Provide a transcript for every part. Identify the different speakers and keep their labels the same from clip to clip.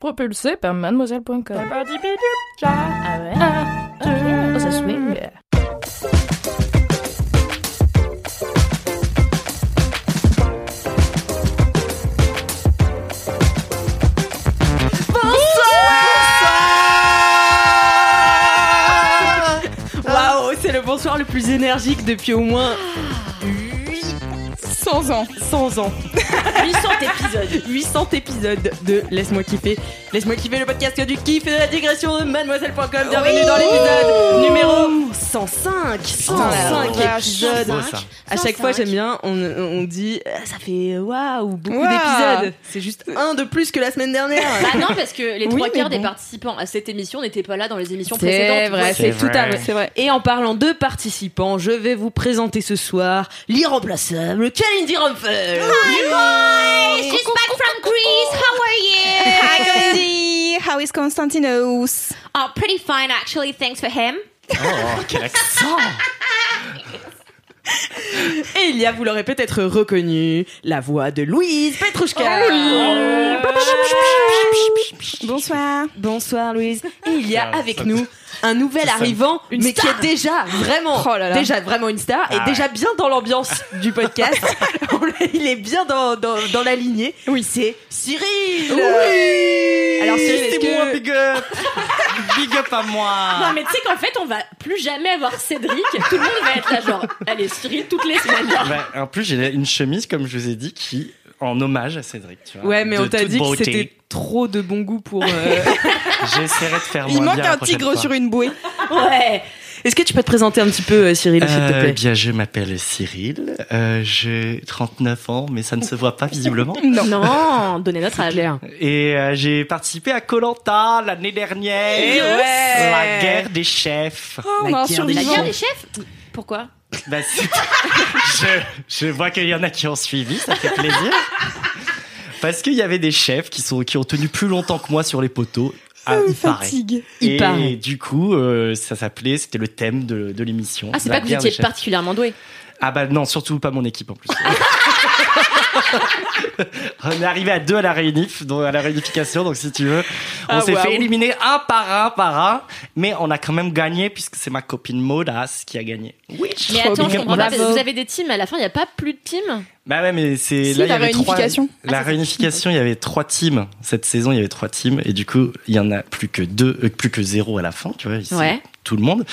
Speaker 1: Propulsé par mademoiselle.com. Ah ouais? Oh, ça swing.
Speaker 2: Waouh, c'est le bonsoir le plus énergique depuis au moins
Speaker 1: 100 ans.
Speaker 2: 100 ans.
Speaker 3: 800 épisodes.
Speaker 2: 800 épisodes de Laisse-moi kiffer. Laisse-moi kiffer le podcast du kiff et de la digression de mademoiselle.com. Bienvenue dans l'épisode numéro 105. 105 épisodes. À chaque fois, j'aime bien, on, on dit euh, ça fait waouh, beaucoup d'épisodes. C'est juste un de plus que la semaine dernière.
Speaker 3: Bah non, parce que les
Speaker 1: Oui,
Speaker 3: trois quarts des participants à cette émission n'étaient pas là dans les émissions
Speaker 2: C'est
Speaker 3: précédentes.
Speaker 2: vrai,
Speaker 4: C'est
Speaker 2: c'est tout à
Speaker 4: vrai.
Speaker 1: vrai.
Speaker 2: Et en parlant de participants, je vais vous présenter ce soir l'irremplaçable Kalindi Rumpel.
Speaker 3: She's back from Greece. How are you?
Speaker 1: Hi, Candy. How is Konstantinos?
Speaker 3: Oh, pretty fine actually. Thanks for him.
Speaker 4: Oh, quel accent
Speaker 2: Et il y a, vous l'aurez peut-être reconnu, la voix de Louise Petrouchka.
Speaker 1: Bonsoir.
Speaker 2: Bonsoir Louise. Et il y a avec nous un nouvel arrivant,
Speaker 3: Une
Speaker 2: mais
Speaker 3: star.
Speaker 2: qui est déjà vraiment,
Speaker 1: Oh là là.
Speaker 2: déjà vraiment une star
Speaker 4: Ah
Speaker 2: et
Speaker 4: ouais.
Speaker 2: déjà bien dans l'ambiance du podcast. Il est bien dans, dans, dans la lignée. Oui, c'est Cyril.
Speaker 1: Oui.
Speaker 2: Alors Cyril,
Speaker 4: C'est moi,
Speaker 2: que
Speaker 4: big up Big up à moi
Speaker 3: Non, mais tu sais qu'en fait, on va plus jamais avoir Cédric. Tout le monde va être là, genre, allez, Cyril, toutes les semaines.
Speaker 4: Bah, En plus, j'ai une chemise, comme je vous ai dit, qui en hommage à Cédric. Tu vois,
Speaker 2: Ouais, mais on t'a dit que c'était trop de bon goût pour. euh,
Speaker 4: J'essaierai de faire
Speaker 1: Il
Speaker 4: moins
Speaker 1: manque
Speaker 4: bien
Speaker 1: un tigre
Speaker 4: fois.
Speaker 1: sur une bouée.
Speaker 3: Ouais.
Speaker 2: Est-ce que tu peux te présenter un petit peu, euh, Cyril, s'il te
Speaker 4: Euh,
Speaker 2: plaît?
Speaker 4: bien, je m'appelle Cyril, euh, j'ai 39 ans, mais ça ne se voit pas visiblement.
Speaker 1: Non.
Speaker 3: Non, donnez notre âge.
Speaker 4: Et euh, j'ai participé à Colanta l'année dernière.
Speaker 2: Eh ouais.
Speaker 4: La guerre des chefs.
Speaker 1: Oh, on a un
Speaker 2: guerre des
Speaker 3: La guerre des chefs? Pourquoi?
Speaker 4: Bah, je, je vois qu'il y en a qui ont suivi, ça fait plaisir. Parce qu'il y avait des chefs qui, sont, qui ont tenu plus longtemps que moi sur les poteaux. Ah, il paraît.
Speaker 1: Fatigue.
Speaker 2: Il
Speaker 4: et
Speaker 2: paraît.
Speaker 4: du coup, euh, ça s'appelait, c'était le thème de, de l'émission.
Speaker 3: Ah, c'est pas que vous étiez particulièrement doué.
Speaker 4: Ah bah non, surtout pas mon équipe en plus. on est arrivé à deux à la réunif, donc à la réunification, donc si tu veux, on
Speaker 1: Ah,
Speaker 4: s'est fait éliminer un par un par un, mais on a quand même gagné puisque c'est ma copine Modas qui a gagné. Oui.
Speaker 3: Mais attends,
Speaker 1: bien.
Speaker 3: je comprends pas.
Speaker 1: Bravo.
Speaker 3: Vous avez des teams, à la fin, il n'y a pas plus de teams?
Speaker 4: Bah ouais, mais c'est
Speaker 1: Si,
Speaker 4: là il y
Speaker 1: la
Speaker 4: avait trois-
Speaker 1: réunification.
Speaker 4: La réunification, il y avait trois teams cette saison, il y avait trois teams et du coup il y en a plus que deux, euh, plus que zéro à la fin, tu vois. Ici,
Speaker 3: Ouais.
Speaker 4: Tout le monde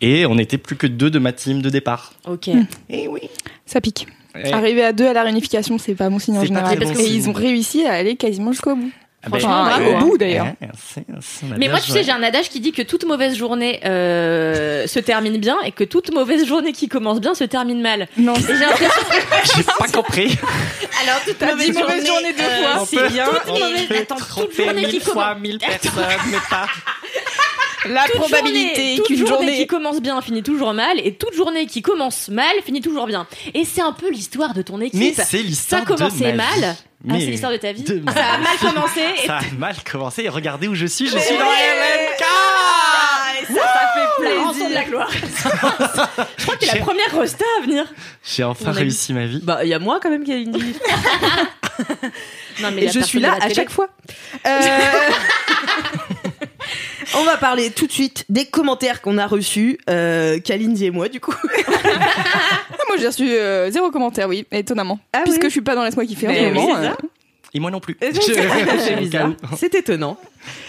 Speaker 4: et on était plus que deux de ma team de départ.
Speaker 3: Ok.
Speaker 4: Et oui.
Speaker 1: Ça pique.
Speaker 4: Et-
Speaker 1: Arriver à deux à la réunification, c'est pas bon signe en général.
Speaker 4: très bon
Speaker 1: ils ont réussi à aller quasiment jusqu'au bout.
Speaker 4: Ah bah,
Speaker 3: Franchement, bravo,
Speaker 1: au bout d'ailleurs.
Speaker 3: Mais moi, tu sais, j'ai un adage qui dit que toute mauvaise journée euh, se termine bien et que toute mauvaise journée qui commence bien se termine mal.
Speaker 1: Non,
Speaker 3: j'ai l'impression
Speaker 4: J'ai pas compris.
Speaker 3: Alors, toute
Speaker 1: T'as dit mauvaise journée deux fois.
Speaker 4: On
Speaker 3: c'est bien.
Speaker 4: on
Speaker 3: Toute mauvaise,
Speaker 4: peut
Speaker 3: attends, toute journée qui
Speaker 4: fois
Speaker 3: commence.
Speaker 4: mille personnes, mais pas.
Speaker 1: La
Speaker 3: Toute
Speaker 1: probabilité qu'une
Speaker 3: journée,
Speaker 1: journée.
Speaker 3: qui commence bien finit toujours mal et toute journée qui commence mal finit toujours bien. Et c'est un peu l'histoire de ton équipe.
Speaker 4: Mais c'est
Speaker 3: ça
Speaker 4: l'histoire
Speaker 3: a
Speaker 4: de
Speaker 3: commencé
Speaker 4: ma
Speaker 3: mal.
Speaker 4: vie.
Speaker 3: Ah, c'est l'histoire de ta vie.
Speaker 4: de
Speaker 3: Ça a mal commencé. Et
Speaker 4: Ça a mal commencé et regardez où je suis. Je suis dans LMK.
Speaker 2: Et ça, ça fait
Speaker 3: son de la
Speaker 2: plaisir.
Speaker 3: gloire. Je crois que t'es la première rosta à venir.
Speaker 4: J'ai enfin réussi ma vie.
Speaker 2: Bah, il y a moi quand même qui a une vie.
Speaker 3: Non, mais
Speaker 2: Et je suis là
Speaker 3: de
Speaker 2: à chaque fois. Euh, On va parler tout de suite des commentaires qu'on a reçus, euh, Kalindi et moi, du coup.
Speaker 1: Ah, moi j'ai reçu euh, zéro commentaire, oui, étonnamment.
Speaker 2: Ah
Speaker 1: Puisque
Speaker 2: oui
Speaker 1: je suis pas dans Laisse-moi kiffer en
Speaker 2: Mais
Speaker 1: ce
Speaker 2: oui,
Speaker 1: moment. euh.
Speaker 4: Et moi non plus.
Speaker 2: C'est bizarre. étonnant.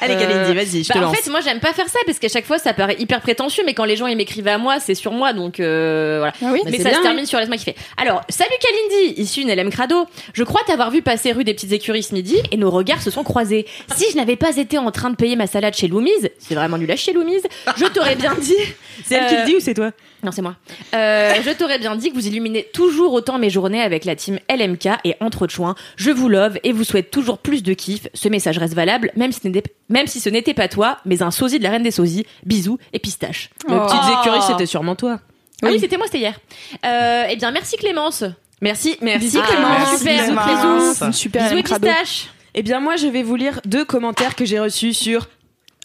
Speaker 2: Allez,
Speaker 1: Euh,
Speaker 2: Kalindi, vas-y, je te
Speaker 3: Bah, en
Speaker 2: lance.
Speaker 3: fait, moi, j'aime pas faire ça parce qu'à chaque fois, ça paraît hyper prétentieux, mais quand les gens ils m'écrivaient à moi, c'est sur moi, donc euh, voilà.
Speaker 1: Ah oui
Speaker 3: mais ça
Speaker 2: bien,
Speaker 3: se termine sur laisse-moi kiffer. Alors, salut Kalindi, issu une LM Crado. Je crois t'avoir vu passer rue des petites écuries ce midi et nos regards se sont croisés. Si je n'avais pas été en train de payer ma salade chez Loumise, c'est vraiment nul à chez Loumise, je t'aurais bien dit.
Speaker 2: C'est elle qui
Speaker 3: Euh,
Speaker 2: le dit ou c'est toi?
Speaker 3: Non, c'est moi. Euh, je t'aurais bien dit que vous illuminez toujours autant mes journées avec la team LMK et entre autres choix, je vous love et vous souhaite toujours plus de kiff. Ce message reste valable, même si, ce n'était- même si ce n'était pas toi, mais un sosie de la reine des sosies. Bisous et pistache.
Speaker 2: Les
Speaker 1: Oh.
Speaker 2: petites écuries, c'était sûrement toi.
Speaker 3: Ah oui, c'était moi, c'était hier. Euh, eh bien, merci Clémence.
Speaker 2: Merci, merci
Speaker 3: Ah,
Speaker 1: Clémence.
Speaker 3: super,
Speaker 1: Clémence.
Speaker 3: bisous.
Speaker 1: Une super
Speaker 3: Bisous et pistache.
Speaker 2: Eh bien, moi, je vais vous lire deux commentaires que j'ai reçus sur.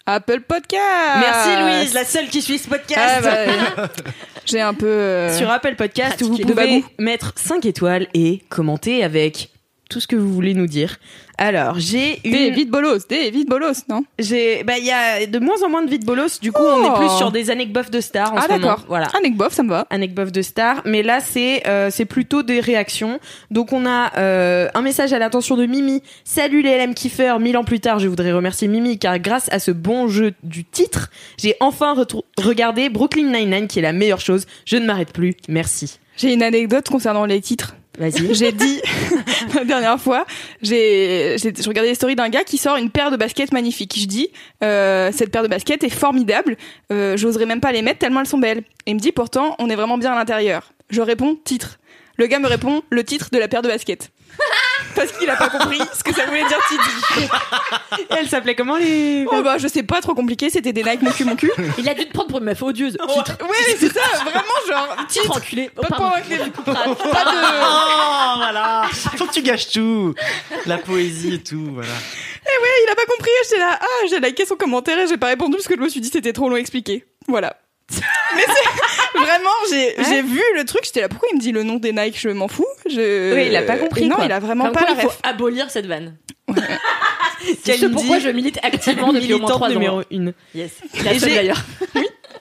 Speaker 1: Apple Podcast.
Speaker 2: Merci Louise, la seule qui suit ce podcast.
Speaker 1: Ah, bah. J'ai un peu. euh,
Speaker 2: Sur Apple Podcast, où vous pouvez mettre 5 étoiles et commenter avec tout ce que vous voulez nous dire. Alors, j'ai une.
Speaker 1: Des vides bolos, des vides bolos, non?
Speaker 2: J'ai, bah, il y a de moins en moins de vides bolos. Du coup, on est
Speaker 1: Oh.
Speaker 2: plus sur des anecdotes de stars en
Speaker 1: Ah
Speaker 2: ce moment.
Speaker 1: d'accord.
Speaker 2: Voilà.
Speaker 1: Bof, ça me va.
Speaker 2: Anecdote de stars, mais là c'est euh, c'est plutôt des réactions. Donc on a euh, un message à l'attention de Mimi. Salut les LM kiffeurs, mille ans plus tard, je voudrais remercier Mimi car grâce à ce bon jeu du titre, j'ai enfin regardé Brooklyn Nine-Nine qui est la meilleure chose. Je ne m'arrête plus. Merci.
Speaker 1: J'ai une anecdote concernant les titres.
Speaker 2: Vas-y.
Speaker 1: J'ai dit la dernière fois, j'ai, j'ai- je regardais les stories d'un gars qui sort une paire de baskets magnifiques. Je dis, euh, cette paire de baskets est formidable. Euh, j'oserais même pas les mettre tellement elles sont belles. Et il me dit pourtant, on est vraiment bien à l'intérieur. Je réponds titre. Le gars me répond le titre de la paire de baskets. Parce qu'il a pas compris ce que ça voulait dire titre.
Speaker 2: Elle s'appelait comment les
Speaker 1: Oh bah je sais pas trop compliqué, c'était des Nike mon cul mon cul.
Speaker 3: Il a dû te prendre pour une meuf odieuse. Titre.
Speaker 1: Ouais c'est ça, vraiment genre
Speaker 3: Titre enculé. Oh,
Speaker 1: Pas de
Speaker 3: pardon.
Speaker 1: Pas de.
Speaker 4: Oh, voilà. Faut que tu gâches tout. La poésie et tout, voilà.
Speaker 1: il a pas compris, j'étais là, ah, j'ai liké son commentaire et j'ai pas répondu parce que je me suis dit c'était trop long à expliquer. Voilà. Mais c'est vraiment, j'ai j'ai vu le truc, j'étais là, pourquoi il me dit le nom des Nike, je m'en fous. Je...
Speaker 2: Oui, il a pas compris,
Speaker 1: Et Non,
Speaker 2: quoi.
Speaker 1: il a vraiment
Speaker 3: Comme
Speaker 1: pas
Speaker 3: quoi,
Speaker 1: la
Speaker 3: il faut abolir cette vanne. C'est
Speaker 2: Kalindi,
Speaker 3: ce pourquoi je milite activement depuis au moins
Speaker 2: militante
Speaker 3: 3 ans.
Speaker 2: numéro 1.
Speaker 3: Yes. La
Speaker 2: Et
Speaker 3: seule
Speaker 2: j'ai-
Speaker 3: d'ailleurs.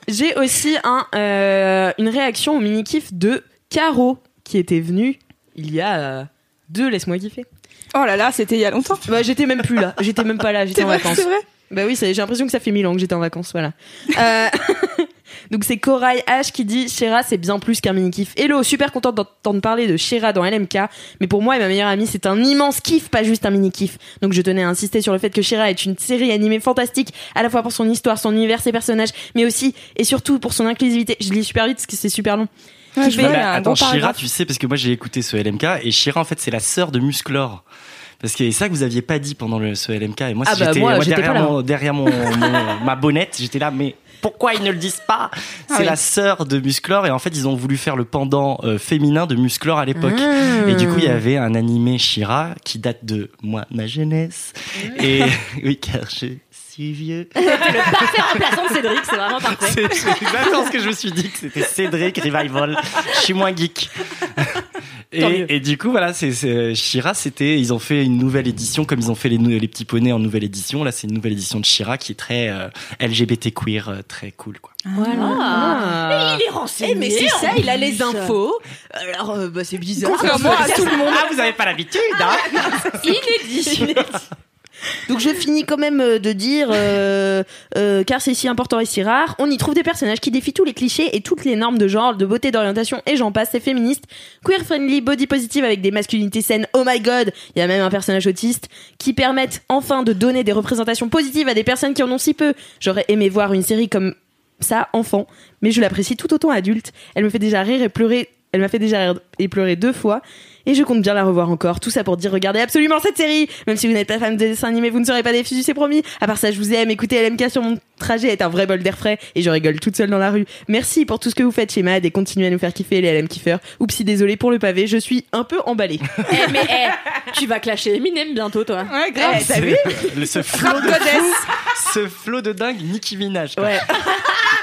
Speaker 2: J'ai aussi un, euh, une réaction au mini-kiff de Caro, qui était venue il y a euh, deux Laisse-moi kiffer.
Speaker 1: Oh là là, c'était il y a longtemps.
Speaker 2: Bah, j'étais même plus là, j'étais même pas là, j'étais en
Speaker 1: vrai,
Speaker 2: vacances.
Speaker 1: c'est vrai.
Speaker 2: Bah oui, j'ai l'impression que ça fait mille ans que j'étais en vacances, voilà. Euh, Donc c'est Corail H qui dit Shira c'est bien plus qu'un mini kiff. Hello, super contente d'entendre parler de Shira dans LMK, mais pour moi et ma meilleure amie c'est un immense kiff, pas juste un mini kiff. Donc je tenais à insister sur le fait que Shira est une série animée fantastique, à la fois pour son histoire, son univers, ses personnages, mais aussi et surtout pour son inclusivité. Je lis super vite parce que c'est super long.
Speaker 1: Ouais, je a un
Speaker 4: attends, Shira, tu sais, parce que moi j'ai écouté ce LMK et Shira en fait c'est la sœur de Musclor. Parce que c'est ça que vous aviez pas dit pendant le, ce LMK et moi,
Speaker 2: Ah
Speaker 4: si
Speaker 2: bah,
Speaker 4: j'étais
Speaker 2: moi,
Speaker 4: moi,
Speaker 2: j'étais
Speaker 4: derrière, mon, derrière mon, mon- ma bonnette, j'étais là, mais pourquoi ils ne le disent pas C'est
Speaker 1: Ah oui.
Speaker 4: la sœur de Musclor et en fait ils ont voulu faire le pendant euh, féminin de Musclor à l'époque. Et du coup, il y avait un animé Shira qui date de moi, ma jeunesse. Et oui, car je suis vieux.
Speaker 3: Le parfait remplaçant de Cédric, c'est vraiment parfait.
Speaker 4: C'est c'est exactement ce que je me suis dit, que c'était Cédric Revival. Je suis moins geek. Et, et du coup, voilà, c'est c'est- Shira, c'était, ils ont fait une nouvelle édition, comme ils ont fait les, les petits poneys en nouvelle édition. Là, c'est une nouvelle édition de Shira qui est très euh, LGBT queer, euh, très cool, quoi.
Speaker 3: Ah. Il est renseigné.
Speaker 2: Eh, mais c'est ça, il a les infos. Alors, euh, bah, c'est bizarre.
Speaker 1: Contrairement à tout le monde.
Speaker 4: Ah, vous avez pas l'habitude, hein
Speaker 3: Inédit.
Speaker 2: Donc je finis quand même euh, de dire, euh, euh, car c'est si important et si rare, on y trouve des personnages qui défient tous les clichés et toutes les normes de genre, de beauté, d'orientation et j'en passe, c'est féministe, queer friendly, body positive avec des masculinités saines, oh my god, il y a même un personnage autiste, qui permettent enfin de donner des représentations positives à des personnes qui en ont si peu. J'aurais aimé voir une série comme ça, enfant, mais je l'apprécie tout autant adulte. Elle me fait déjà rire et pleurer, elle m'a fait déjà rire et pleurer deux fois. Et je compte bien la revoir encore. Tout ça pour dire regardez absolument cette série. Même si vous n'êtes pas fan de dessin animé, vous ne serez pas déçus, c'est promis. À part ça, je vous aime. Écoutez LMK sur mon trajet est un vrai bol d'air frais et je rigole toute seule dans la rue. Merci pour tout ce que vous faites chez Mad et continuez à nous faire kiffer les LM kiffeurs. Oupsie, désolé pour le pavé, je suis un peu emballée.
Speaker 3: Eh, mais eh, tu vas clasher Eminem bientôt, toi.
Speaker 1: Ouais, grave.
Speaker 2: Eh, t'as vu
Speaker 4: Le- Ce flot de fou, ce flot de dingue, Nicki Minaj. quoi.
Speaker 2: Ouais.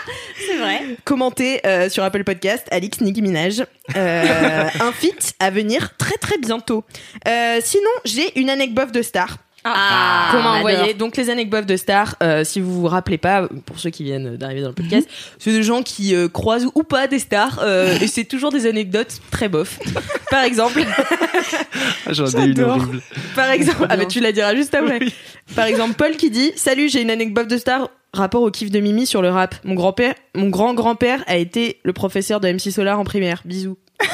Speaker 3: C'est vrai.
Speaker 2: Commentez euh, sur Apple Podcast, Alix Nicki Minaj. Euh, un feat à venir très très bientôt. Euh, sinon, j'ai une anecdote de star.
Speaker 3: Ah,
Speaker 2: qu'on m'a
Speaker 3: on
Speaker 2: envoyé.
Speaker 3: adore.
Speaker 2: Donc les anecdotes de stars, euh, si vous vous rappelez pas, pour ceux qui viennent d'arriver dans le podcast, c'est des gens qui euh, croisent ou pas des stars, euh, et c'est toujours des anecdotes très bof. Par exemple,
Speaker 4: J'en ai une horrible.
Speaker 2: par exemple, ah bah tu la diras juste après.
Speaker 4: Oui.
Speaker 2: Par exemple, Paul qui dit Salut, j'ai une anecdote de star rapport au kiff de Mimi sur le rap. Mon grand-père, mon grand-grand-père a été le professeur de MC Solar en primaire. Bisous.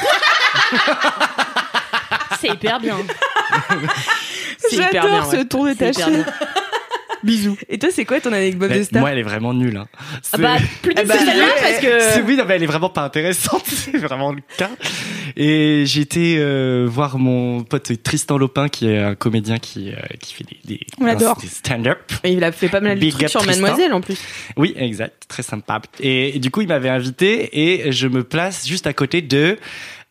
Speaker 3: C'est hyper bien.
Speaker 1: J'adore ce
Speaker 2: ouais.
Speaker 1: ton détaché.
Speaker 2: Bisous. Et toi, c'est quoi ton anecdote de star
Speaker 4: moi, elle est vraiment nulle. Hein.
Speaker 3: Ah bah, plus
Speaker 2: Ah bah,
Speaker 3: difficile celle-là
Speaker 2: ouais.
Speaker 3: parce que.
Speaker 4: oui, non, mais elle est vraiment pas intéressante. C'est vraiment le cas. Et j'ai été euh, voir mon pote Tristan Lopin, qui est un comédien qui, euh, qui fait des, des,
Speaker 1: On l'adore.
Speaker 4: des stand-up.
Speaker 2: Et il a fait pas mal de
Speaker 4: Big
Speaker 2: trucs
Speaker 4: up
Speaker 2: sur
Speaker 4: Tristan.
Speaker 2: Mademoiselle en plus.
Speaker 4: Oui, exact. Très sympa. Et, du coup, il m'avait invité et je me place juste à côté de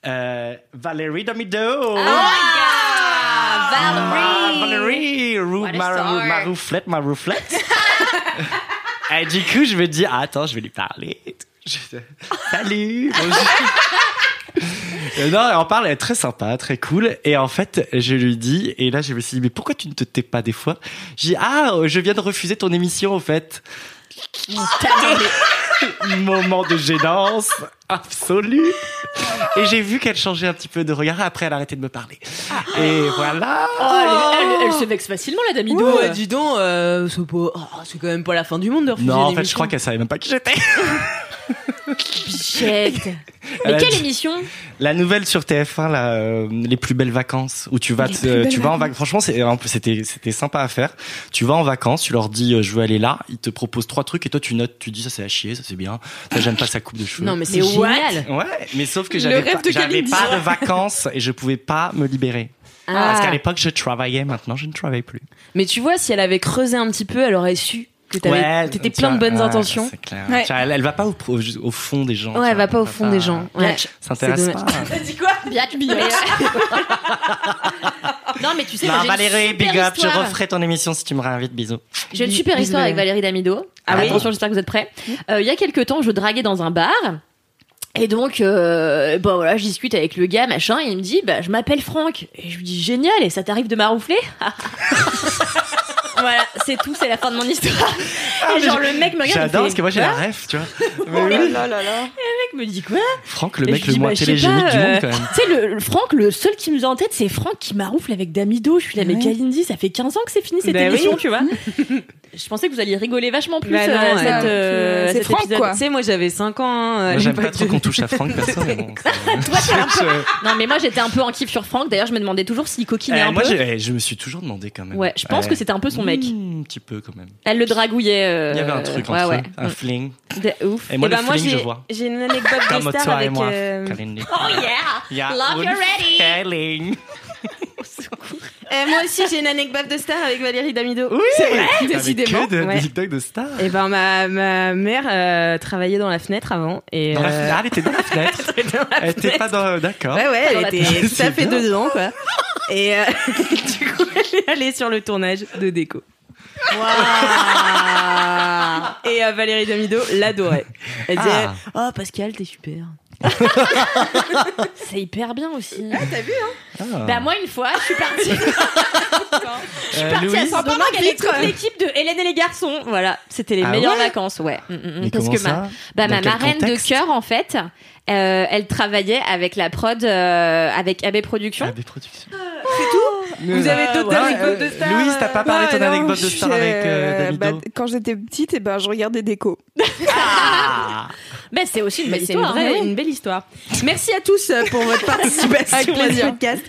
Speaker 4: euh, Valérie Damido.
Speaker 3: Oh my god! Valerie!
Speaker 4: Valérie,
Speaker 3: a
Speaker 4: ma, rouflette, ma rouflette. et du coup, je me dis, ah, attends, je vais lui parler. Je- Salut. bonjour. Euh, non, en parle, elle est très sympa, très cool. Et en fait, je lui dis, et là, je me suis dit, mais pourquoi tu ne te tais pas des fois? J'ai dit, ah, je viens de refuser ton émission, au fait. Moment de gênance absolue. Et j'ai vu qu'elle changeait un petit peu de regard. Après, elle a arrêté de me parler. Et voilà.
Speaker 3: Oh, elle, elle- elle se vexe facilement, la Damido.
Speaker 2: Ouais, dis donc, euh, c'est pas- oh, c'est quand même pas la fin du monde de refuser
Speaker 4: Non, en fait, je crois qu'elle savait même pas qui j'étais.
Speaker 3: Bichette.
Speaker 4: Elle
Speaker 3: Mais
Speaker 4: a
Speaker 3: quelle
Speaker 4: dit-
Speaker 3: émission?
Speaker 4: La nouvelle sur TF1, là, euh, les plus belles vacances, où tu vas,
Speaker 1: Les
Speaker 4: te-
Speaker 1: plus belles
Speaker 4: tu vas en
Speaker 1: vacances.
Speaker 4: vacances. Franchement, c'est, en plus, c'était, c'était sympa à faire. Tu vas en vacances, tu leur dis, euh, je veux aller là. Ils te proposent trois trucs et toi, tu notes, tu dis, ça c'est à chier, ça c'est bien. Ça j'aime pas sa coupe de cheveux.
Speaker 2: Non, mais c'est génial.
Speaker 4: Ouais, mais sauf que j'avais pas, j'avais pas de vacances et je pouvais pas me libérer. Parce
Speaker 2: Ah.
Speaker 4: qu'à l'époque, je travaillais, maintenant, je ne travaille plus.
Speaker 2: Mais tu vois, si elle avait creusé un petit peu, elle aurait su que t'avais, t'étais plein de bonnes
Speaker 4: ouais,
Speaker 2: intentions.
Speaker 4: C'est clair.
Speaker 1: Ouais.
Speaker 4: Tu vois, Elle, elle va pas au, au, au fond des gens.
Speaker 2: Ouais, elle
Speaker 4: vois,
Speaker 2: va pas au fond des gens. Ouais.
Speaker 4: S'intéresse
Speaker 2: C'est
Speaker 4: pas.
Speaker 2: dommage.
Speaker 3: Bien, tu Non, mais tu sais,
Speaker 4: Non, Valérie,
Speaker 3: super
Speaker 4: big up, je referai ton émission si tu me réinvites, bisous.
Speaker 3: J'ai une super
Speaker 2: Bisous,
Speaker 3: histoire avec
Speaker 2: Valérie.
Speaker 3: Damido.
Speaker 2: Ah oui
Speaker 3: Attention, j'espère que vous êtes prêts. Euh, il y a quelques temps, je draguais dans un bar. Et donc, euh, bon voilà, je discute avec le gars, machin, et il me dit, bah, je m'appelle Franck. Et je lui dis, génial, et ça t'arrive de maroufler Voilà, c'est tout, c'est la fin de mon histoire. et genre, le mec me regarde,
Speaker 4: J'adore
Speaker 3: fait,
Speaker 4: parce que moi j'ai la ref, tu vois.
Speaker 1: Oh
Speaker 4: Mais oui.
Speaker 1: là là là.
Speaker 3: Le mec me dit quoi
Speaker 4: Franck, le
Speaker 3: Et
Speaker 4: mec le
Speaker 3: dis,
Speaker 4: moins
Speaker 3: bah,
Speaker 4: télégénique du
Speaker 3: euh,
Speaker 4: monde quand même.
Speaker 3: Tu sais, le, le Franck, le seul qui me vient en tête, c'est Franck qui maroufle avec Damido. Je suis là, mais. Kalindi, ça fait 15 ans que c'est fini cette
Speaker 2: Bah
Speaker 3: émission,
Speaker 2: oui.
Speaker 3: tu vois. je pensais que vous alliez rigoler vachement plus
Speaker 2: Bah
Speaker 3: euh,
Speaker 2: non, ouais.
Speaker 3: cette, euh,
Speaker 1: C'est
Speaker 3: cet
Speaker 1: Franck,
Speaker 3: épisode.
Speaker 1: quoi.
Speaker 2: Tu sais, moi j'avais 5 ans. hein,
Speaker 4: Moi j'aime pas trop qu'on touche à Franck perso, mais bon. c'est-
Speaker 3: Toi,
Speaker 4: Je-
Speaker 3: Non, mais moi j'étais un peu en kiff sur Franck. D'ailleurs, je me demandais toujours s'il coquinait
Speaker 4: Eh,
Speaker 3: un
Speaker 4: moi
Speaker 3: peu.
Speaker 4: j'ai- eh, je me suis toujours demandé quand même.
Speaker 3: Ouais, je pense
Speaker 4: Ouais.
Speaker 3: que c'était un peu son mec.
Speaker 4: Mmh, un petit peu quand même.
Speaker 3: Elle le dragouillait. euh,
Speaker 4: Il y avait un truc entre
Speaker 3: ouais.
Speaker 4: eux, un fling.
Speaker 3: De ouf.
Speaker 4: Et moi
Speaker 2: Eh ben,
Speaker 4: le
Speaker 2: moi
Speaker 4: fling je
Speaker 2: j'ai,
Speaker 4: vois.
Speaker 2: j'ai une anecdote de star
Speaker 4: et
Speaker 2: avec.
Speaker 4: moi,
Speaker 2: euh.
Speaker 3: Oh yeah!
Speaker 4: Yeah,
Speaker 3: Love
Speaker 4: good
Speaker 3: you ready!
Speaker 4: feeling.
Speaker 2: euh, moi aussi j'ai une anecdote de star avec Valérie Damido.
Speaker 4: Oui,
Speaker 1: C'est vrai, décidément.
Speaker 4: que de,
Speaker 2: Ouais.
Speaker 4: des de star.
Speaker 2: Et ben ma, ma mère euh, travaillait dans la fenêtre avant et
Speaker 4: Dans la
Speaker 2: euh,
Speaker 4: fenêtre. Ah, elle était dans la fenêtre. Elle était pas dans. D'accord.
Speaker 2: Ouais, ouais, elle était tout à fait dedans, quoi. Et euh, du coup, elle est allée sur le tournage de déco. Et euh, Valérie Damido l'adorait. Elle disait
Speaker 4: Ah.
Speaker 2: Oh, Pascal, t'es super.
Speaker 3: C'est hyper bien aussi.
Speaker 4: Ah.
Speaker 3: Bah, moi, une fois, je suis partie. Je suis
Speaker 4: Euh,
Speaker 3: partie à
Speaker 4: Louise
Speaker 3: Saint-Domingue avec toute l'équipe de Hélène et les garçons. Voilà, c'était les
Speaker 4: Ah
Speaker 3: meilleures
Speaker 4: ouais
Speaker 3: vacances, ouais. Mm, mm, mm.
Speaker 4: Mais
Speaker 3: Parce
Speaker 4: comment
Speaker 3: que ma,
Speaker 4: ça
Speaker 3: bah,
Speaker 4: Dans
Speaker 3: ma
Speaker 4: quel
Speaker 3: marraine
Speaker 4: contexte
Speaker 3: de cœur, en fait, euh, elle travaillait avec la prod, euh, avec AB Productions.
Speaker 4: Ah, des productions.
Speaker 2: Vous avez d'autres
Speaker 4: Ouais,
Speaker 2: anecdotes
Speaker 4: euh,
Speaker 2: de stars
Speaker 4: Louise, t'as pas parlé de ton
Speaker 1: Bah, non,
Speaker 4: anecdote de star avec euh,
Speaker 1: euh,
Speaker 4: Davido
Speaker 1: bah, Quand j'étais petite, et ben, je regardais Déco.
Speaker 4: Ah.
Speaker 3: Mais c'est aussi une belle
Speaker 2: C'est une,
Speaker 3: histoire.
Speaker 2: vraie-
Speaker 3: hein.
Speaker 2: une belle histoire. Merci à tous euh, pour votre participation à ce podcast.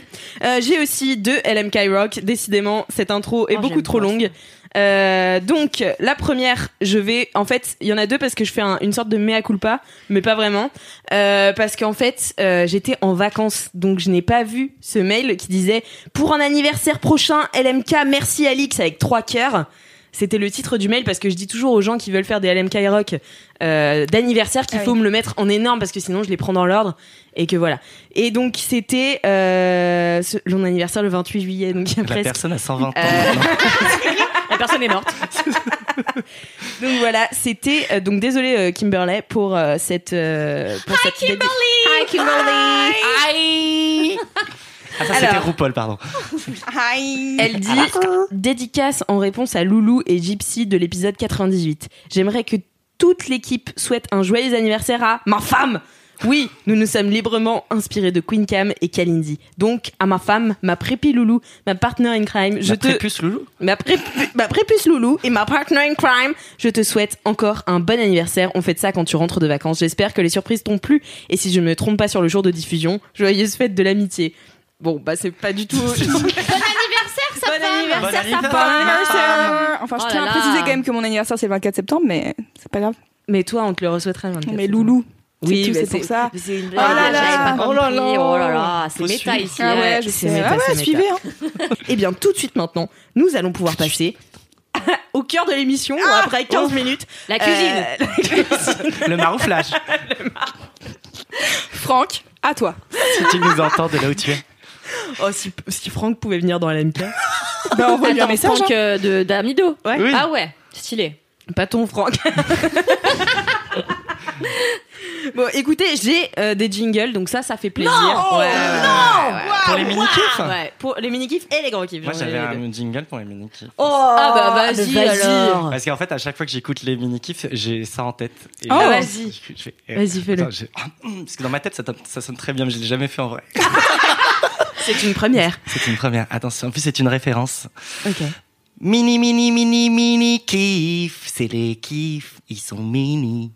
Speaker 2: Euh, J'ai aussi deux LMK Rock. Décidément, cette intro est
Speaker 3: Oh,
Speaker 2: beaucoup trop longue. Euh, donc, la première, je vais. En fait, il y en a deux parce que je fais un- une sorte de mea culpa, mais pas vraiment. Euh, parce qu'en fait, euh, j'étais en vacances, donc je n'ai pas vu ce mail qui disait Pour un anniversaire prochain, LMK, merci Alix avec trois cœurs. C'était le titre du mail parce que je dis toujours aux gens qui veulent faire des LMK rock euh, d'anniversaire qu'il
Speaker 1: Ah
Speaker 2: faut
Speaker 1: oui.
Speaker 2: me le mettre en énorme parce que sinon je les prends dans l'ordre et que voilà. Et donc c'était euh, ce- mon anniversaire le 28 juillet donc il y a
Speaker 4: La
Speaker 2: presque.
Speaker 4: personne a 120 ans.
Speaker 2: Euh.
Speaker 3: La personne est morte.
Speaker 2: Donc voilà, c'était euh, donc désolé euh, Kimberley pour euh, cette euh, pour cette Kimberly. Hi Kimberly.
Speaker 4: Ah, ça c'était
Speaker 2: Alors.
Speaker 4: RuPaul, pardon.
Speaker 1: Hi.
Speaker 2: Elle dit dédicace en réponse à Loulou et Gypsy de l'épisode 98. J'aimerais que toute l'équipe souhaite un joyeux anniversaire à ma femme. Oui, nous nous sommes librement inspirés de Queen Cam et Kalindi. Donc, à ma femme, ma prépi Loulou, ma partner in crime, je
Speaker 4: La
Speaker 2: te,
Speaker 4: prépuce loulou.
Speaker 2: ma, pré- ma prépuce Loulou et ma partner in crime, je te souhaite encore un bon anniversaire. On fait ça quand tu rentres de vacances. J'espère que les surprises t'ont plu. Et si je ne me trompe pas sur le jour de diffusion, joyeuse fête de l'amitié. Bon, bah c'est pas du tout.
Speaker 3: Bon anniversaire, femme.
Speaker 4: Bon anniversaire,
Speaker 1: Bon
Speaker 4: femme.
Speaker 1: anniversaire Enfin, je
Speaker 3: Oh
Speaker 1: tiens à préciser quand même que mon anniversaire c'est le 24 septembre, mais c'est pas grave.
Speaker 2: Mais toi, on te le 24.
Speaker 1: Mais Loulou.
Speaker 2: Oui,
Speaker 1: c'est pour ça.
Speaker 2: C'est une
Speaker 1: Oh là là.
Speaker 3: J'avais pas
Speaker 4: Oh là.
Speaker 3: Oh là là, c'est méta ici.
Speaker 1: Ah ouais, je
Speaker 2: c'est
Speaker 1: sais.
Speaker 2: méta,
Speaker 1: Ah ouais, suivez. Hein.
Speaker 2: Eh bien, tout de suite maintenant, nous allons pouvoir passer au cœur de l'émission, après 15 minutes.
Speaker 3: La cuisine.
Speaker 2: Euh,
Speaker 4: Le marouflage.
Speaker 1: Franck, à toi.
Speaker 4: si tu nous entends de là où tu es.
Speaker 2: oh, si, si Franck pouvait venir dans LMK.
Speaker 1: Bah, envoie-lui un
Speaker 3: Attends,
Speaker 1: message.
Speaker 3: Franck
Speaker 1: hein.
Speaker 3: euh, de d'Amido.
Speaker 2: Ouais.
Speaker 4: Oui.
Speaker 3: Ah ouais, stylé.
Speaker 2: Pas ton Franck. Bon, écoutez, j'ai euh, des jingles, donc ça, ça fait plaisir.
Speaker 1: Non
Speaker 2: ouais, ouais, ouais, ouais.
Speaker 4: Pour les mini-kifs
Speaker 2: Ouais, pour les mini-kifs et les gros kiffs.
Speaker 4: Moi j'avais un jingle pour les mini-kifs.
Speaker 2: Oh,
Speaker 3: Ah bah vas-y,
Speaker 2: vas-y.
Speaker 3: alors.
Speaker 4: Parce qu'en fait, à chaque fois que j'écoute les mini-kifs, j'ai ça en tête. Et
Speaker 1: Oh,
Speaker 2: vas-y.
Speaker 4: eh,
Speaker 2: Vas-y, fais-le.
Speaker 4: Parce que dans ma tête, ça, ça sonne très bien, mais je l'ai jamais fait en vrai.
Speaker 2: C'est une première.
Speaker 4: C'est une première. Attention, en plus, c'est une référence.
Speaker 2: Ok.
Speaker 4: Mini, mini, mini, mini kiff. C'est les kiffs, ils sont mini.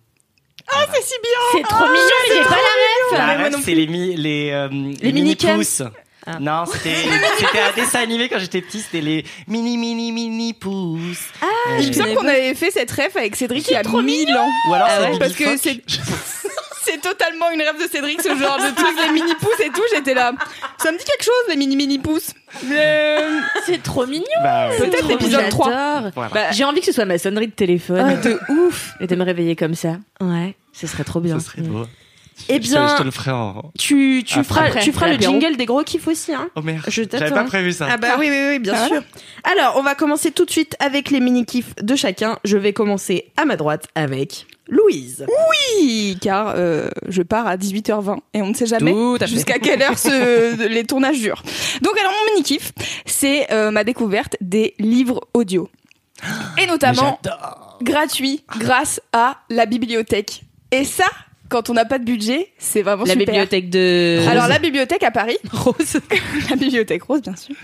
Speaker 1: C'est si bien.
Speaker 3: C'est trop mignon, mais j'ai pas la ref.
Speaker 4: La ref, c'est les, mi, les, euh, les
Speaker 2: mini
Speaker 4: mini pouces.
Speaker 2: Ah.
Speaker 4: Non, c'était c'était un dessin animé quand j'étais petit, c'était les mini mini mini pouces. Ah,
Speaker 1: Il me semble qu'on avait fait cette ref avec Cédric il y a 1000 ans.
Speaker 4: Ou alors
Speaker 1: Ah
Speaker 4: c'est
Speaker 1: ouais,
Speaker 4: Bibi
Speaker 1: parce que
Speaker 4: Fock.
Speaker 1: c'est- C'est totalement une rêve de Cédric, ce genre de truc, les mini pouces et tout. J'étais là. Ça me dit quelque chose, les mini mini pouces. Euh,
Speaker 3: C'est trop mignon.
Speaker 4: Bah, ouais.
Speaker 1: Peut-être
Speaker 3: Trop
Speaker 1: l'épisode
Speaker 3: mignon.
Speaker 1: 3.
Speaker 3: J'adore.
Speaker 4: Voilà.
Speaker 1: Bah,
Speaker 3: J'ai envie que ce soit ma sonnerie de téléphone.
Speaker 2: Ah, de ouf.
Speaker 3: Et de me réveiller comme ça.
Speaker 2: Ouais, ce serait trop bien.
Speaker 4: Ce serait beau.
Speaker 2: Eh
Speaker 4: Je-
Speaker 2: bien,
Speaker 4: je te le ferai en.
Speaker 2: tu, tu
Speaker 4: Après.
Speaker 2: feras, tu feras le jingle des gros kiffs aussi, hein.
Speaker 4: Oh merde.
Speaker 2: Je
Speaker 4: J'avais pas prévu ça.
Speaker 2: Ah bah oui, oui, oui, bien
Speaker 1: Ah,
Speaker 2: sûr. Alors, on va commencer tout de suite avec les mini-kiffs de chacun. Je vais commencer à ma droite avec Louise.
Speaker 1: Oui, car euh, je pars à 18h20 et on ne sait jamais jusqu'à quelle heure ce- les tournages durent. Donc alors mon mini kiff, c'est euh, ma découverte des livres audio et notamment gratuits grâce à la bibliothèque. Et ça, quand on n'a pas de budget, c'est vraiment
Speaker 2: La
Speaker 1: super.
Speaker 2: bibliothèque de...
Speaker 1: Alors la bibliothèque à Paris,
Speaker 2: Rose.
Speaker 1: la bibliothèque rose bien sûr.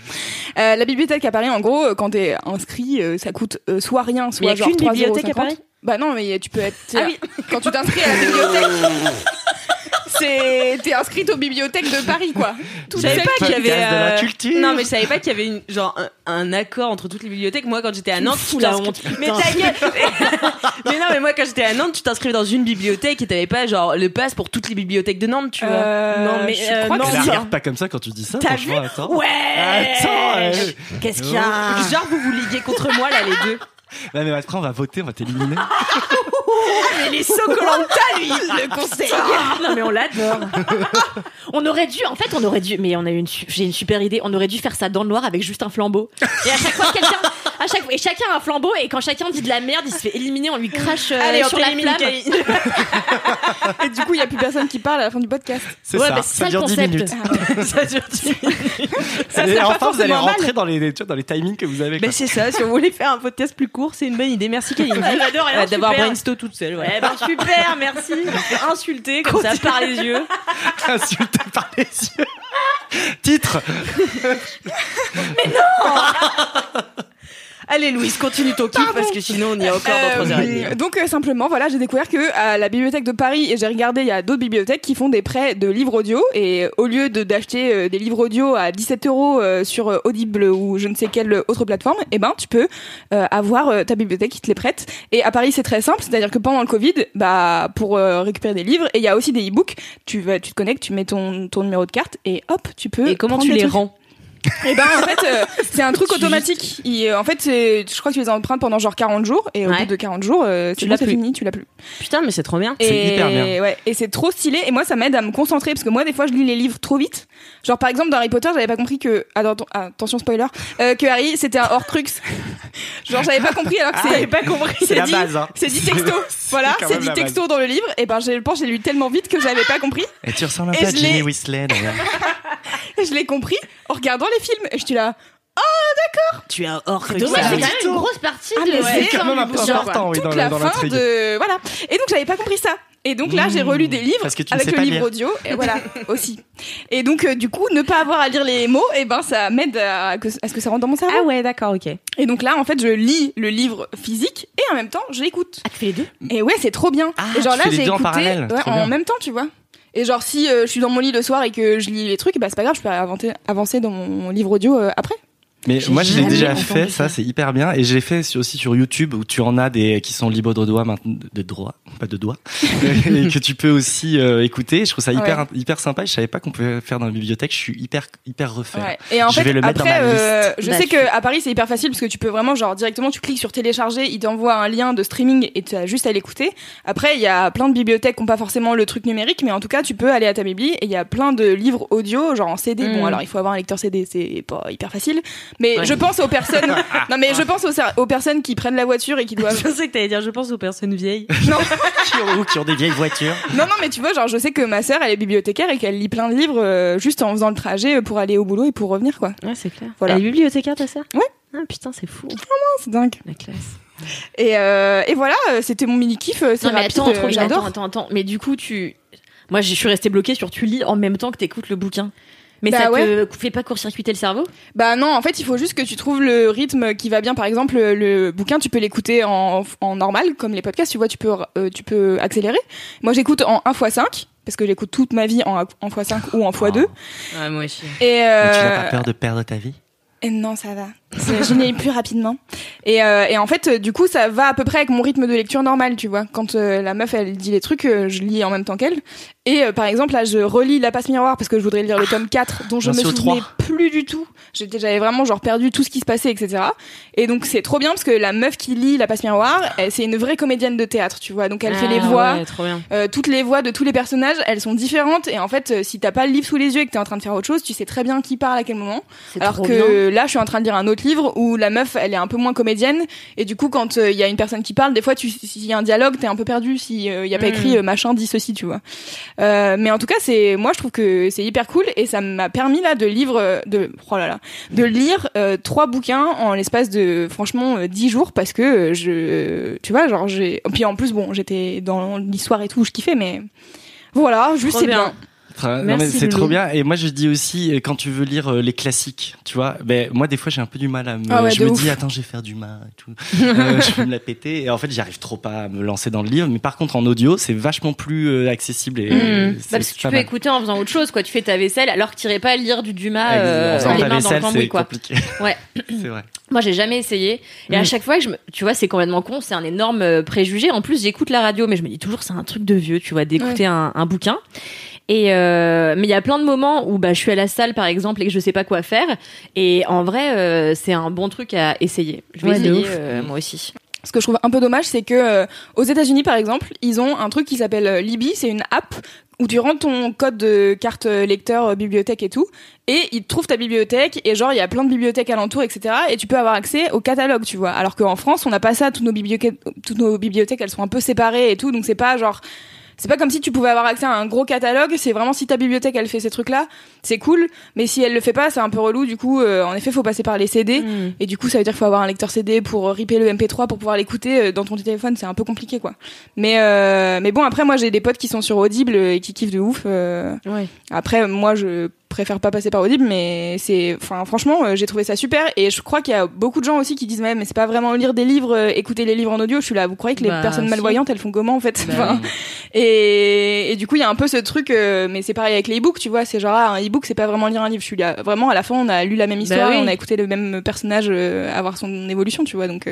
Speaker 1: Euh, la bibliothèque à Paris, en gros, quand t'es inscrit, ça coûte soit rien, soit
Speaker 2: Mais y a
Speaker 1: genre
Speaker 2: qu'une
Speaker 1: 3,50.
Speaker 2: bibliothèque à Paris?
Speaker 1: Bah non, mais tu peux être.
Speaker 2: Ah oui.
Speaker 1: Quand tu t'inscris à la bibliothèque, c'est t'es inscrite aux bibliothèques de Paris, quoi. Tout
Speaker 2: Je savais pas qu'il y avait...
Speaker 4: Podcast de la
Speaker 2: euh,
Speaker 4: culture.
Speaker 2: Non, mais je savais pas qu'il y avait une, genre, un, un accord entre toutes les bibliothèques. Moi, quand j'étais à Nantes, tu
Speaker 3: la
Speaker 2: t'inscris-
Speaker 3: honte,
Speaker 2: Mais ta gueule Mais non, mais moi, quand j'étais à Nantes, tu t'inscrivais dans une bibliothèque et t'avais pas, genre, le pass pour toutes les bibliothèques de Nantes, tu vois.
Speaker 1: Euh,
Speaker 3: Non, mais,
Speaker 1: je
Speaker 3: euh,
Speaker 1: crois
Speaker 3: non,
Speaker 1: que
Speaker 4: regarde pas comme ça quand tu dis ça,
Speaker 2: T'as
Speaker 4: franchement, attends.
Speaker 2: Ouais
Speaker 4: Attends,
Speaker 3: Qu'est-ce qu'il y a
Speaker 2: Genre, vous vous liguez contre moi, là, les deux.
Speaker 4: Ouais, mais après, on va voter, on va t'éliminer.
Speaker 2: Mais les Sokolanta, lui, le conseil
Speaker 3: Non mais on l'adore. on aurait dû, en fait, on aurait dû, mais on a eu une, su- j'ai une super idée. On aurait dû faire ça dans le noir avec juste un flambeau. Et à chaque fois, quelqu'un, à chaque et chacun a un flambeau et quand chacun dit de la merde, il se fait éliminer, on lui crache euh,
Speaker 2: Allez,
Speaker 3: sur la flamme.
Speaker 1: Et du coup, il y a plus personne qui parle à la fin du podcast.
Speaker 4: C'est
Speaker 3: Ouais,
Speaker 4: ça,
Speaker 3: bah, c'est
Speaker 4: ça
Speaker 3: ça le
Speaker 4: dure 10
Speaker 3: concept.
Speaker 4: minutes.
Speaker 2: Ça dure dix minutes.
Speaker 1: Ça
Speaker 4: Et
Speaker 1: serait pas
Speaker 4: enfin, vous allez rentrer dans les, tu vois, dans les timings que vous avez. Quoi.
Speaker 2: c'est ça, si on voulait faire un podcast plus court, c'est une bonne idée. Merci Kalindi.
Speaker 3: J'adore,
Speaker 2: D'avoir
Speaker 3: super.
Speaker 2: brainstorm toute seule.
Speaker 3: Ouais, ben super, merci. Je me fais insulter comme ça par les yeux.
Speaker 4: Insulté par les yeux. Titre
Speaker 2: Allez Louise, continue ton kiff parce que sinon on y est encore dans 3h30.
Speaker 1: Euh, donc euh, simplement voilà j'ai découvert que à la bibliothèque de Paris et j'ai regardé il y a d'autres bibliothèques qui font des prêts de livres audio et au lieu de d'acheter euh, des livres audio à 17 euros euh, sur euh, Audible ou je ne sais quelle autre plateforme et ben tu peux euh, avoir euh, ta bibliothèque qui te les prête. Et à Paris c'est très simple c'est à dire que pendant le Covid bah pour euh, récupérer des livres et il y a aussi des e-books tu vas tu te connectes tu mets ton ton numéro de carte et hop tu peux
Speaker 2: Et comment
Speaker 1: prendre
Speaker 2: tu les rends?
Speaker 1: Et ben en fait euh, c'est un truc automatique. Il- euh, en fait c'est je crois que tu les empruntes pendant genre 40 jours et au
Speaker 2: Ouais.
Speaker 1: bout de 40 jours euh,
Speaker 2: Tu l'as
Speaker 1: c'est
Speaker 2: plus.
Speaker 1: fini, tu l'as plus.
Speaker 2: Putain, mais c'est trop bien.
Speaker 4: C'est
Speaker 1: Et
Speaker 4: hyper bien.
Speaker 1: ouais, et c'est trop stylé et moi ça m'aide à me concentrer parce que moi des fois je lis les livres trop vite. Genre par exemple dans Harry Potter, j'avais pas compris que attends, attention spoiler euh, que Harry c'était un Horcrux. genre j'avais pas compris alors que
Speaker 4: Ah,
Speaker 1: c'est
Speaker 4: j'avais
Speaker 1: pas compris,
Speaker 4: C'est la base, hein.
Speaker 1: C'est dit texto. voilà,
Speaker 4: quand
Speaker 1: c'est
Speaker 4: même
Speaker 1: dit
Speaker 4: la
Speaker 1: texto dans le livre et ben j'ai je pense que j'ai lu tellement vite que j'avais pas compris.
Speaker 4: Et tu ressembles un
Speaker 1: Et
Speaker 4: peu à
Speaker 1: je
Speaker 4: Ginny
Speaker 1: l'ai-
Speaker 4: Weasley, d'ailleurs.
Speaker 1: Je l'ai compris en regardant les films et je suis là
Speaker 2: Tu as hors
Speaker 3: Dommage, c'est quand même une grosse partie
Speaker 1: Ah,
Speaker 3: de
Speaker 4: c'est
Speaker 1: c'est
Speaker 4: quand même un peu important, oui,
Speaker 1: toute
Speaker 4: dans
Speaker 1: la
Speaker 4: la- dans
Speaker 1: fin de voilà. Et donc j'avais pas compris ça. Et donc là, j'ai relu des livres
Speaker 4: Parce que tu ne
Speaker 1: avec le livre
Speaker 4: lire.
Speaker 1: audio, et voilà aussi. Et donc euh, du coup, ne pas avoir à lire les mots, et ben ça m'aide à, que- à ce que ça rentre dans mon cerveau.
Speaker 2: Ah ouais, d'accord, ok.
Speaker 1: Et donc là, en fait, je lis le livre physique et en même temps, je l'écoute.
Speaker 3: Ah, tu fais les deux?
Speaker 1: Et ouais, c'est trop bien.
Speaker 4: Ah,
Speaker 1: et genre
Speaker 4: tu
Speaker 1: là,
Speaker 4: fais les
Speaker 1: j'ai
Speaker 4: deux en
Speaker 1: écouté
Speaker 4: parallèle,
Speaker 1: ouais, en même temps, tu vois. Et genre si euh, je suis dans mon lit le soir et que je lis les trucs, bah c'est pas grave, je peux avancer, avancer dans mon livre audio euh, après.
Speaker 4: Mais moi, je l'ai déjà fait, ça,
Speaker 3: ça.
Speaker 4: c'est hyper bien. Et j'ai fait aussi sur YouTube où tu en as des qui sont libres de doigts maintenant, de droit, pas de doigts, et que tu peux aussi euh, écouter. Je trouve ça hyper
Speaker 1: Ouais.
Speaker 4: hyper sympa. Je savais pas qu'on pouvait faire dans la bibliothèque. Je suis hyper hyper refait.
Speaker 1: Ouais. Et en
Speaker 4: Je
Speaker 1: fait,
Speaker 4: vais le mettre
Speaker 1: après,
Speaker 4: dans ma
Speaker 1: euh, je
Speaker 3: Bah,
Speaker 1: sais
Speaker 3: tu-
Speaker 1: que à Paris c'est hyper facile parce que tu peux vraiment genre directement tu cliques sur télécharger, il t'envoie un lien de streaming et tu as juste à l'écouter. Après, il y a plein de bibliothèques qui ont pas forcément le truc numérique, mais en tout cas, tu peux aller à ta bibli et il y a plein de livres audio, genre en CD. Bon,
Speaker 3: Mm.
Speaker 1: alors il faut avoir un lecteur CD, c'est pas hyper facile, mais
Speaker 3: Ouais.
Speaker 1: je pense aux personnes. non, mais je pense aux, aux personnes qui prennent la voiture et qui doivent.
Speaker 2: Je pensais que t'allais dire, je pense aux personnes vieilles.
Speaker 1: non,
Speaker 4: qui, ont, ou qui ont des vieilles voitures.
Speaker 1: non, non, mais tu vois, genre je sais que ma sœur, elle est bibliothécaire et qu'elle lit plein de livres euh, juste en faisant le trajet pour aller au boulot et pour revenir, quoi.
Speaker 2: Ouais, c'est clair.
Speaker 1: Voilà.
Speaker 2: Elle est bibliothécaire, ta sœur
Speaker 1: Ouais.
Speaker 2: Ah putain, c'est fou.
Speaker 1: C'est dingue.
Speaker 2: La classe.
Speaker 1: Et, euh, et voilà, euh, c'était mon mini kiff. C'est
Speaker 3: Non,
Speaker 1: rapide,
Speaker 3: attends,
Speaker 1: euh.
Speaker 3: Attends, attends, attends. Mais du coup, tu. Moi, je suis restée bloquée sur tu lis en même temps que t'écoutes le bouquin. Mais
Speaker 1: Bah
Speaker 3: ça
Speaker 1: ouais.
Speaker 3: te fait pas court-circuiter le cerveau?
Speaker 1: Bah non, en fait, il faut juste que tu trouves le rythme qui va bien. Par exemple, le, bouquin, tu peux l'écouter en, en normal, comme les podcasts, tu vois, tu peux, euh, tu peux accélérer. Moi, j'écoute en 1x5, parce que j'écoute toute ma vie en, en x5 ou en x2.
Speaker 2: Ouais, moi aussi.
Speaker 1: Et,
Speaker 4: Mais
Speaker 1: euh,
Speaker 4: tu n'as pas peur de perdre ta vie?
Speaker 1: Et non, ça va. Je n'ai plus rapidement. Et, euh, et en fait, euh, du coup, ça va à peu près avec mon rythme de lecture normal, tu vois. Quand euh, la meuf, elle dit les trucs, euh, je lis en même temps qu'elle. Et euh, par exemple, là, je relis La Passe Miroir parce que je voudrais lire le tome 4, dont je me souvenais
Speaker 4: 3.
Speaker 1: plus du tout. J'étais, j'avais vraiment genre perdu tout ce qui se passait, etc. Et donc, c'est trop bien parce que la meuf qui lit La Passe Miroir, c'est une vraie comédienne de théâtre, tu vois. Donc, elle fait les
Speaker 2: Ah,
Speaker 1: voix.
Speaker 2: Ouais, trop bien.
Speaker 1: Euh, toutes les voix de tous les personnages, elles sont différentes et en fait, euh, si t'as pas le livre sous les yeux et que t'es en train de faire autre chose, tu sais très bien qui parle à quel moment.
Speaker 3: C'est
Speaker 1: Alors que
Speaker 3: bien.
Speaker 1: là, je suis en train de lire un autre livre où la meuf, elle est un peu moins comédienne et du coup, quand euh, il y a une personne qui parle, des fois, s'il y a un dialogue, t'es un peu perdu si il y a pas
Speaker 2: Mm.
Speaker 1: écrit euh, machin dit ceci, tu vois. Euh, mais en tout cas, c'est moi, je trouve que c'est hyper cool et ça m'a permis là de lire, euh, de oh là là, de lire euh, trois bouquins en l'espace de franchement euh, dix jours parce que euh, je, tu vois, genre j'ai, puis en plus bon, j'étais dans l'histoire et tout, je kiffais, mais voilà, juste c'est
Speaker 2: bien.
Speaker 1: bien.
Speaker 4: C'est trop bien. Et moi, je dis aussi, euh, quand tu veux lire euh, les classiques, tu vois, ben, moi, des fois, j'ai un peu du mal à me.
Speaker 1: Ah ouais,
Speaker 4: je me
Speaker 1: ouf.
Speaker 4: dis, attends, je vais faire du mal et tout. Euh, je vais me la péter. Et en fait, j'y arrive trop pas à me lancer dans le livre. Mais par contre, en audio, c'est vachement plus accessible. Et,
Speaker 2: Mmh.
Speaker 4: euh,
Speaker 3: Bah, parce que tu peux
Speaker 4: mal.
Speaker 3: écouter en faisant autre chose, quoi. Tu fais ta vaisselle alors que t'irais pas lire du Dumas euh,
Speaker 4: en
Speaker 3: les mains dans le
Speaker 4: vaisselle,
Speaker 3: cambouis,
Speaker 4: c'est
Speaker 3: quoi.
Speaker 4: compliqué.
Speaker 3: Ouais.
Speaker 4: c'est vrai.
Speaker 3: Moi, j'ai jamais essayé. Et à chaque fois que je me, tu vois, c'est complètement con, c'est un énorme préjugé. En plus, j'écoute la radio, mais je me dis toujours, c'est un truc de vieux, tu vois, d'écouter un, un bouquin. Et euh, mais il y a plein de moments où bah je suis à la salle par exemple et que je sais pas quoi faire et en vrai euh, c'est un bon truc à essayer. Je vais
Speaker 2: Ouais,
Speaker 3: essayer euh, moi aussi.
Speaker 1: Ce que je trouve un peu dommage, c'est que euh, aux États-Unis, par exemple, ils ont un truc qui s'appelle euh, Libby. C'est une app où tu rentres ton code de carte euh, lecteur, bibliothèque et tout, et ils te trouvent ta bibliothèque. Et genre, il y a plein de bibliothèques alentours, etc. Et tu peux avoir accès au catalogue, tu vois. Alors qu'en France, on n'a pas ça. Toutes nos bibliothèques, toutes nos bibliothèques, elles sont un peu séparées et tout. Donc c'est pas genre c'est pas comme si tu pouvais avoir accès à un gros catalogue. C'est vraiment si ta bibliothèque elle fait ces trucs-là, c'est cool. Mais si elle le fait pas, c'est un peu relou. Du coup, euh, en effet, faut passer par les CD.
Speaker 2: Mm.
Speaker 1: Et du coup, ça veut dire qu'il faut avoir un lecteur CD pour euh, ripper le MP3 pour pouvoir l'écouter euh, dans ton téléphone. C'est un peu compliqué, quoi. Mais euh, mais bon, après, moi, j'ai des potes qui sont sur Audible et qui kiffent de ouf. euh.
Speaker 2: Ouais.
Speaker 1: Après, moi, je préfère pas passer par Audible, mais c'est, enfin, franchement, euh, j'ai trouvé ça super. Et je crois qu'il y a beaucoup de gens aussi qui disent, ouais, mais c'est pas vraiment lire des livres, euh, écouter les livres en audio. Je suis là, vous croyez que les
Speaker 2: Bah,
Speaker 1: personnes
Speaker 2: si.
Speaker 1: malvoyantes, elles font comment en fait
Speaker 2: Bah,
Speaker 1: Enfin, et, et du coup, il y a un peu ce truc, euh, mais c'est pareil avec les e-books, tu vois. C'est genre, ah, un e-book, c'est pas vraiment lire un livre. Je suis là, vraiment, à la fin, on a lu la même histoire,
Speaker 2: oui.
Speaker 1: et on a écouté le même personnage euh, avoir son évolution, tu vois. Donc,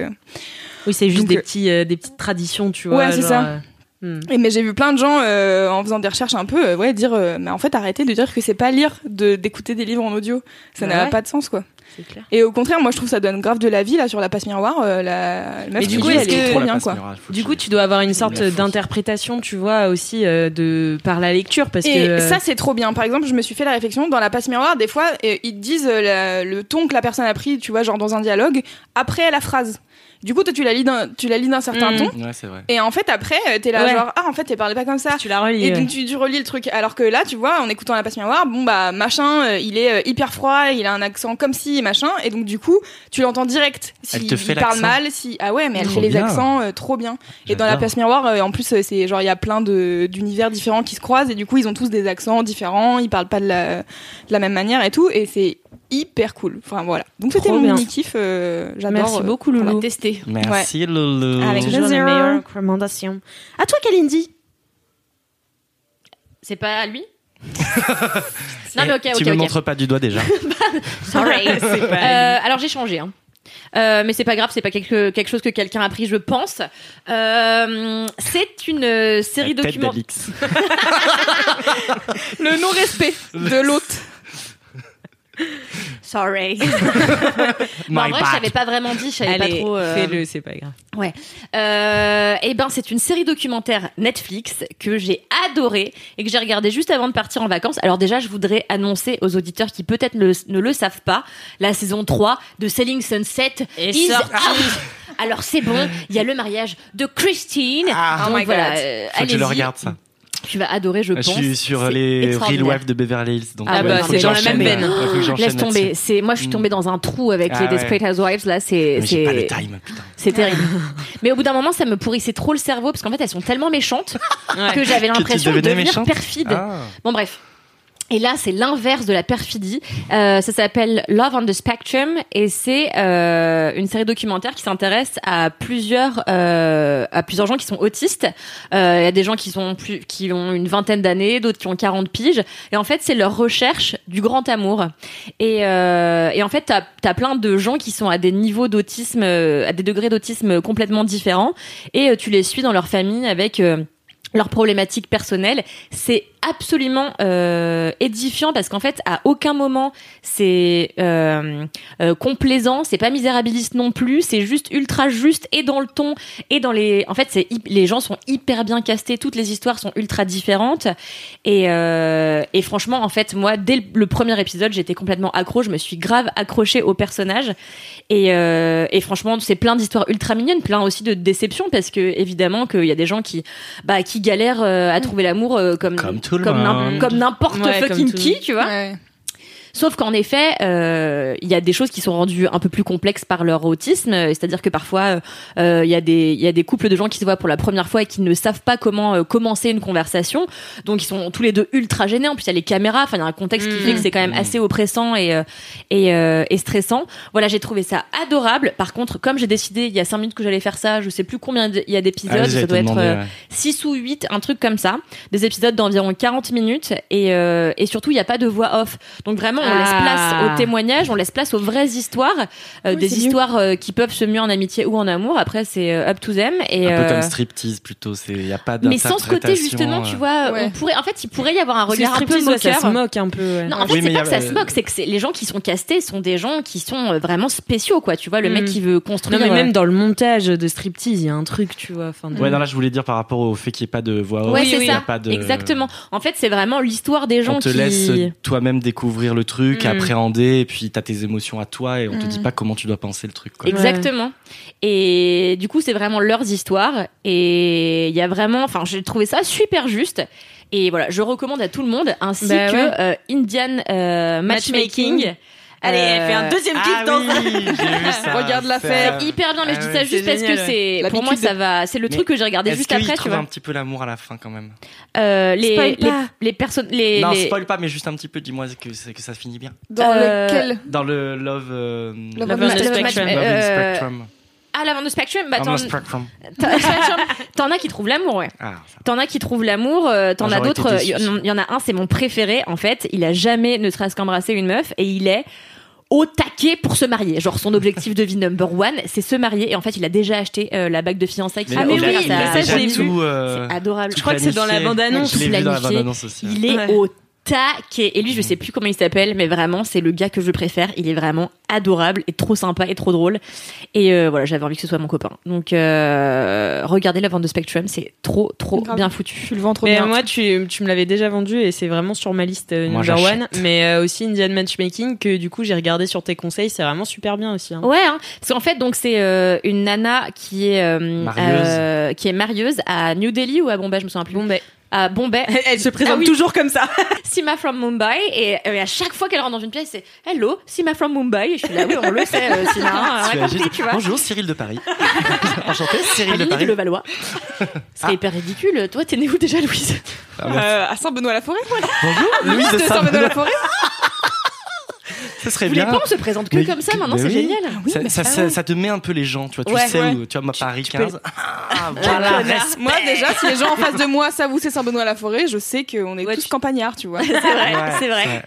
Speaker 2: Oui, c'est juste
Speaker 1: Donc,
Speaker 2: des, petits, des petites traditions, tu vois.
Speaker 1: Ouais, c'est ça.
Speaker 2: Hmm.
Speaker 1: et mais j'ai vu plein de gens euh, en faisant des recherches un peu, euh, ouais, dire, euh, mais en fait, arrêtez de dire que c'est pas lire de d'écouter des livres en audio. Ça
Speaker 2: Bah
Speaker 1: n'a
Speaker 2: ouais.
Speaker 1: pas de sens, quoi.
Speaker 2: C'est clair.
Speaker 1: Et au contraire, moi, je trouve ça donne grave de la vie là sur la passe miroir. euh, la, la meuf
Speaker 2: Mais du coup,
Speaker 1: elle est
Speaker 2: que-
Speaker 1: trop bien, quoi.
Speaker 4: miroir, que
Speaker 2: Du
Speaker 4: tu-
Speaker 2: coup, tu dois avoir une sorte d'interprétation, tu vois, aussi euh, de par la lecture, parce
Speaker 1: Et
Speaker 2: que
Speaker 1: ça, c'est trop bien. Par exemple, je me suis fait la réflexion dans la passe miroir. Des fois, euh, ils te disent euh, la- le ton que la personne a pris, tu vois, genre dans un dialogue, après la phrase. Du coup, toi, tu la lis d'un, tu la lis d'un certain
Speaker 2: Mm.
Speaker 1: ton.
Speaker 4: Ouais, c'est vrai.
Speaker 1: Et en fait, après, euh, t'es là,
Speaker 2: Ouais.
Speaker 1: genre, ah, en fait, t'es parlé pas comme ça.
Speaker 2: tu la relis.
Speaker 1: Et
Speaker 2: ouais.
Speaker 1: donc tu, tu relis le truc. Alors que là, tu vois, en écoutant la passe miroir, bon bah machin, euh, il est euh, hyper froid, il a un accent comme si machin, et donc du coup, tu l'entends direct. Si
Speaker 4: Elle te fait
Speaker 1: il parle mal, si ah ouais, mais elle
Speaker 4: Trop
Speaker 1: fait les accents euh, trop bien. Et dans la passe miroir, euh, en plus, euh, c'est genre il y a plein de d'univers différents qui se croisent, et du coup, ils ont tous des accents différents, ils parlent pas de la, de la même manière et tout, et c'est hyper cool. Enfin voilà. Donc c'était mon mini kiff. euh, J'adore.
Speaker 2: Merci
Speaker 1: euh,
Speaker 2: beaucoup,
Speaker 3: On va
Speaker 2: Loulou.
Speaker 3: tester.
Speaker 4: Merci, Loulou.
Speaker 1: Avec
Speaker 2: Toujours les meilleures recommandations. À toi, Kalindi.
Speaker 3: C'est pas à lui Non mais ok,
Speaker 4: tu
Speaker 3: ok,
Speaker 4: me montres pas du doigt déjà.
Speaker 3: Sorry. Euh, alors j'ai changé. Hein. Euh, mais c'est pas grave, c'est pas quelque, quelque chose que quelqu'un a pris, je pense. Euh, c'est une série documentaire.
Speaker 1: Le non-respect de l'autre.
Speaker 3: Sorry. Bon, en vrai, je
Speaker 4: bad.
Speaker 3: savais pas vraiment dit, je savais pas trop. euh,
Speaker 2: fais-le, c'est pas grave.
Speaker 3: Ouais. Euh, et ben, c'est une série documentaire Netflix que j'ai adorée et que j'ai regardée juste avant de partir en vacances. Alors déjà, je voudrais annoncer aux auditeurs qui peut-être le- ne le savent pas, la saison 3 de Selling Sunset
Speaker 2: Est
Speaker 3: is
Speaker 2: sortie.
Speaker 3: out. Alors c'est bon, il y a le mariage de Christine.
Speaker 4: Ah.
Speaker 3: Donc
Speaker 1: Oh my
Speaker 3: voilà,
Speaker 1: God.
Speaker 3: euh,
Speaker 4: Faut que je le
Speaker 3: allez-y.
Speaker 4: regarde ça.
Speaker 3: Tu vas adorer, je
Speaker 4: Je
Speaker 3: pense.
Speaker 4: suis sur
Speaker 3: C'est
Speaker 4: les Real. Wives de Beverly Hills. Donc
Speaker 3: Ah
Speaker 4: ouais,
Speaker 3: bah, c'est dans la même veine.
Speaker 4: que j'enchaîne
Speaker 3: Laisse tomber. C'est moi, je suis tombée dans un trou avec
Speaker 4: Ah
Speaker 3: les
Speaker 4: ouais.
Speaker 3: Desperate Housewives. Là, c'est
Speaker 4: j'ai pas le
Speaker 3: c'est
Speaker 4: time, putain.
Speaker 3: c'est terrible. Mais au bout d'un moment, ça me pourrissait trop le cerveau parce qu'en fait, elles sont tellement méchantes que j'avais l'impression de devenir
Speaker 4: méchante
Speaker 3: perfide.
Speaker 4: Ah.
Speaker 3: Bon bref. Et là, c'est l'inverse de la perfidie. Euh, ça s'appelle Love on the Spectrum et c'est euh, une série documentaire qui s'intéresse à plusieurs euh, à plusieurs gens qui sont autistes. Euh, Il y a des gens qui sont plus qui ont une vingtaine d'années, d'autres qui ont 40 piges. Et en fait, c'est leur recherche du grand amour. Et, euh, et en fait, t'as as plein de gens qui sont à des niveaux d'autisme, euh, à des degrés d'autisme complètement différents, et tu les suis dans leur famille avec leurs problématiques personnelles. C'est absolument euh, édifiant parce qu'en fait, à aucun moment c'est euh, euh, complaisant, c'est pas misérabiliste non plus, c'est juste ultra juste et dans le ton et dans les. En fait, c'est les gens sont hyper bien castés, toutes les histoires sont ultra différentes et euh, et franchement, en fait, moi, dès le- premier épisode, j'étais complètement accro, je me suis grave accrochée au personnage et, euh, et franchement, c'est plein d'histoires ultra mignonnes, plein aussi de déceptions parce que évidemment qu'il y a des gens qui bah qui galèrent euh, à trouver l'amour comme
Speaker 4: Comme tout le
Speaker 3: comme n'importe
Speaker 2: Ouais,
Speaker 3: fucking qui, tu vois.
Speaker 1: Ouais.
Speaker 3: Sauf qu'en effet, euh, il y a des choses qui sont rendues un peu plus complexes par leur autisme. euh, C'est-à-dire que parfois, euh, il y a des il y a des couples de gens qui se voient pour la première fois et qui ne savent pas comment euh, commencer une conversation. Donc ils sont tous les deux ultra gênés. En plus, il y a les caméras. Enfin, il y a un contexte qui
Speaker 2: Mhm.
Speaker 3: fait que c'est quand même assez oppressant et euh, et, euh, et stressant. Voilà, j'ai trouvé ça adorable. Par contre, comme j'ai décidé il y a cinq minutes que j'allais faire ça, je sais plus combien il y a d'épisodes.
Speaker 4: Ah,
Speaker 3: ça doit être
Speaker 4: demander,
Speaker 3: euh,
Speaker 4: ouais.
Speaker 3: 6 ou 8, un truc comme ça. Des épisodes d'environ 40 minutes. Et, euh, et surtout, il n'y a pas de voix off. Donc vraiment, on
Speaker 2: Ah.
Speaker 3: laisse place aux témoignages, on laisse place aux vraies histoires. euh,
Speaker 1: Oui,
Speaker 3: des histoires euh, qui peuvent se muer en amitié ou en amour. Après, c'est euh, up to them. Et,
Speaker 4: Un peu comme striptease plutôt. C'est il y a pas
Speaker 3: mais sans ce côté, justement, tu vois,
Speaker 1: Ouais.
Speaker 3: on pourrait, en fait, il pourrait y avoir un regard un peu
Speaker 2: striptease, ouais, ça
Speaker 3: moqueur.
Speaker 2: se moque un peu. ouais.
Speaker 3: Non, en fait,
Speaker 4: Oui,
Speaker 3: c'est pas
Speaker 4: y
Speaker 3: que
Speaker 4: a-
Speaker 3: ça se moque, c'est que c'est- les gens qui sont castés sont des gens qui sont vraiment spéciaux, quoi. Tu vois, le
Speaker 2: Mm.
Speaker 3: mec qui veut construire.
Speaker 2: Non, mais même dans le montage de striptease, il y a un truc, tu vois. Enfin, de-
Speaker 4: Ouais, non, là, je voulais dire par rapport au fait qu'il n'y ait pas de voix off.
Speaker 3: Ouais, c'est
Speaker 4: a
Speaker 3: ça.
Speaker 4: pas de-
Speaker 3: Exactement. En fait, c'est vraiment l'histoire des gens
Speaker 4: On te
Speaker 3: qui.
Speaker 4: laisse toi-même découvrir le truc,
Speaker 2: Mm.
Speaker 4: appréhender, et puis t'as tes émotions à toi, et on te
Speaker 1: Mm.
Speaker 4: dit pas comment tu dois penser le truc. Quoi.
Speaker 3: Exactement. Et du coup, c'est vraiment leurs histoires. Et il y a vraiment, enfin, j'ai trouvé ça super juste. Et voilà, je recommande à tout le monde, ainsi
Speaker 2: Bah
Speaker 3: que
Speaker 2: ouais.
Speaker 3: euh, Indian euh, Matchmaking.
Speaker 2: Matchmaking. Allez, elle fait un
Speaker 3: Euh,
Speaker 2: deuxième kiff
Speaker 4: Ah
Speaker 2: dans
Speaker 4: oui, ça.
Speaker 1: Regarde la
Speaker 4: C'est,
Speaker 1: faire.
Speaker 4: euh,
Speaker 3: Hyper bien, mais je
Speaker 4: Ah
Speaker 3: dis
Speaker 4: ouais.
Speaker 3: ça juste parce que c'est, pour moi, ça va, c'est le truc que j'ai regardé juste après, tu vois.
Speaker 4: un petit peu l'amour à la fin quand même
Speaker 3: Euh, les,
Speaker 2: Spoil
Speaker 3: les,
Speaker 2: pas.
Speaker 3: les personnes, les,
Speaker 4: Non,
Speaker 3: les-
Speaker 4: spoil pas, mais juste un petit peu, dis-moi que, ça finit bien.
Speaker 1: Dans
Speaker 3: Euh,
Speaker 1: lequel?
Speaker 4: Dans le Love... euh,
Speaker 1: Love
Speaker 3: Love
Speaker 2: Spectrum.
Speaker 4: Love the
Speaker 3: euh,
Speaker 4: Spectrum.
Speaker 3: Ah, la vente de Spectrum, bah,
Speaker 4: On
Speaker 3: t'en,
Speaker 4: the Spectrum.
Speaker 3: t'en- as qui trouvent l'amour, ouais.
Speaker 4: Ah.
Speaker 3: T'en as qui trouvent l'amour, euh, t'en
Speaker 4: Ah,
Speaker 3: as d'autres. Il y, en a un, c'est mon préféré. En fait, il a jamais ne serait-ce qu'embrassé une meuf et il est au taquet pour se marier. Genre son objectif de vie number one, c'est se marier. Et en fait, il a déjà acheté euh, la bague de fiançailles.
Speaker 4: Mais
Speaker 3: va
Speaker 2: mais oui, ça,
Speaker 4: déjà
Speaker 2: je l'ai
Speaker 3: famille.
Speaker 4: tout, euh,
Speaker 3: C'est adorable. Je crois que
Speaker 2: c'est dans la.
Speaker 4: Je l'ai vu dans la aussi.
Speaker 3: il est
Speaker 2: Ouais.
Speaker 3: au taquet. Et lui, je sais plus comment il s'appelle, mais vraiment, c'est le gars que je préfère. Il est vraiment adorable et trop sympa et trop drôle. Et euh, voilà, j'avais envie que ce soit mon copain. Donc, euh, regardez la vente de Spectrum, c'est trop, trop
Speaker 1: Grave.
Speaker 3: bien foutu.
Speaker 1: Tu le vends trop
Speaker 2: Mais
Speaker 1: bien.
Speaker 2: moi, tu, tu me l'avais déjà vendu et c'est vraiment sur ma liste euh, number one. Mais euh, aussi Indian Matchmaking que du coup j'ai regardé sur tes conseils, c'est vraiment super bien aussi. hein.
Speaker 3: Ouais, hein. parce qu'en fait, donc c'est euh, une nana qui est euh,
Speaker 4: Marieuse.
Speaker 3: euh, qui est marieuse à New Delhi ou à Bombay, je me souviens plus.
Speaker 2: Bombay.
Speaker 3: À Bombay.
Speaker 2: Elle se présente
Speaker 3: Ah oui.
Speaker 2: toujours comme ça.
Speaker 3: Sima from Mumbai et, et à chaque fois qu'elle rentre dans une pièce, c'est Hello, Sima from Mumbai. Et je suis là, oui, on le sait, euh, Sima,
Speaker 4: Tu
Speaker 3: compris, tu vois.
Speaker 4: Bonjour, Cyril de Paris. Enchanté, Cyril de Paris.
Speaker 3: de Levallois. C'est
Speaker 4: Ah.
Speaker 3: hyper ridicule. Toi, t'es né où déjà, Louise?
Speaker 4: Ah.
Speaker 1: Euh, à Saint-Benoît-la-Forêt
Speaker 4: Bonjour, Louise de
Speaker 1: de
Speaker 4: Saint-Benoît.
Speaker 1: Saint-Benoît-la-Forêt
Speaker 4: Ça serait
Speaker 3: Vous
Speaker 4: bien.
Speaker 3: pas, on se présente que
Speaker 4: Mais-
Speaker 3: comme ça maintenant, c'est
Speaker 4: oui.
Speaker 3: génial.
Speaker 4: ça, ça, ça- ça te met un peu les gens, tu vois. Tu sais
Speaker 3: ouais.
Speaker 4: où, tu vois, moi, Paris
Speaker 3: tu peux-
Speaker 4: 15. Ah,
Speaker 1: Voilà.
Speaker 4: voilà.
Speaker 1: Moi déjà, si les gens en face de moi savent où c'est Saint-Benoît-la-Forêt, je sais qu'on est
Speaker 3: Ouais,
Speaker 1: tous
Speaker 3: tu-
Speaker 1: campagnards, tu vois.
Speaker 3: C'est vrai,
Speaker 4: Ouais,
Speaker 3: c'est vrai.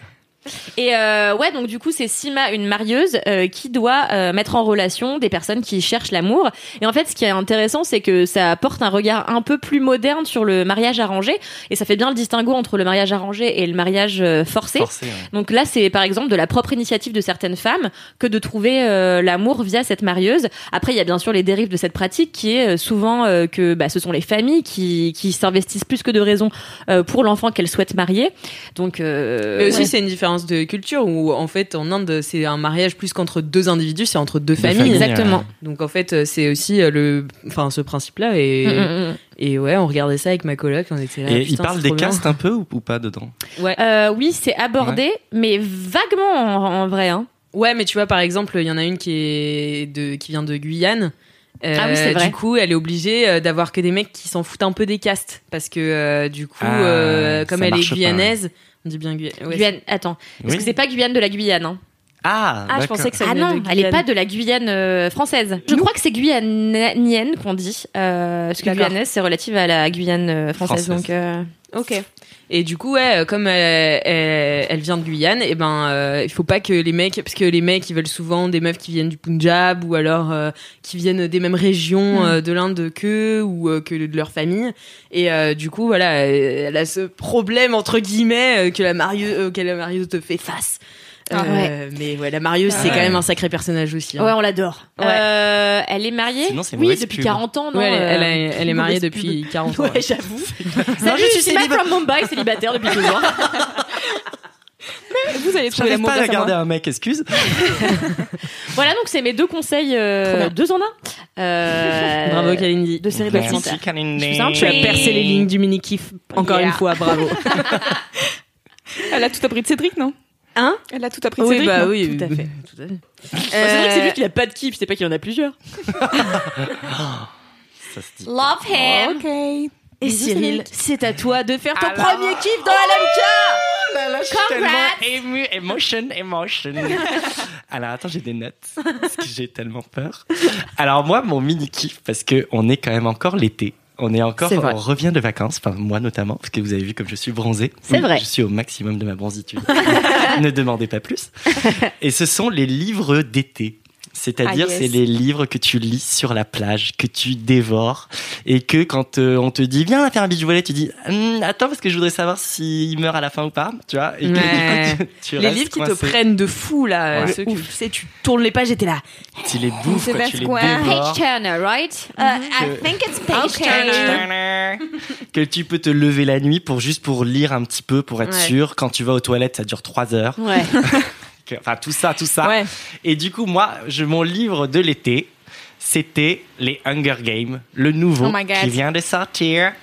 Speaker 3: Et euh, ouais, donc du coup, c'est Sima, une marieuse, euh, qui doit euh, mettre en relation des personnes qui cherchent l'amour. Et en fait, ce qui est intéressant, c'est que ça apporte un regard un peu plus moderne sur le mariage arrangé, et ça fait bien le distinguo entre le mariage arrangé et le mariage euh, forcé.
Speaker 4: Forcé, ouais.
Speaker 3: Donc là, c'est par exemple de la propre initiative de certaines femmes que de trouver euh, l'amour via cette marieuse. Après, il y a bien sûr les dérives de cette pratique qui est euh, souvent euh, que bah, ce sont les familles qui, qui s'investissent plus que de raison euh, pour l'enfant qu'elles souhaitent marier. Donc euh,
Speaker 2: Mais aussi,
Speaker 3: ouais.
Speaker 2: c'est une différence de culture où, en fait, en Inde, c'est un mariage plus qu'entre deux individus, c'est entre deux,
Speaker 4: Deux
Speaker 2: familles.
Speaker 4: familles,
Speaker 3: Exactement.
Speaker 4: ouais.
Speaker 2: Donc, en fait, c'est aussi euh, le, enfin, ce principe-là. Et,
Speaker 3: Mm, mm, mm.
Speaker 2: et ouais, on regardait ça avec ma coloc, on était là.
Speaker 4: Et il parle
Speaker 2: c'est
Speaker 4: des castes un peu ou, ou pas dedans?
Speaker 2: Ouais.
Speaker 3: Euh, oui, c'est abordé, mais vaguement en, en vrai. Hein.
Speaker 2: Ouais, mais tu vois, par exemple, il y en a une qui est de, qui vient de Guyane. Euh,
Speaker 3: Ah oui, c'est vrai.
Speaker 2: Du coup, elle est obligée euh, d'avoir que des mecs qui s'en foutent un peu des castes. Parce que, euh, du coup,
Speaker 4: Ah,
Speaker 2: euh, comme elle est
Speaker 4: pas,
Speaker 2: guyanaise, on dit bien Guyane. ouais,
Speaker 3: Guyane, attends, parce
Speaker 4: Oui.
Speaker 3: que c'est pas Guyane de la Guyane. Hein.
Speaker 4: Ah,
Speaker 2: Ah, je pensais que ça
Speaker 3: Ah non,
Speaker 2: de
Speaker 3: elle est
Speaker 2: Guyane.
Speaker 3: pas de la Guyane euh, française. Je crois que c'est guyanienne qu'on dit, euh, parce que guyanaise c'est relative à la Guyane euh, française.
Speaker 4: Française.
Speaker 3: Donc euh,
Speaker 2: Ok. Et du coup, ouais, comme elle, elle, elle vient de Guyane, et ben, euh, il faut pas que les mecs, parce que les mecs, ils veulent souvent des meufs qui viennent du Punjab ou alors euh, qui viennent des mêmes régions euh, de l'Inde qu'eux ou euh, que de leur famille. Et euh, du coup, voilà, elle, a ce problème entre guillemets euh, que la marieuse, euh, auquel la marieuse te fait face.
Speaker 1: Ah,
Speaker 2: Euh, Mais ouais, la marieuse, c'est
Speaker 4: Ouais.
Speaker 2: quand même un sacré personnage aussi. hein.
Speaker 3: ouais, on l'adore.
Speaker 2: Ouais.
Speaker 3: Euh, elle est mariée.
Speaker 4: Sinon, c'est une
Speaker 3: oui, depuis
Speaker 4: pub.
Speaker 3: 40 ans. Non,
Speaker 2: Ouais, elle,
Speaker 3: euh,
Speaker 2: elle, est- elle est mariée depuis
Speaker 3: pub.
Speaker 2: 40 ans.
Speaker 3: Ouais,
Speaker 2: ouais.
Speaker 3: j'avoue.
Speaker 4: Non,
Speaker 3: Salut,
Speaker 4: je suis
Speaker 3: from Mumbai, célibataire depuis toujours.
Speaker 1: Vous allez trouver l'amour
Speaker 4: pas à
Speaker 1: grâce à
Speaker 4: garder
Speaker 1: moi.
Speaker 4: un mec, excuse.
Speaker 3: voilà, donc c'est mes deux conseils, euh, deux en un. Euh,
Speaker 2: Bravo, Kalindi.
Speaker 3: De série
Speaker 4: Merci,
Speaker 3: documentaire.
Speaker 2: Tu as percé les lignes du mini kiff encore
Speaker 3: Yeah.
Speaker 2: une fois, bravo.
Speaker 1: Elle a tout appris de Cédric, non?
Speaker 2: Hein
Speaker 1: Elle a tout appris de Cédric.
Speaker 2: bah
Speaker 1: non
Speaker 2: oui,
Speaker 3: Tout à fait.
Speaker 2: Tout à fait.
Speaker 3: c'est vrai que c'est lui qui a pas de kiff, c'est pas qu'il y en a plusieurs.
Speaker 4: Ça se dit.
Speaker 3: Love him.
Speaker 1: Ok.
Speaker 3: Et
Speaker 1: Bisous,
Speaker 3: Cyril, c'est à toi de faire ton
Speaker 4: Alors-
Speaker 3: premier kiff dans LMK.
Speaker 4: Oh là là, je suis
Speaker 3: Congrats.
Speaker 4: tellement ému, emotion, emotion. Alors attends, j'ai des notes parce que j'ai tellement peur. Alors moi, mon mini kiff parce que on est quand même encore l'été. On est encore, on revient de vacances, enfin moi notamment, parce que vous avez vu comme je suis bronzé.
Speaker 3: C'est
Speaker 4: Oui,
Speaker 3: vrai.
Speaker 4: Je suis au maximum de ma bronzitude. ne demandez pas plus. Et ce sont les livres d'été. C'est-à-dire,
Speaker 1: Ah, yes.
Speaker 4: c'est les livres que tu lis sur la plage, que tu dévores, et que quand euh, on te dit viens on va faire un beach volley, tu dis Hum, attends parce que je voudrais savoir s'il meurt à la fin ou pas, tu vois. Et que,
Speaker 2: Ouais.
Speaker 4: du coup, tu, tu
Speaker 2: Les livres qui te prennent de fou là,
Speaker 4: Ouais.
Speaker 2: ceux que tu sais, tu tournes les pages et t'es là.
Speaker 4: tu les bouffes,
Speaker 1: C'est
Speaker 4: quoi, tu les dévores.
Speaker 3: Page Turner, right? Uh, I think it's Page Turner.
Speaker 4: que tu peux te lever la nuit pour juste pour lire un petit peu pour être
Speaker 2: Ouais.
Speaker 4: sûr quand tu vas aux toilettes ça dure trois heures
Speaker 3: Ouais.
Speaker 4: Enfin tout ça tout ça.
Speaker 2: Ouais.
Speaker 4: et du coup moi je mon livre de l'été c'était les Hunger Games le nouveau
Speaker 1: Oh
Speaker 4: qui vient de sortir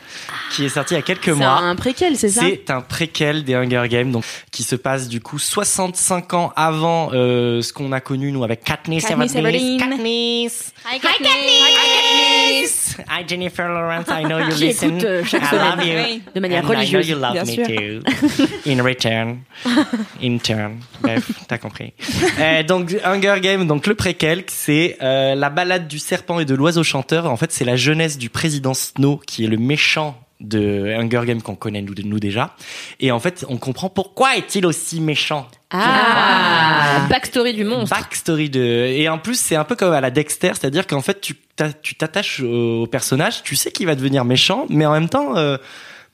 Speaker 4: qui est sorti il y a quelques
Speaker 2: C'est
Speaker 4: mois
Speaker 2: un préquel, c'est ça
Speaker 4: c'est un préquel des Hunger Games, donc qui se passe du coup 65 ans avant euh, ce qu'on a connu nous avec Katniss
Speaker 1: Katniss
Speaker 4: Everdeen.
Speaker 1: Everdeen.
Speaker 4: Katniss.
Speaker 3: Hi, Katniss.
Speaker 4: Hi Jennifer Lawrence, I know you
Speaker 3: Qui
Speaker 4: listen.
Speaker 3: écoute, euh, chaque
Speaker 4: I love you.
Speaker 3: De manière
Speaker 4: And
Speaker 3: religieuse,
Speaker 4: I know you love
Speaker 1: bien
Speaker 4: me
Speaker 1: sûr.
Speaker 4: too. In return. In turn. Bref, t'as compris. Euh, donc Hunger Games, donc le préquel, c'est euh, la balade du serpent et de l'oiseau chanteur. En fait, c'est la jeunesse du président Snow qui est le méchant de Hunger Games qu'on connaît nous, nous déjà. Et en fait, on comprend pourquoi est-il aussi méchant.
Speaker 3: Ah, backstory du monstre.
Speaker 4: Backstory de et en plus c'est un peu comme à la Dexter, c'est-à-dire qu'en fait tu t'a- tu t'attaches au, au personnage, tu sais qu'il va devenir méchant, mais en même temps euh,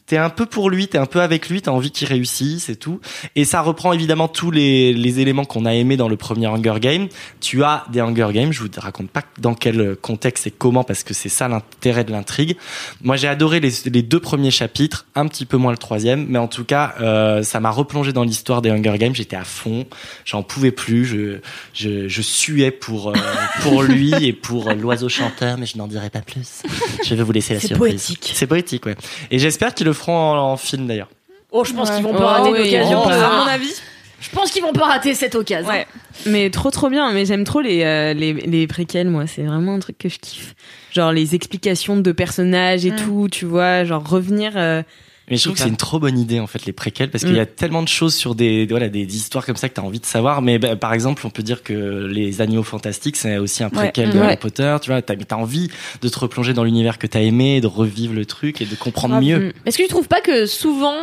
Speaker 4: t'es un peu pour lui, t'es un peu avec lui, t'as envie qu'il réussisse et tout. Et ça reprend évidemment tous les, les éléments qu'on a aimés dans le premier Hunger Game. Tu as des Hunger Games, je vous raconte pas dans quel contexte et comment parce que c'est ça l'intérêt de l'intrigue. Moi j'ai adoré les, les deux premiers chapitres, un petit peu moins le troisième, mais en tout cas euh, ça m'a replongé dans l'histoire des Hunger Games. J'étais à fond, j'en pouvais plus, je, je, je suais pour euh, pour lui et pour euh, l'oiseau chanteur, mais je n'en dirai pas plus. Je vais vous laisser la
Speaker 2: C'est
Speaker 4: surprise.
Speaker 2: poétique.
Speaker 4: C'est poétique, ouais. Et j'espère qu'ils le feront en, en film d'ailleurs.
Speaker 3: Oh, je pense
Speaker 1: Ouais.
Speaker 3: qu'ils vont
Speaker 2: Oh,
Speaker 3: pas rater
Speaker 2: oui,
Speaker 3: l'occasion.
Speaker 2: va-
Speaker 1: À mon avis.
Speaker 3: Je pense qu'ils vont pas rater cette occasion.
Speaker 1: Ouais.
Speaker 2: Mais trop trop bien, mais j'aime trop les, euh, les, les préquels, moi, c'est vraiment un truc que je kiffe. Genre les explications de personnages et
Speaker 1: Mm.
Speaker 2: tout, tu vois, genre revenir... euh,
Speaker 4: Mais je trouve que c'est une trop bonne idée en fait les préquels parce qu'il y a tellement de choses sur des voilà des, histoires comme ça que tu as envie de savoir. Mais bah, par exemple, on peut dire que les Animaux Fantastiques c'est aussi un préquel
Speaker 3: Ouais.
Speaker 4: de
Speaker 3: Ouais.
Speaker 4: Harry Potter. Tu vois, t'as as envie de te replonger dans l'univers que t'as aimé, de revivre le truc et de comprendre mieux.
Speaker 3: Mm. Est-ce que tu trouves pas que souvent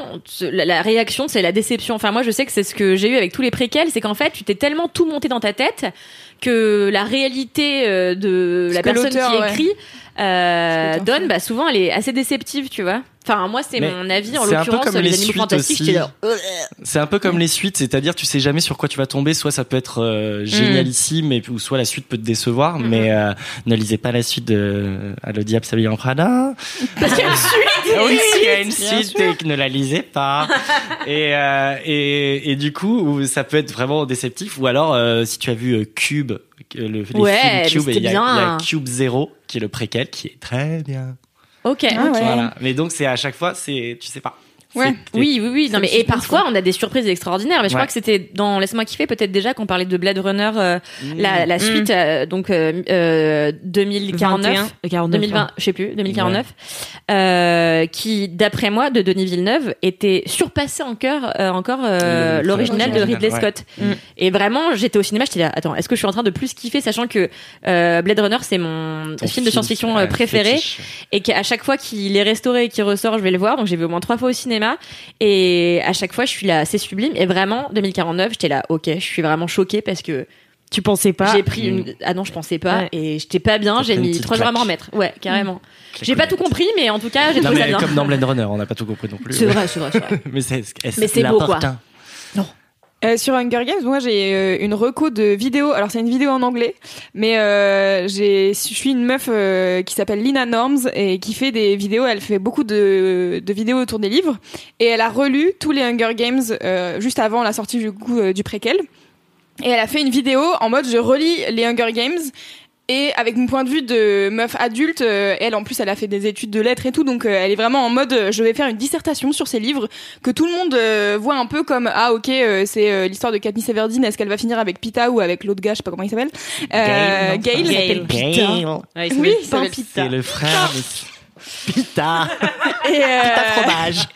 Speaker 3: la, la réaction c'est la déception? Enfin moi je sais que c'est ce que j'ai eu avec tous les préquels, c'est qu'en fait tu t'es tellement tout monté dans ta tête que la réalité euh, de la personne qui
Speaker 1: ouais.
Speaker 3: écrit euh, donne, bah souvent elle est assez déceptive, tu vois. Enfin moi c'est mon avis en
Speaker 4: c'est un peu
Speaker 3: l'occurrence
Speaker 4: comme
Speaker 3: les
Speaker 4: les
Speaker 3: animaux
Speaker 4: suites
Speaker 3: fantastiques. euh,
Speaker 4: C'est un peu comme les suites, c'est-à-dire tu sais jamais sur quoi tu vas tomber, soit ça peut être euh, génialissime, et, ou soit la suite peut te décevoir, mais euh, ne lisez pas la suite de À le diable s'habille en Prada.
Speaker 3: Parce qu'il y a une suite.
Speaker 4: Ah oui, il y a une suite et que ne la lisez pas. et, euh, et, et du coup, ça peut être vraiment déceptif. Ou alors, euh, si tu as vu euh, Cube, le, les
Speaker 3: Ouais,
Speaker 4: films
Speaker 3: mais
Speaker 4: Cube, il y, a- y Cube Zero, qui est le préquel, qui est très bien.
Speaker 3: Ok.
Speaker 1: Ah ouais.
Speaker 4: Voilà. Mais donc, c'est à chaque fois, c'est, tu sais pas.
Speaker 1: Ouais.
Speaker 3: Oui, oui, oui. Non, mais et parfois on a des surprises extraordinaires. Mais je
Speaker 4: Ouais.
Speaker 3: crois que c'était dans Laisse-moi kiffer peut-être déjà qu'on parlait de Blade Runner, euh,
Speaker 4: Mmh.
Speaker 3: la, la suite euh, donc euh, euh, 2049.
Speaker 2: 21, 49,
Speaker 3: 2020, je sais plus, 2049, euh, qui, d'après moi, de Denis Villeneuve, était surpassé encore, euh, encore euh, l'original de Ridley
Speaker 4: ouais.
Speaker 3: Scott.
Speaker 2: Mm.
Speaker 3: Et vraiment, j'étais au cinéma, j'étais là, attends, est-ce que je suis en train de plus kiffer, sachant que euh, Blade Runner, c'est mon
Speaker 4: Ton
Speaker 3: film de science-fiction
Speaker 4: ouais,
Speaker 3: euh, préféré,
Speaker 4: fétiche.
Speaker 3: et qu'à chaque fois qu'il est restauré et qu'il ressort, je vais le voir. Donc j'ai vu au moins trois fois au cinéma, et à chaque fois, je suis là, c'est sublime. Et vraiment, 2049, j'étais là, ok, je suis vraiment choquée parce que
Speaker 2: Tu pensais pas
Speaker 3: j'ai pris une. Ah non, je pensais pas.
Speaker 2: Ouais.
Speaker 3: Et j'étais pas bien. J'ai mis trois jours à m'en remettre. Ouais, carrément. J'ai pas tout compris, mais en tout cas, j'ai
Speaker 4: Non,
Speaker 3: trouvé ça
Speaker 4: mais
Speaker 3: bien.
Speaker 4: comme dans Blade Runner, on n'a pas tout compris non plus.
Speaker 3: C'est vrai, c'est vrai, c'est vrai.
Speaker 4: mais c'est,
Speaker 3: Mais c'est beau, quoi.
Speaker 4: l'important.
Speaker 1: Euh, sur Hunger Games, moi j'ai euh, une reco de vidéo. Alors c'est une vidéo en anglais, mais euh, je suis une meuf euh, qui s'appelle Lina Norms et qui fait des vidéos. Elle fait beaucoup de, de vidéos autour des livres et elle a relu tous les Hunger Games juste avant la sortie du coup du préquel. Et elle a fait une vidéo en mode je relis les Hunger Games et avec mon point de vue de meuf adulte, euh, elle en plus elle a fait des études de lettres et tout, donc euh, elle est vraiment en mode euh, je vais faire une dissertation sur ces livres que tout le monde voit un peu comme ah ok c'est l'histoire de Katniss Everdeen, est-ce qu'elle va finir avec Pita ou avec l'autre gars, je sais pas comment il s'appelle. Euh,
Speaker 4: Gail,
Speaker 1: Gail, Pita.
Speaker 4: Gail.
Speaker 3: Ouais, il
Speaker 1: Oui,
Speaker 3: Pita.
Speaker 4: C'est le frère Pita.
Speaker 1: Et, euh,
Speaker 4: Pita fromage.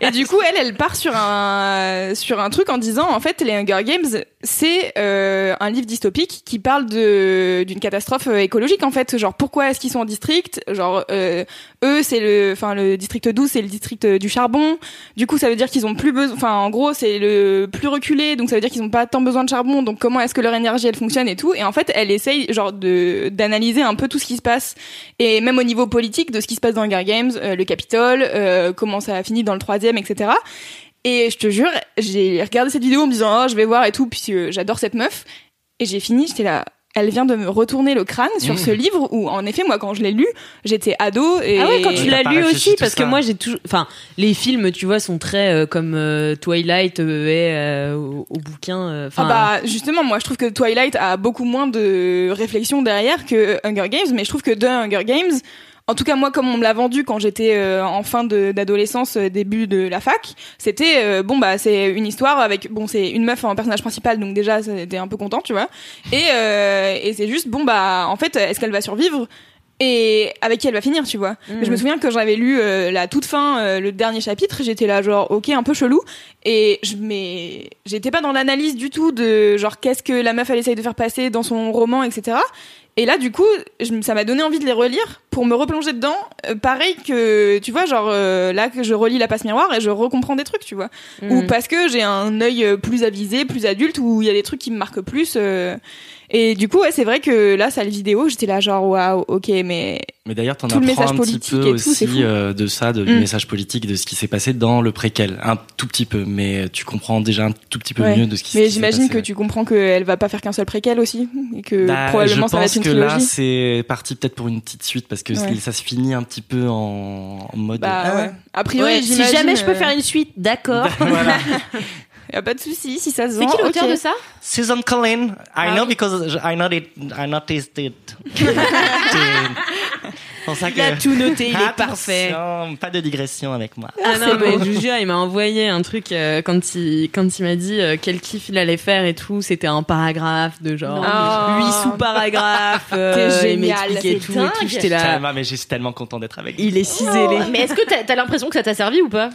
Speaker 1: Et du coup, elle, elle part sur un sur un truc en disant, en fait, les Hunger Games, c'est euh, un livre dystopique qui parle de d'une catastrophe euh, écologique. En fait, genre pourquoi est-ce qu'ils sont en district? Genre euh, eux, c'est le, enfin le district 12, c'est le district euh, du charbon. Du coup, ça veut dire qu'ils ont plus besoin. Enfin, en gros, c'est le plus reculé, donc ça veut dire qu'ils ont pas tant besoin de charbon. Donc comment est-ce que leur énergie elle fonctionne et tout Et en fait, elle essaye genre de d'analyser un peu tout ce qui se passe et même au niveau politique de ce qui se passe dans Hunger Games, euh, le Capitole, euh, comment ça a fini dans le troisième, etc. Et je te jure, j'ai regardé cette vidéo en me disant oh je vais voir et tout, puis j'adore cette meuf. Et j'ai fini, j'étais là. Elle vient de me retourner le crâne sur
Speaker 4: Mmh.
Speaker 1: ce livre où, en effet, moi, quand je l'ai lu, j'étais ado et.
Speaker 2: Ah ouais, quand tu l'as lu aussi, parce que moi j'ai toujours, enfin, les films, tu vois, sont très euh, comme euh, Twilight euh, euh, au, au bouquin. euh,
Speaker 1: Ah
Speaker 2: Enfin,
Speaker 1: bah justement moi je trouve que Twilight a beaucoup moins de réflexion derrière que Hunger Games mais je trouve que de Hunger Games en tout cas moi comme on me l'a vendu quand j'étais euh, en fin d'adolescence euh, début de la fac c'était euh, bon bah c'est une histoire avec bon c'est une meuf en personnage principal donc déjà c'était un peu content tu vois et euh, et c'est juste bon bah en fait est-ce qu'elle va survivre? Et avec qui elle va finir, tu vois? Mais je me souviens que j'avais lu euh, la toute fin, euh, le dernier chapitre, j'étais là genre ok un peu chelou et je mais j'étais pas dans l'analyse du tout de genre qu'est-ce que la meuf elle essaye de faire passer dans son roman etc. Et là du coup je ça m'a donné envie de les relire pour me replonger dedans. Euh, pareil que tu vois genre euh, là que je relis la passe miroir et je recomprends des trucs tu vois. Ou parce que j'ai un œil euh, plus avisé, plus adulte où il y a des trucs qui me marquent plus. euh, et du coup, ouais, c'est vrai que là, ça le vidéo, j'étais là genre waouh, ok, mais
Speaker 4: Mais d'ailleurs, t'en
Speaker 1: Tout le
Speaker 4: apprends
Speaker 1: message
Speaker 4: un petit peu
Speaker 1: tout,
Speaker 4: aussi euh, de ça, de, du
Speaker 1: Mm.
Speaker 4: message politique, de ce qui s'est passé dans le préquel. Un tout petit peu, mais tu comprends déjà un tout petit peu
Speaker 1: Ouais.
Speaker 4: mieux de ce qui, ce
Speaker 1: mais
Speaker 4: qui s'est
Speaker 1: j'imagine
Speaker 4: passé,
Speaker 1: que tu comprends qu'elle va pas faire qu'un seul préquel aussi et que
Speaker 4: Bah,
Speaker 1: probablement
Speaker 4: je
Speaker 1: ça va
Speaker 4: pense
Speaker 1: être une
Speaker 4: que là,
Speaker 1: trilogie.
Speaker 4: c'est parti peut-être pour une petite suite parce que
Speaker 1: Ouais.
Speaker 4: ça se finit un petit peu en, en mode.
Speaker 1: Bah
Speaker 4: Ah,
Speaker 1: ouais. A priori,
Speaker 2: ouais, si jamais je peux
Speaker 1: euh,
Speaker 2: faire une suite, d'accord.
Speaker 4: voilà.
Speaker 1: y a pas de souci si ça se
Speaker 3: C'est
Speaker 1: vend.
Speaker 3: qui l'auteur
Speaker 1: ok.
Speaker 3: de ça?
Speaker 4: Susan Collin, I
Speaker 3: Ah
Speaker 4: know
Speaker 3: oui.
Speaker 4: because I noticed, I noticed it. pour ça
Speaker 2: Il a tout noté, il est parfait.
Speaker 4: Pas de digression avec moi.
Speaker 2: Ah non, mais je vous jure, il m'a envoyé un truc euh, quand il quand il m'a dit euh, quel kiff il allait faire et tout. C'était un paragraphe de genre
Speaker 1: Non.
Speaker 2: huit sous-paragraphes. euh,
Speaker 1: T'es
Speaker 2: il
Speaker 1: génial,
Speaker 3: c'est
Speaker 2: tout et tout.
Speaker 3: dingue.
Speaker 2: J'étais là.
Speaker 4: Tellement, mais je suis tellement content d'être avec.
Speaker 2: Il est ciselé.
Speaker 3: Mais est-ce que t'as as, l'impression que ça t'a servi ou pas?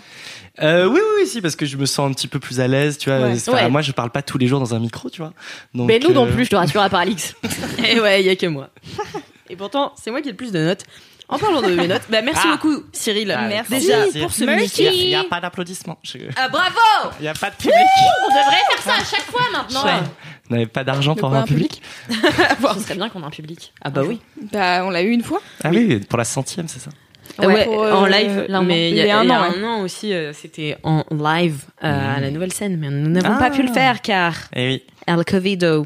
Speaker 4: Euh, oui, oui, oui, si, parce que je me sens un petit peu plus à l'aise, tu vois.
Speaker 1: Ouais.
Speaker 4: Enfin,
Speaker 3: Ouais.
Speaker 4: Moi, je parle pas tous les jours dans un micro, tu vois. Donc,
Speaker 3: Mais nous non
Speaker 4: euh,
Speaker 3: plus, je te rassure, à part Alix.
Speaker 2: Et ouais, il y a que moi. Et pourtant, c'est moi qui ai le plus de notes. En parlant de mes notes, bah merci
Speaker 4: Ah.
Speaker 2: beaucoup Cyril.
Speaker 4: ah,
Speaker 1: Merci.
Speaker 2: Déjà pour ce
Speaker 3: Merci.
Speaker 4: Il n'y a, pas d'applaudissements. Je-
Speaker 2: Ah bravo
Speaker 4: Il n'y a pas de public.
Speaker 3: On devrait faire ça à chaque fois maintenant.
Speaker 4: Ouais. Vous n'avez pas d'argent pour un public,
Speaker 3: Ce serait bien qu'on ait un public.
Speaker 2: Ah bah oui.
Speaker 1: Bah, on l'a eu une fois.
Speaker 4: Ah oui, pour la centième, c'est ça.
Speaker 2: Ouais,
Speaker 1: pour,
Speaker 2: en
Speaker 1: euh,
Speaker 2: live,
Speaker 1: l'un-
Speaker 2: mais il y a,
Speaker 1: il y a un
Speaker 2: il y a
Speaker 1: an,
Speaker 2: un an aussi, euh, c'était en live euh, à la nouvelle scène, mais nous n'avons
Speaker 4: Ah.
Speaker 2: pas pu le faire car
Speaker 4: Eh oui.
Speaker 2: El Covido.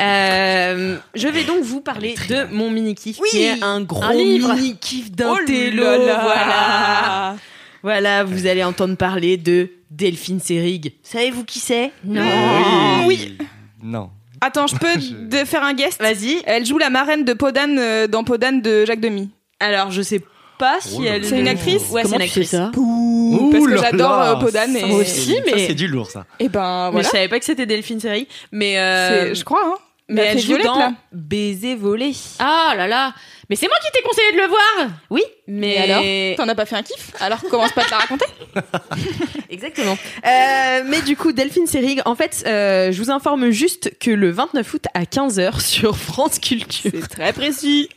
Speaker 2: Euh, je vais donc vous parler de mon mini kiff, qui est un gros
Speaker 3: un
Speaker 2: mini kiff d'un
Speaker 1: Oh.
Speaker 2: Voilà, voilà, vous allez entendre parler de Delphine Seyrig. Savez-vous qui c'est?
Speaker 3: Non.
Speaker 4: Oui. Non.
Speaker 1: Attends, je peux de faire un guest?
Speaker 2: Vas-y.
Speaker 1: Elle joue la marraine de Podane euh, dans Podane de Jacques Demy.
Speaker 2: Alors, je sais pas si
Speaker 4: Oh
Speaker 2: elle.
Speaker 4: là.
Speaker 1: C'est une actrice
Speaker 2: Ouais, c'est
Speaker 3: Comment
Speaker 2: une
Speaker 3: tu sais
Speaker 2: actrice.
Speaker 3: ça
Speaker 4: Ouh
Speaker 1: parce que j'adore, euh, Podane
Speaker 4: ça,
Speaker 1: et-
Speaker 4: c'est-
Speaker 2: Aussi, mais-
Speaker 4: ça, c'est du lourd, ça.
Speaker 1: Et ben
Speaker 2: Mais
Speaker 1: voilà.
Speaker 2: je savais pas que c'était Delphine Seyrig, mais euh,
Speaker 1: C'est- Je crois, hein.
Speaker 2: mais
Speaker 1: Elle
Speaker 2: joue
Speaker 1: Violette,
Speaker 2: dans
Speaker 1: là.
Speaker 2: Baiser volé.
Speaker 3: Ah là là. Mais c'est moi qui t'ai conseillé de le voir.
Speaker 2: Oui, mais
Speaker 1: alors T'en as pas fait un kiff Alors commence pas à te la raconter.
Speaker 2: Exactement. Euh, mais du coup, Delphine Seyrig, en fait, euh, je vous informe juste que le 29 août à 15h sur France Culture,
Speaker 1: C'est très précis.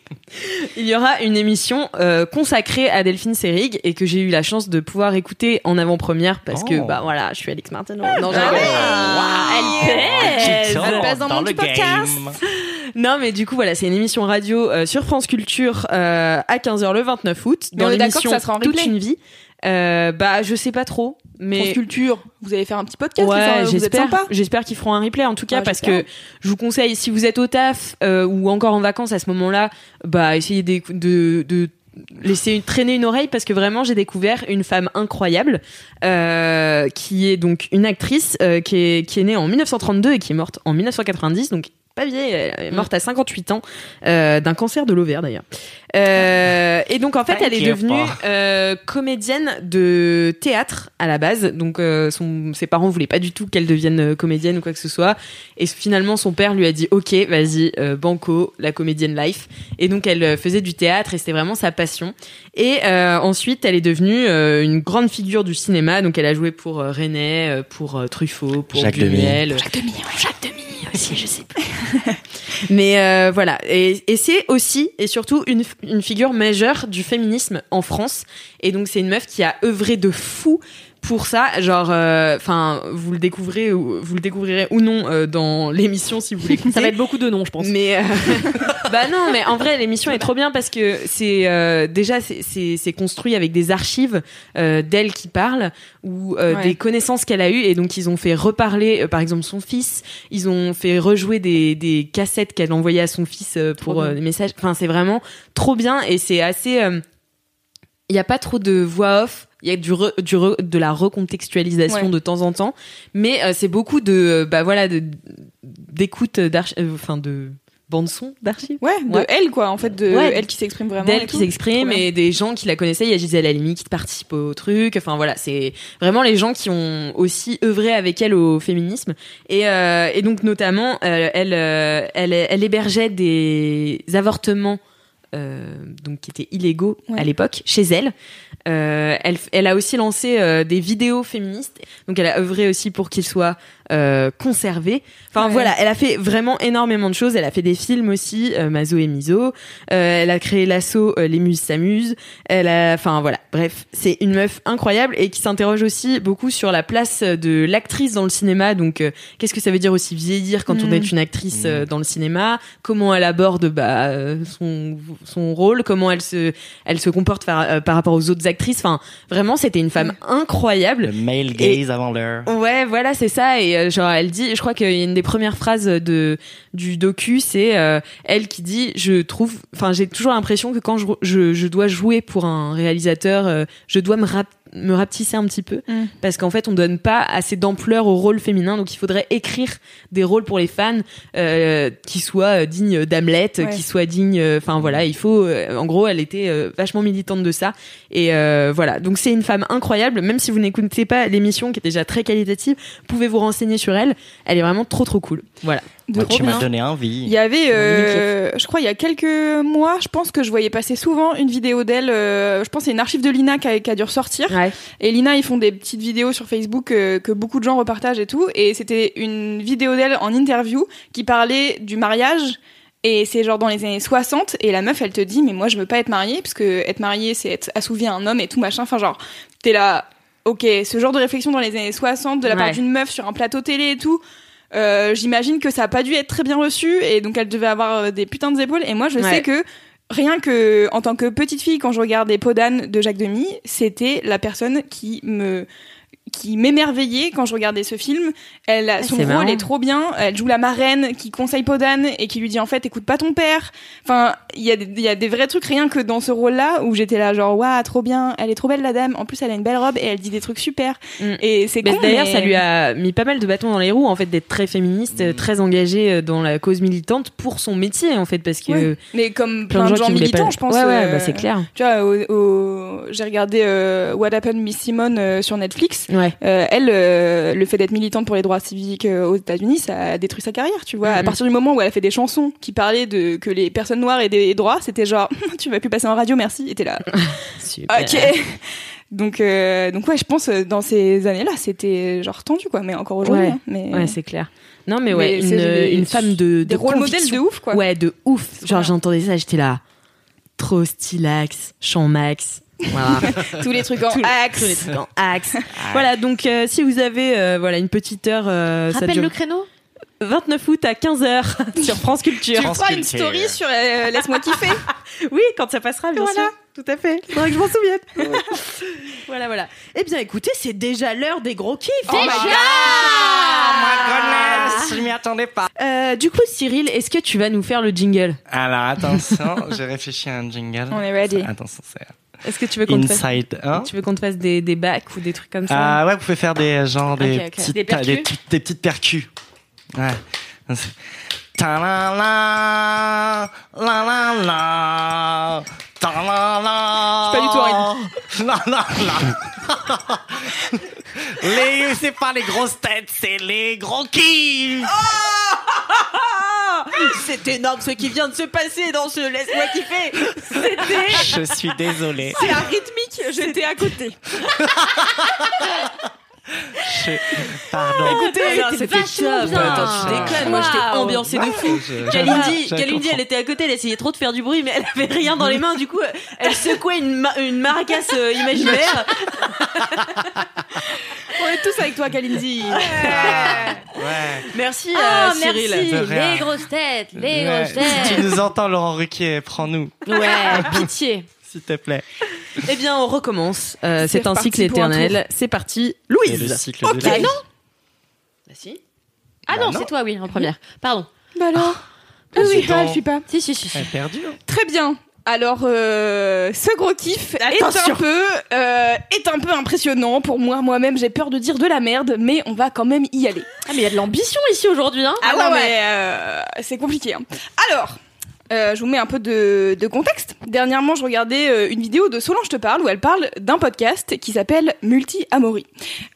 Speaker 2: il y aura une émission euh, consacrée à Delphine Seyrig et que j'ai eu la chance de pouvoir écouter en avant-première parce que,
Speaker 4: Oh.
Speaker 2: bah voilà, je suis Alex Martineau. Non,
Speaker 1: Ah
Speaker 2: j'ai-
Speaker 1: ouais.
Speaker 3: Elle pèse.
Speaker 4: Qui
Speaker 1: Elle pèse dans
Speaker 4: dans
Speaker 1: mon podcast.
Speaker 4: game.
Speaker 2: Non, mais du coup, voilà, c'est une émission radio euh, sur France Culture euh, à 15h le 29 août. Dans l'émission
Speaker 1: que ça sera en
Speaker 2: Toute une vie. Euh, bah, je sais pas trop. Mais
Speaker 1: France Culture, vous allez faire un petit podcast,
Speaker 2: Ouais, j'espère. J'espère qu'ils feront un replay en tout cas
Speaker 1: Ouais,
Speaker 2: parce que je vous conseille si vous êtes au taf euh, ou encore en vacances à ce moment-là, bah essayez de, de laisser une- traîner une oreille parce que vraiment j'ai découvert une femme incroyable euh, qui est donc une actrice euh, qui est qui est née en 1932 et qui est morte en 1990 donc pas vieille, elle est morte à 58 ans euh, d'un cancer de l'ovaire d'ailleurs. Euh, et donc en fait, elle est devenue euh, comédienne de théâtre à la base. Donc euh, son, ses parents voulaient pas du tout qu'elle devienne comédienne ou quoi que ce soit. Et finalement, son père lui a dit OK, vas-y, euh, banco, la comédienne life. Et donc elle faisait du théâtre et c'était vraiment sa passion. Et euh, ensuite, elle est devenue euh, une grande figure du cinéma. Donc elle a joué pour euh, René, pour euh, Truffaut, pour
Speaker 4: Jacques Demy.
Speaker 1: Jacques Demy, ouais.
Speaker 2: Jacques Demy je sais. Mais euh, voilà, et, et c'est aussi et surtout une, une figure majeure du féminisme en France. Et donc c'est une meuf qui a œuvré de fou pour ça. Genre, enfin, vous le découvrez, ou- vous le découvrirez ou non euh, dans l'émission si vous l'écoutez.
Speaker 3: Ça va être beaucoup de noms, je pense.
Speaker 2: Mais euh, bah non, mais en vrai l'émission est trop bien parce que c'est euh, déjà c'est- construit avec des archives euh, d'elle qui parle ou euh,
Speaker 1: Ouais.
Speaker 2: des connaissances qu'elle a eues et donc ils ont fait reparler euh, par exemple son fils, ils ont fait rejouer des des cassettes qu'elle envoyait à son fils euh, pour euh, des messages. Enfin c'est vraiment trop bien et c'est assez euh, il y a pas trop de voix off. Il y a du, re- du re- de la recontextualisation
Speaker 1: Ouais.
Speaker 2: de temps en temps, mais euh, c'est beaucoup de euh, bah voilà de d'écoute d'archives, enfin de bande son d'archives.
Speaker 1: Ouais, de elle, quoi, en fait, de
Speaker 2: Ouais.
Speaker 1: elle qui s'exprime vraiment.
Speaker 2: D'elle qui s'exprime et des gens qui la connaissaient. Il y a Gisèle Halimi qui participe au truc. Enfin voilà, c'est vraiment les gens qui ont aussi œuvré avec elle au féminisme. Et, euh, et donc notamment, euh, elle, euh, elle, elle hébergeait des avortements. Euh, donc qui étaient illégaux
Speaker 1: Ouais.
Speaker 2: à l'époque chez elle. Euh, elle. Elle a aussi lancé euh, des vidéos féministes, donc elle a œuvré aussi pour qu'ils soient euh, conservés. Enfin
Speaker 1: Ouais.
Speaker 2: voilà, elle a fait vraiment énormément de choses. Elle a fait des films aussi, euh, Mazo et Miso. Euh, elle a créé l'asso euh, Les Muses s'amusent. Elle a, enfin voilà, bref, c'est une meuf incroyable et qui s'interroge aussi beaucoup sur la place de l'actrice dans le cinéma. Donc, euh, qu'est-ce que ça veut dire aussi vieillir quand on est une actrice euh, dans le cinéma? Comment elle aborde bah, euh, son son rôle? Comment elle se elle se comporte par, euh, par rapport aux autres actrices? Enfin, vraiment, c'était une femme incroyable.
Speaker 4: Le male gaze avant l'heure.
Speaker 2: Ouais, voilà, c'est ça. Et euh, genre, elle dit, je crois qu'il y a une des premières phrases de du docu, c'est euh, elle qui dit, je trouve, enfin, j'ai toujours l'impression que quand je, je, je dois jouer pour un réalisateur, euh, je dois me rap- me rapetissait un petit peu
Speaker 1: Mm.
Speaker 2: parce qu'en fait on donne pas assez d'ampleur au rôle féminin donc il faudrait écrire des rôles pour les fans euh, qui soient euh, dignes d'Hamlet
Speaker 1: Ouais.
Speaker 2: qui soient dignes euh, enfin voilà il faut euh, en gros elle était euh, vachement militante de ça et euh, voilà donc c'est une femme incroyable même si vous n'écoutez pas l'émission qui est déjà très qualitative pouvez vous renseigner sur elle elle est vraiment trop trop cool voilà
Speaker 1: De
Speaker 4: tu m'as donné
Speaker 1: Il
Speaker 4: envie.
Speaker 1: y avait, euh, je crois, il y a quelques mois, je pense que je voyais passer souvent une vidéo d'elle. euh, je pense c'est une archive de Lina qui a, qui a dû ressortir.
Speaker 2: ouais
Speaker 1: Et Lina, ils font des petites vidéos sur Facebook euh, que beaucoup de gens repartagent et tout. Et c'était une vidéo d'elle en interview qui parlait du mariage. Et c'est genre dans les années 60. Et la meuf, elle te dit, mais moi, je veux pas être mariée, parce que être mariée, c'est être assouvi à un homme et tout machin. Enfin, genre, t'es là, ok, ce genre de réflexion dans les années 60 de la part d'une meuf sur un plateau télé et tout. Euh, J'imagine que ça a pas dû être très bien reçu. Et donc, elle devait avoir euh, des putains d'épaules. Et moi, je
Speaker 2: Ouais.
Speaker 1: sais que rien que en tant que petite fille quand je regardais Podane de Jacques Demy, c'était la personne qui me qui m'émerveillait quand je regardais ce film. Elle, a- son rôle
Speaker 2: marrant.
Speaker 1: est trop bien. Elle joue la marraine qui conseille Podane et qui lui dit en fait écoute pas ton père. Enfin, il y a des, il y a des vrais trucs rien que dans ce rôle-là où j'étais là genre waouh trop bien. Elle est trop belle la dame. En plus elle a une belle robe et elle dit des trucs super.
Speaker 2: Mm.
Speaker 1: Et c'est con,
Speaker 2: D'ailleurs,
Speaker 1: mais-
Speaker 2: ça lui a mis pas mal de bâtons dans les roues, en fait, d'être très féministe, euh, très engagée euh, dans la cause militante pour son métier, en fait, parce que
Speaker 1: Ouais. Mais comme
Speaker 2: plein
Speaker 1: plein
Speaker 2: de gens
Speaker 1: gens militants,
Speaker 2: pas-
Speaker 1: je pense.
Speaker 2: Ouais, ouais,
Speaker 1: euh,
Speaker 2: bah c'est clair.
Speaker 1: Tu vois, au, au- j'ai regardé euh, What Happened Miss Simone euh, sur Netflix.
Speaker 2: Ouais.
Speaker 1: Euh, elle, euh, le fait d'être militante pour les droits civiques euh, aux États-Unis, ça a détruit sa carrière, tu vois. À
Speaker 2: Mhm.
Speaker 1: partir du moment où elle a fait des chansons qui parlaient de que les personnes noires aient des droits, c'était genre tu vas plus passer en radio, merci. Et t'es là.
Speaker 2: Super.
Speaker 1: ok. Donc, euh, donc ouais, je pense dans ces années-là, c'était genre tendu quoi. Mais encore aujourd'hui,
Speaker 2: Ouais.
Speaker 1: hein, mais
Speaker 2: Ouais, c'est clair. Non, mais ouais,
Speaker 1: Mais
Speaker 2: une,
Speaker 1: des-
Speaker 2: une femme de,
Speaker 1: des
Speaker 2: de
Speaker 1: rôles modèles
Speaker 2: conviction.
Speaker 1: de ouf quoi.
Speaker 2: Ouais, de ouf. Genre, j'entendais ça, j'étais là. Trop stylax, champ max. Voilà.
Speaker 1: Tous les trucs en
Speaker 2: Tous
Speaker 1: axe.
Speaker 2: tous les trucs en axe. voilà, donc euh, si vous avez euh, voilà une petite heure, euh, ça
Speaker 3: Rappelle
Speaker 2: dure
Speaker 3: le créneau
Speaker 2: 29 août à 15h sur France Culture.
Speaker 1: Tu
Speaker 4: France
Speaker 1: feras une
Speaker 4: Culture.
Speaker 1: story sur euh, Laisse-moi kiffer.
Speaker 2: Oui, quand ça passera, bien
Speaker 1: Voilà.
Speaker 2: sûr. Tout à fait. Faudrait que je m'en souvienne. voilà, voilà. Eh bien, écoutez, c'est déjà l'heure des gros kiffs.
Speaker 1: Oh my God.
Speaker 4: Oh my goodness, je m'y attendais pas.
Speaker 2: Euh, du coup, Cyril, est-ce que tu vas nous faire le jingle?
Speaker 4: Alors attention, j'ai réfléchi à un jingle.
Speaker 1: On est ready.
Speaker 4: Attention, c'est
Speaker 2: Est-ce que tu veux qu'on te fasse
Speaker 4: 1.
Speaker 2: tu veux qu'on te fasse des, des bacs ou des trucs comme ça
Speaker 4: Ah ouais, vous pouvez faire des genre des
Speaker 2: Ok, ok.
Speaker 4: petites
Speaker 3: Des percus
Speaker 4: des, des petites percus. Ouais. C'est- Ta-la-la, la-la-la, ta-la-la.
Speaker 1: Je suis pas du tout
Speaker 4: La-la-la. Les, c'est pas les grosses têtes, c'est les gros kiffs.
Speaker 2: C'est énorme ce qui vient de se passer dans ce Laisse-moi kiffer C'était...
Speaker 4: Je suis désolé.
Speaker 2: C'est un rythmique, j'étais à côté.
Speaker 4: Je- Pardon.
Speaker 2: Écoutez,
Speaker 3: c'était
Speaker 2: top.
Speaker 3: bien.
Speaker 2: Attends, tu déconnes, moi j'étais ambiancée de fou.
Speaker 4: Je-
Speaker 2: Kalindi, elle était à côté, elle essayait trop de faire du bruit, mais elle avait rien dans les mains. Du coup, elle secouait une, ma- une maracas euh, imaginaire.
Speaker 1: On est tous avec toi, Kalindi.
Speaker 4: Ouais.
Speaker 2: Merci,
Speaker 3: Ah,
Speaker 2: euh, Cyril.
Speaker 3: merci. Les grosses têtes, les
Speaker 4: Ouais.
Speaker 3: grosses têtes.
Speaker 4: Si tu nous entends, Laurent Ruquier, prends-nous,
Speaker 3: Ouais, pitié.
Speaker 4: S'il te plaît.
Speaker 2: Eh bien, on recommence. Euh,
Speaker 1: C'est
Speaker 2: un
Speaker 1: reparti
Speaker 2: cycle
Speaker 1: pour un
Speaker 2: éternel. C'est parti,
Speaker 4: Et le
Speaker 2: Louise.
Speaker 4: cycle
Speaker 1: Ok.
Speaker 4: de la vie.
Speaker 2: Bah si.
Speaker 3: Ah
Speaker 4: Bah
Speaker 3: non,
Speaker 4: non.
Speaker 3: c'est toi, oui, en première. Pardon.
Speaker 1: Bah alors
Speaker 4: Ah,
Speaker 1: Je suis
Speaker 4: dis
Speaker 1: pas,
Speaker 4: donc.
Speaker 1: je suis pas.
Speaker 3: Si, si, si. si.
Speaker 4: Elle est perdue. hein.
Speaker 1: Très bien. Alors, euh, ce gros kiff est
Speaker 2: Attention.
Speaker 1: un peu, euh, est un peu impressionnant pour moi. Moi-même, j'ai peur de dire de la merde, mais on va quand même y aller.
Speaker 3: Ah, mais il y a de l'ambition ici aujourd'hui, hein.
Speaker 1: Ah,
Speaker 2: ouais,
Speaker 1: non,
Speaker 2: ouais.
Speaker 1: mais euh, c'est compliqué. hein. Alors, euh, je vous mets un peu de, de contexte. Dernièrement, je regardais euh, une vidéo de Solange te parle où elle parle d'un podcast qui s'appelle Multi-Amorie,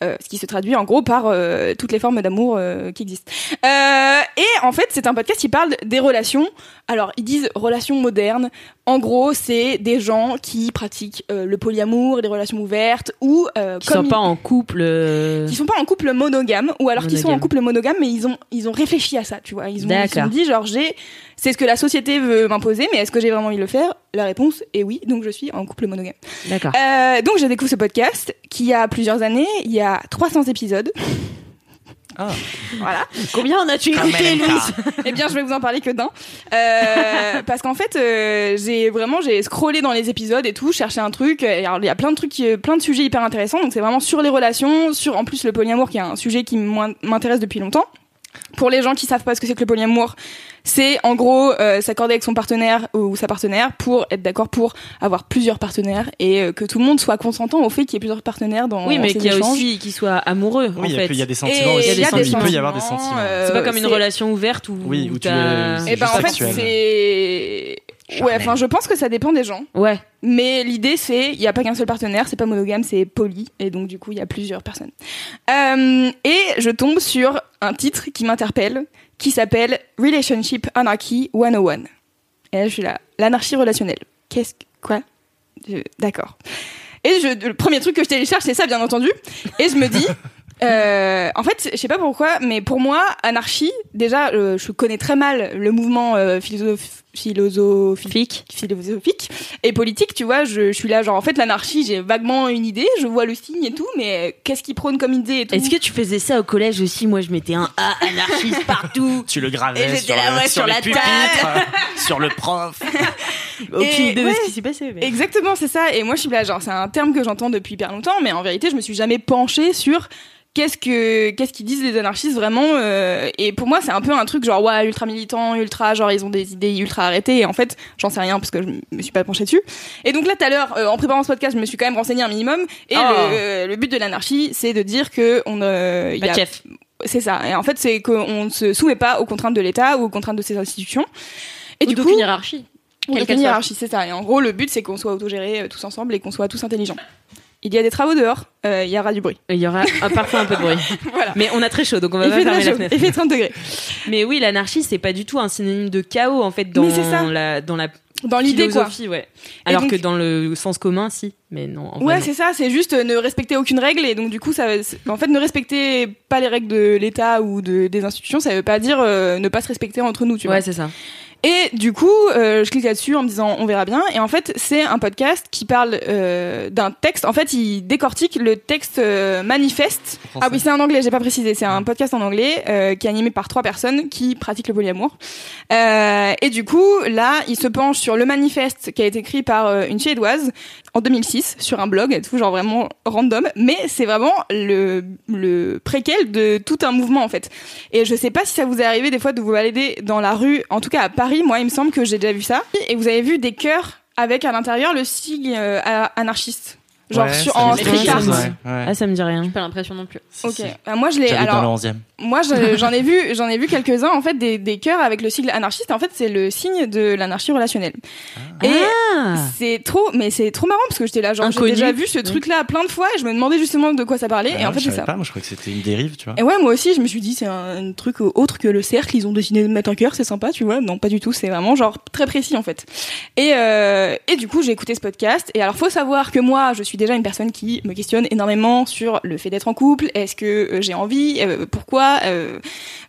Speaker 1: euh, ce qui se traduit en gros par euh, toutes les formes d'amour qui existent. Euh, en fait, c'est un podcast qui parle des relations. Alors, ils disent relations modernes. En gros, c'est des gens qui pratiquent euh, le polyamour, les relations ouvertes, ou euh,
Speaker 2: Qui
Speaker 1: comme
Speaker 2: sont
Speaker 1: ils-
Speaker 2: pas en couple. euh,
Speaker 1: qui sont pas en couple monogame ou alors qui sont en couple monogame mais ils ont ils ont réfléchi à ça tu vois ils ont, ils sont dit genre j'ai c'est ce que la société veut m'imposer mais est-ce que j'ai vraiment envie de le faire? La réponse est oui donc je suis en couple monogame
Speaker 2: D'accord.
Speaker 1: donc j'ai découvert ce podcast qui a plusieurs années il y a 300 épisodes
Speaker 4: Ah.
Speaker 1: voilà.
Speaker 2: Combien en as-tu écouté, Louise
Speaker 1: eh bien je vais vous en parler que d'un. Euh, parce qu'en fait euh, j'ai vraiment j'ai scrollé dans les épisodes et tout cherché un truc. Et alors il y a plein de trucs qui- plein de sujets hyper intéressants. Donc c'est vraiment sur les relations sur en plus le polyamour qui est un sujet qui m'in- m'intéresse depuis longtemps. Pour les gens qui savent pas ce que c'est que le polyamour c'est en gros euh, s'accorder avec son partenaire ou sa partenaire pour être d'accord pour avoir plusieurs partenaires et euh, que tout le monde soit consentant au fait qu'il y ait plusieurs partenaires dans
Speaker 2: Oui, mais qu'il y a aussi qu'ils soient amoureux en
Speaker 4: Oui, il y a-
Speaker 2: fait.
Speaker 4: il y a des sentiments
Speaker 1: Et
Speaker 4: aussi.
Speaker 1: il y a des
Speaker 4: il peut y avoir des
Speaker 1: sentiments,
Speaker 4: sentiments.
Speaker 1: euh,
Speaker 2: C'est pas comme une
Speaker 1: c'est-
Speaker 2: relation ouverte où,
Speaker 4: Oui, où tu es-
Speaker 1: Eh ben
Speaker 4: juste
Speaker 1: en fait
Speaker 4: sexuel.
Speaker 1: c'est ouais enfin je pense que ça dépend des gens
Speaker 2: Ouais.
Speaker 1: mais l'idée c'est il y a pas qu'un seul partenaire c'est pas monogame c'est poly et donc du coup il y a plusieurs personnes Euh, et je tombe sur un titre qui m'interpelle qui s'appelle Relationship Anarchy 101 et là je suis là. L'anarchie relationnelle. Qu'est-ce que quoi? D'accord. Et je, le premier truc que je télécharge c'est ça bien entendu. Et je me dis euh, en fait, je sais pas pourquoi, mais pour moi, anarchie, déjà, euh, je connais très mal le mouvement euh, philosoph- philosophique, philosophique et politique. Tu vois, je, je suis là, genre, en fait, l'anarchie, j'ai vaguement une idée, je vois le signe et tout, mais qu'est-ce qu'il prône comme idée et tout?
Speaker 2: Est-ce que tu faisais ça au collège aussi? Moi, je mettais un A anarchiste partout.
Speaker 4: Tu le gravais sur,
Speaker 1: là, ouais,
Speaker 4: sur
Speaker 1: sur
Speaker 4: les
Speaker 1: la
Speaker 4: pupitres, sur le prof.
Speaker 2: Aucune idée de
Speaker 1: ouais.
Speaker 2: ce qui s'est passé. mais-
Speaker 1: Exactement, c'est ça. Et moi, je suis là, genre, c'est un terme que j'entends depuis hyper longtemps, mais en vérité, je me suis jamais penchée sur qu'est-ce que qu'est-ce qu'ils disent les anarchistes vraiment. euh, et pour moi, c'est un peu un truc genre ouais, ultra militant, ultra genre ils ont des idées ultra arrêtées. Et en fait, j'en sais rien parce que je me suis pas penchée dessus. Et donc là, tout à l'heure, euh, en préparant ce podcast, je me suis quand même renseignée un minimum. Et
Speaker 2: Oh.
Speaker 1: le, euh, le but de l'anarchie, c'est de dire que on euh, y a
Speaker 2: chef.
Speaker 1: c'est ça. Et en fait, c'est qu'on ne se soumet pas aux contraintes de l'État ou aux contraintes de ses institutions. Et
Speaker 3: Ou
Speaker 1: du coup,
Speaker 3: hiérarchie.
Speaker 1: ou d'aucune hiérarchie, c'est ça. Et en gros, le but, c'est qu'on soit autogérés euh, tous ensemble et qu'on soit tous intelligents. Il y a des travaux dehors, euh, il y aura du bruit.
Speaker 2: Il y aura ah, parfois un peu de bruit.
Speaker 1: Voilà.
Speaker 2: Mais on a très chaud, donc on va
Speaker 1: Il
Speaker 2: pas
Speaker 1: fait
Speaker 2: fermer la fenêtre.
Speaker 1: il fait 30 degrés.
Speaker 2: Mais oui, l'anarchie, c'est pas du tout un synonyme de chaos en fait dans la dans la
Speaker 1: Dans l'idée, quoi.
Speaker 2: ouais. Alors
Speaker 1: donc-
Speaker 2: que dans le sens commun, si. Mais non. En
Speaker 1: Ouais, c'est ça, c'est juste euh, ne respecter aucune règle et donc du coup, ça, en fait, ne respecter pas les règles de l'État ou de, des institutions, ça veut pas dire euh, ne pas se respecter entre nous, tu vois.
Speaker 2: Ouais, c'est ça.
Speaker 1: Et du coup, euh, je clique là-dessus en me disant on verra bien. Et en fait, c'est un podcast qui parle euh, d'un texte. En fait, il décortique le texte euh, manifeste. Ah oui, c'est en anglais, j'ai pas précisé. C'est un podcast en anglais qui est animé par trois personnes qui pratiquent le polyamour. Et du coup, là, il se penche sur le manifeste qui a été écrit par une suédoise en 2006 sur un blog et tout, genre vraiment random. Mais c'est vraiment le, le préquel de tout un mouvement en fait. Et je sais pas si ça vous est arrivé des fois de vous balader dans la rue, en tout cas à Paris, moi il me semble que j'ai déjà vu ça. Et vous avez vu des cœurs avec à l'intérieur le signe euh, anarchiste. Genre
Speaker 4: Ouais,
Speaker 1: sur,
Speaker 4: ça
Speaker 1: en
Speaker 4: me dit
Speaker 1: street art.
Speaker 4: ouais, ouais.
Speaker 2: Ah, ça me dit rien.
Speaker 3: Pas l'impression non plus.
Speaker 1: Ok.
Speaker 4: si.
Speaker 1: Euh, moi je l'ai. Alors
Speaker 4: dans le 11e.
Speaker 1: moi je- j'en ai vu j'en ai vu quelques uns en fait des, des cœurs avec le sigle anarchiste. En fait c'est le signe de l'anarchie relationnelle. Et
Speaker 2: Ah
Speaker 1: c'est trop mais c'est trop marrant parce que j'étais là genre j'ai déjà vu ce truc là plein de fois et je me demandais justement de quoi ça parlait et
Speaker 4: Ah,
Speaker 1: en fait
Speaker 4: je
Speaker 1: c'est ça.
Speaker 4: pas, moi je crois que c'était une dérive, tu vois.
Speaker 1: Et ouais, moi aussi, je me suis dit, c'est un, un truc autre que le cercle. Ils ont décidé de mettre un cœur, c'est sympa, tu vois. Non, pas du tout. C'est vraiment genre très précis en fait. Et euh, et du coup, j'ai écouté ce podcast. Et alors, faut savoir que moi, je suis déjà une personne qui me questionne énormément sur le fait d'être en couple. Est-ce que euh, j'ai envie euh, Pourquoi euh,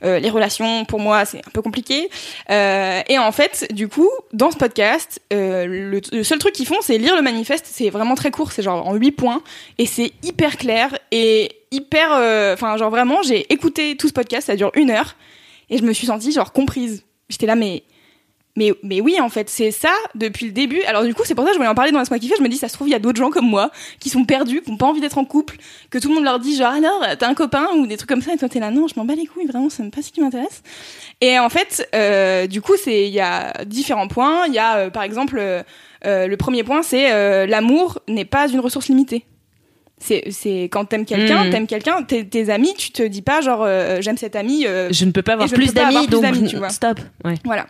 Speaker 1: Les relations, pour moi, c'est un peu compliqué. Et en fait, du coup, dans ce podcast, le, seul truc qu'ils font, c'est lire le manifeste. C'est vraiment très court. C'est genre en 8 points. Et c'est hyper clair et hyper. Enfin, genre vraiment, j'ai écouté tout ce podcast. Ça dure une heure. Et je me suis sentie genre comprise. J'étais là, mais. Mais, mais oui, en fait, c'est ça depuis le début. Alors du coup, c'est pour ça que je voulais en parler dans Laisse-moi kiffer. Je me dis, ça se trouve, il y a d'autres gens comme moi qui sont perdus, qui n'ont pas envie d'être en couple, que tout le monde leur dit genre alors, t'as un copain ou des trucs comme ça, et toi t'es là, non, je m'en bats les couilles, vraiment, c'est pas ce qui m'intéresse. Et en fait, euh, du coup, c'est il y a différents points. Il y a euh, par exemple euh, le premier point, c'est l'amour n'est pas une ressource limitée. C'est c'est quand t'aimes quelqu'un,
Speaker 2: Mhm.
Speaker 1: t'aimes quelqu'un, tes, tes amis, tu te dis pas genre euh, j'aime cet ami. euh,
Speaker 2: Je ne peux pas avoir plus d'amis, donc
Speaker 1: tu vois.
Speaker 2: stop. Ouais.
Speaker 1: Voilà.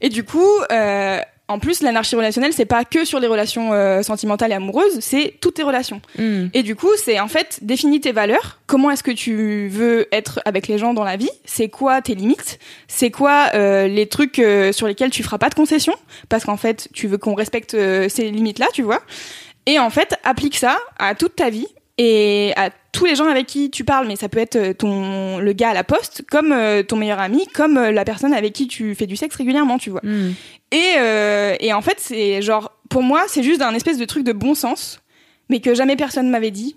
Speaker 1: Et du coup, euh, en plus, l'anarchie relationnelle, c'est pas que sur les relations euh, sentimentales et amoureuses, c'est toutes tes relations.
Speaker 2: Hmm.
Speaker 1: Et du coup, c'est en fait définir tes valeurs. Comment est-ce que tu veux être avec les gens dans la vie? C'est quoi tes limites? C'est quoi euh, les trucs euh, sur lesquels tu feras pas de concessions? Parce qu'en fait, tu veux qu'on respecte euh, ces limites-là, tu vois? Et en fait, applique ça à toute ta vie et à tous les gens avec qui tu parles. Mais ça peut être euh, ton le gars à la poste, comme euh, ton meilleur ami, comme euh, la personne avec qui tu fais du sexe régulièrement, tu vois.
Speaker 2: Hmm.
Speaker 1: Et, euh, et en fait, c'est genre, pour moi, c'est juste un espèce de truc de bon sens, mais que jamais personne m'avait dit.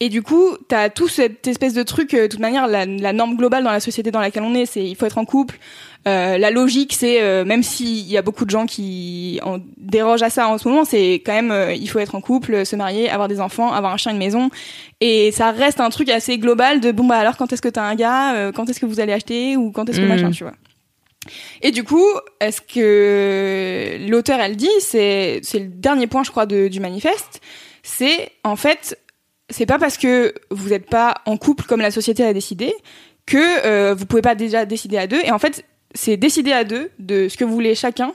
Speaker 1: Et du coup, t'as tout cette espèce de truc, de toute manière, la, la norme globale dans la société dans laquelle on est, c'est il faut être en couple. Euh, la logique, c'est euh, même s'il y a beaucoup de gens qui en dérogent à ça en ce moment, c'est quand même euh, il faut être en couple, se marier, avoir des enfants, avoir un chien, une maison. Et ça reste un truc assez global de bon bah alors quand est-ce que t'as un gars, euh, quand est-ce que vous allez acheter ou quand est-ce que
Speaker 2: Mhm.
Speaker 1: machin, tu vois. Et du coup, est-ce que l'auteur, elle dit, c'est c'est le dernier point, je crois, de- du manifeste, c'est en fait, c'est pas parce que vous n'êtes pas en couple comme la société a décidé que euh, vous pouvez pas déjà décider à deux. Et en fait, c'est décider à deux de ce que vous voulez chacun.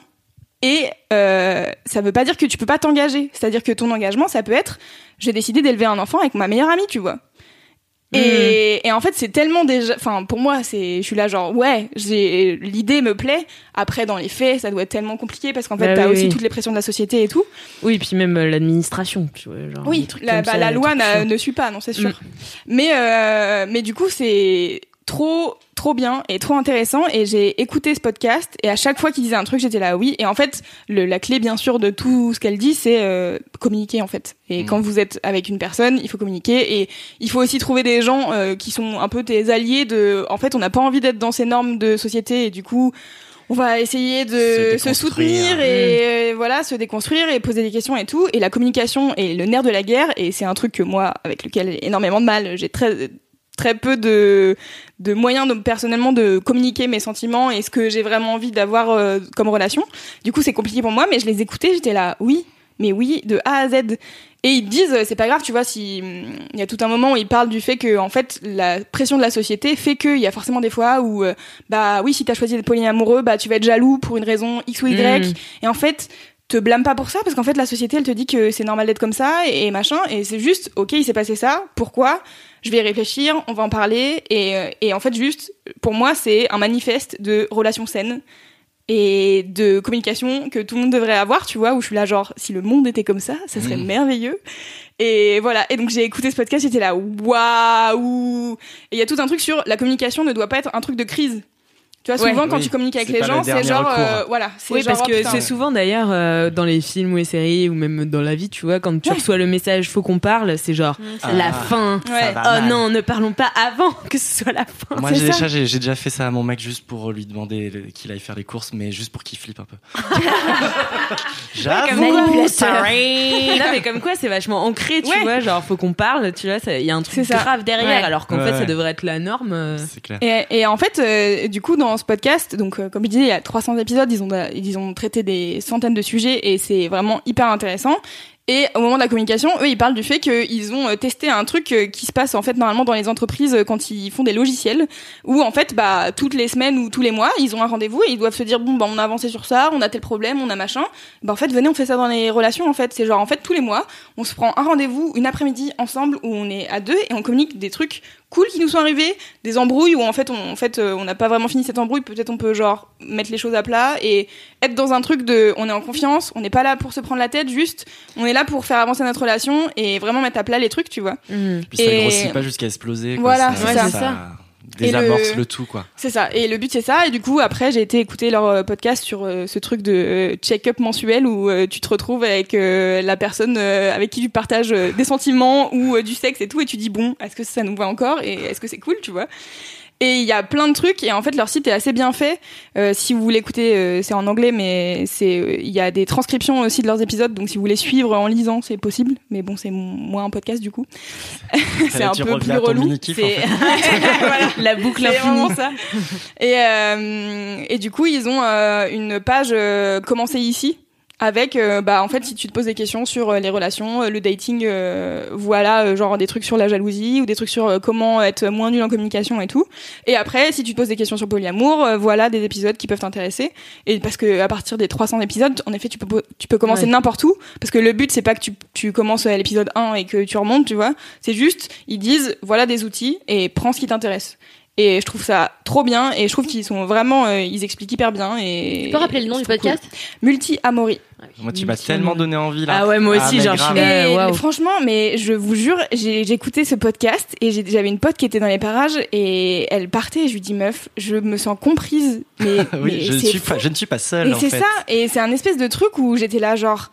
Speaker 1: Et euh, ça veut pas dire que tu peux pas t'engager. C'est-à-dire que ton engagement, ça peut être, j'ai décidé d'élever un enfant avec ma meilleure amie, tu vois. Et, et en fait, c'est tellement déjà. Enfin, pour moi, c'est. Je suis là, genre, ouais, j'ai l'idée me plaît. Après, dans les faits, ça doit être tellement compliqué parce qu'en fait,
Speaker 2: Bah
Speaker 1: t'as
Speaker 2: oui,
Speaker 1: aussi
Speaker 2: oui.
Speaker 1: toutes les pressions de la société et tout.
Speaker 2: Oui, puis même euh, l'administration, tu vois. Genre,
Speaker 1: Oui, la, bah,
Speaker 2: ça,
Speaker 1: loi ne suit pas, non, c'est sûr. Mais, euh, mais du coup, c'est trop, trop bien et trop intéressant. Et j'ai écouté ce podcast et à chaque fois qu'il disait un truc, j'étais là, oui. Et en fait, le, la clé, bien sûr, de tout ce qu'elle dit, c'est euh, communiquer, en fait. Et
Speaker 4: Mm.
Speaker 1: quand vous êtes avec une personne, il faut communiquer et il faut aussi trouver des gens euh, qui sont un peu tes alliés de, en fait, on n'a pas envie d'être dans ces normes de société et du coup, on va essayer de
Speaker 4: Se
Speaker 1: soutenir et euh, voilà, se déconstruire et poser des questions et tout. Et la communication est le nerf de la guerre et c'est un truc que moi, avec lequel j'ai énormément de mal, j'ai très très peu de de moyens de, personnellement de communiquer mes sentiments et ce que j'ai vraiment envie d'avoir euh, comme relation. Du coup, c'est compliqué pour moi, mais je les écoutais, j'étais là, oui, mais oui, de A à Z. Et ils disent, c'est pas grave, tu vois, si hum, il y a tout un moment où ils parlent du fait que en fait la pression de la société fait qu'il y a forcément des fois où euh, bah oui, si t'as choisi d'être polyamoureux, bah tu vas être jaloux pour une raison X ou Y.
Speaker 2: Mm.
Speaker 1: Et en fait, te blâme pas pour ça parce qu'en fait la société elle te dit que c'est normal d'être comme ça et machin et c'est juste ok il s'est passé ça pourquoi? Je vais y réfléchir on va en parler et, euh, et en fait juste pour moi c'est un manifeste de relations saines et de communication que tout le monde devrait avoir tu vois où je suis là genre si le monde était comme ça ça serait
Speaker 4: Mm.
Speaker 1: merveilleux. Et voilà. Et donc j'ai écouté ce podcast j'étais là waouh! Et il y a tout un truc sur la communication ne doit pas être un truc de crise tu vois
Speaker 2: Ouais.
Speaker 1: souvent quand
Speaker 4: Oui,
Speaker 1: tu communiques avec les
Speaker 4: le
Speaker 1: gens c'est genre euh, voilà c'est
Speaker 2: Oui,
Speaker 1: genre,
Speaker 2: parce
Speaker 1: oh,
Speaker 2: que c'est souvent d'ailleurs euh, dans les films ou les séries ou même dans la vie, tu vois, quand tu
Speaker 1: Ouais.
Speaker 2: reçois le message faut qu'on parle, c'est genre
Speaker 4: Ah.
Speaker 2: la fin.
Speaker 1: Ouais.
Speaker 2: Oh non, ne parlons pas avant que ce soit la fin.
Speaker 4: Moi, j'ai déjà, j'ai, déjà fait ça à mon mec juste pour lui demander qu'il aille faire les courses, mais juste pour qu'il flippe un peu. J'avoue.
Speaker 2: Non mais comme quoi c'est vachement ancré, tu
Speaker 1: Ouais.
Speaker 2: vois, genre faut qu'on parle, tu vois, il y a un truc
Speaker 1: C'est ça.
Speaker 2: grave derrière,
Speaker 3: Ouais.
Speaker 2: alors qu'en
Speaker 4: Ouais,
Speaker 2: fait ça devrait être la norme. euh.
Speaker 4: C'est clair.
Speaker 1: Et, en fait, du coup, dans podcast, donc euh, comme je disais, il y a 300 épisodes, ils ont, ils ont traité des centaines de sujets et c'est vraiment hyper intéressant. Et au moment de la communication, eux, ils parlent du fait qu'ils ont euh, testé un truc euh, qui se passe en fait normalement dans les entreprises quand ils font des logiciels, où en fait, bah toutes les semaines ou tous les mois, ils ont un rendez-vous et ils doivent se dire bon, bah on a avancé sur ça, on a tel problème, on a machin. Bah en fait, venez, on fait ça dans les relations. En fait, c'est genre en fait tous les mois, on se prend un rendez-vous une après-midi ensemble où on est à deux et on communique des trucs cool qui nous sont arrivés, des embrouilles où en fait on en fait euh, on n'a pas vraiment fini cette embrouille, peut-être on peut genre mettre les choses à plat et être dans un truc de on est en confiance, on n'est pas là pour se prendre la tête, juste on est là pour faire avancer notre relation et vraiment mettre à plat les trucs, tu vois.
Speaker 2: Mhm.
Speaker 4: Puis ça
Speaker 1: Et-
Speaker 4: grossit pas jusqu'à exploser.
Speaker 1: Voilà,
Speaker 4: ça,
Speaker 1: c'est
Speaker 4: ça,
Speaker 1: ça.
Speaker 2: ça.
Speaker 4: Désamorce
Speaker 1: le-
Speaker 4: le... tout, quoi.
Speaker 1: C'est ça. Et le but c'est ça. Et du coup après j'ai été écouter leur euh, podcast sur euh, ce truc de euh, check-up mensuel où euh, tu te retrouves avec la personne avec qui tu partages des sentiments ou du sexe et tout et tu dis bon est-ce que ça nous va encore et est-ce que c'est cool tu vois? Et il y a plein de trucs et en fait leur site est assez bien fait. Euh, si vous voulez écouter, euh, c'est en anglais, mais c'est euh, il y a des transcriptions aussi de leurs épisodes. Donc si vous voulez suivre en lisant, c'est possible. Mais bon, c'est mo- moins un podcast du coup. c'est un peu plus relou.
Speaker 4: mini-kiff, en
Speaker 1: C'est-
Speaker 4: fait.
Speaker 1: Voilà.
Speaker 2: La boucle infinie.
Speaker 1: ça. Et, euh, et du coup, ils ont euh, une page euh, commencer ici avec euh, bah en fait si tu te poses des questions sur euh, les relations euh, le dating euh, voilà genre des trucs sur la jalousie ou des trucs sur comment être moins nul en communication et tout. Et après si tu te poses des questions sur polyamour voilà des épisodes qui peuvent t'intéresser. Et parce que à partir des 300 épisodes en effet tu peux tu peux commencer
Speaker 2: Ouais.
Speaker 1: n'importe où. Parce que le but c'est pas que tu, tu commences à l'épisode 1 et que tu remontes tu vois. C'est juste ils disent voilà des outils et prends ce qui t'intéresse et je trouve ça trop bien et je trouve qu'ils sont vraiment euh, ils expliquent hyper bien et
Speaker 3: Tu peux rappeler le nom du podcast
Speaker 1: cool. Multi Amori
Speaker 4: Moi, tu m'as tellement donné envie, là.
Speaker 2: Ah ouais, moi aussi,
Speaker 4: mais
Speaker 2: genre, je suis
Speaker 1: franchement, mais je vous jure, écouté ce podcast et j'avais une pote qui était dans les parages et elle partait et je lui dis meuf, je me sens comprise. Mais,
Speaker 4: oui,
Speaker 1: mais
Speaker 4: je, ne suis
Speaker 1: fou.
Speaker 4: pas, je ne suis pas seul,
Speaker 1: Et c'est ça, et c'est un espèce de truc où j'étais là genre.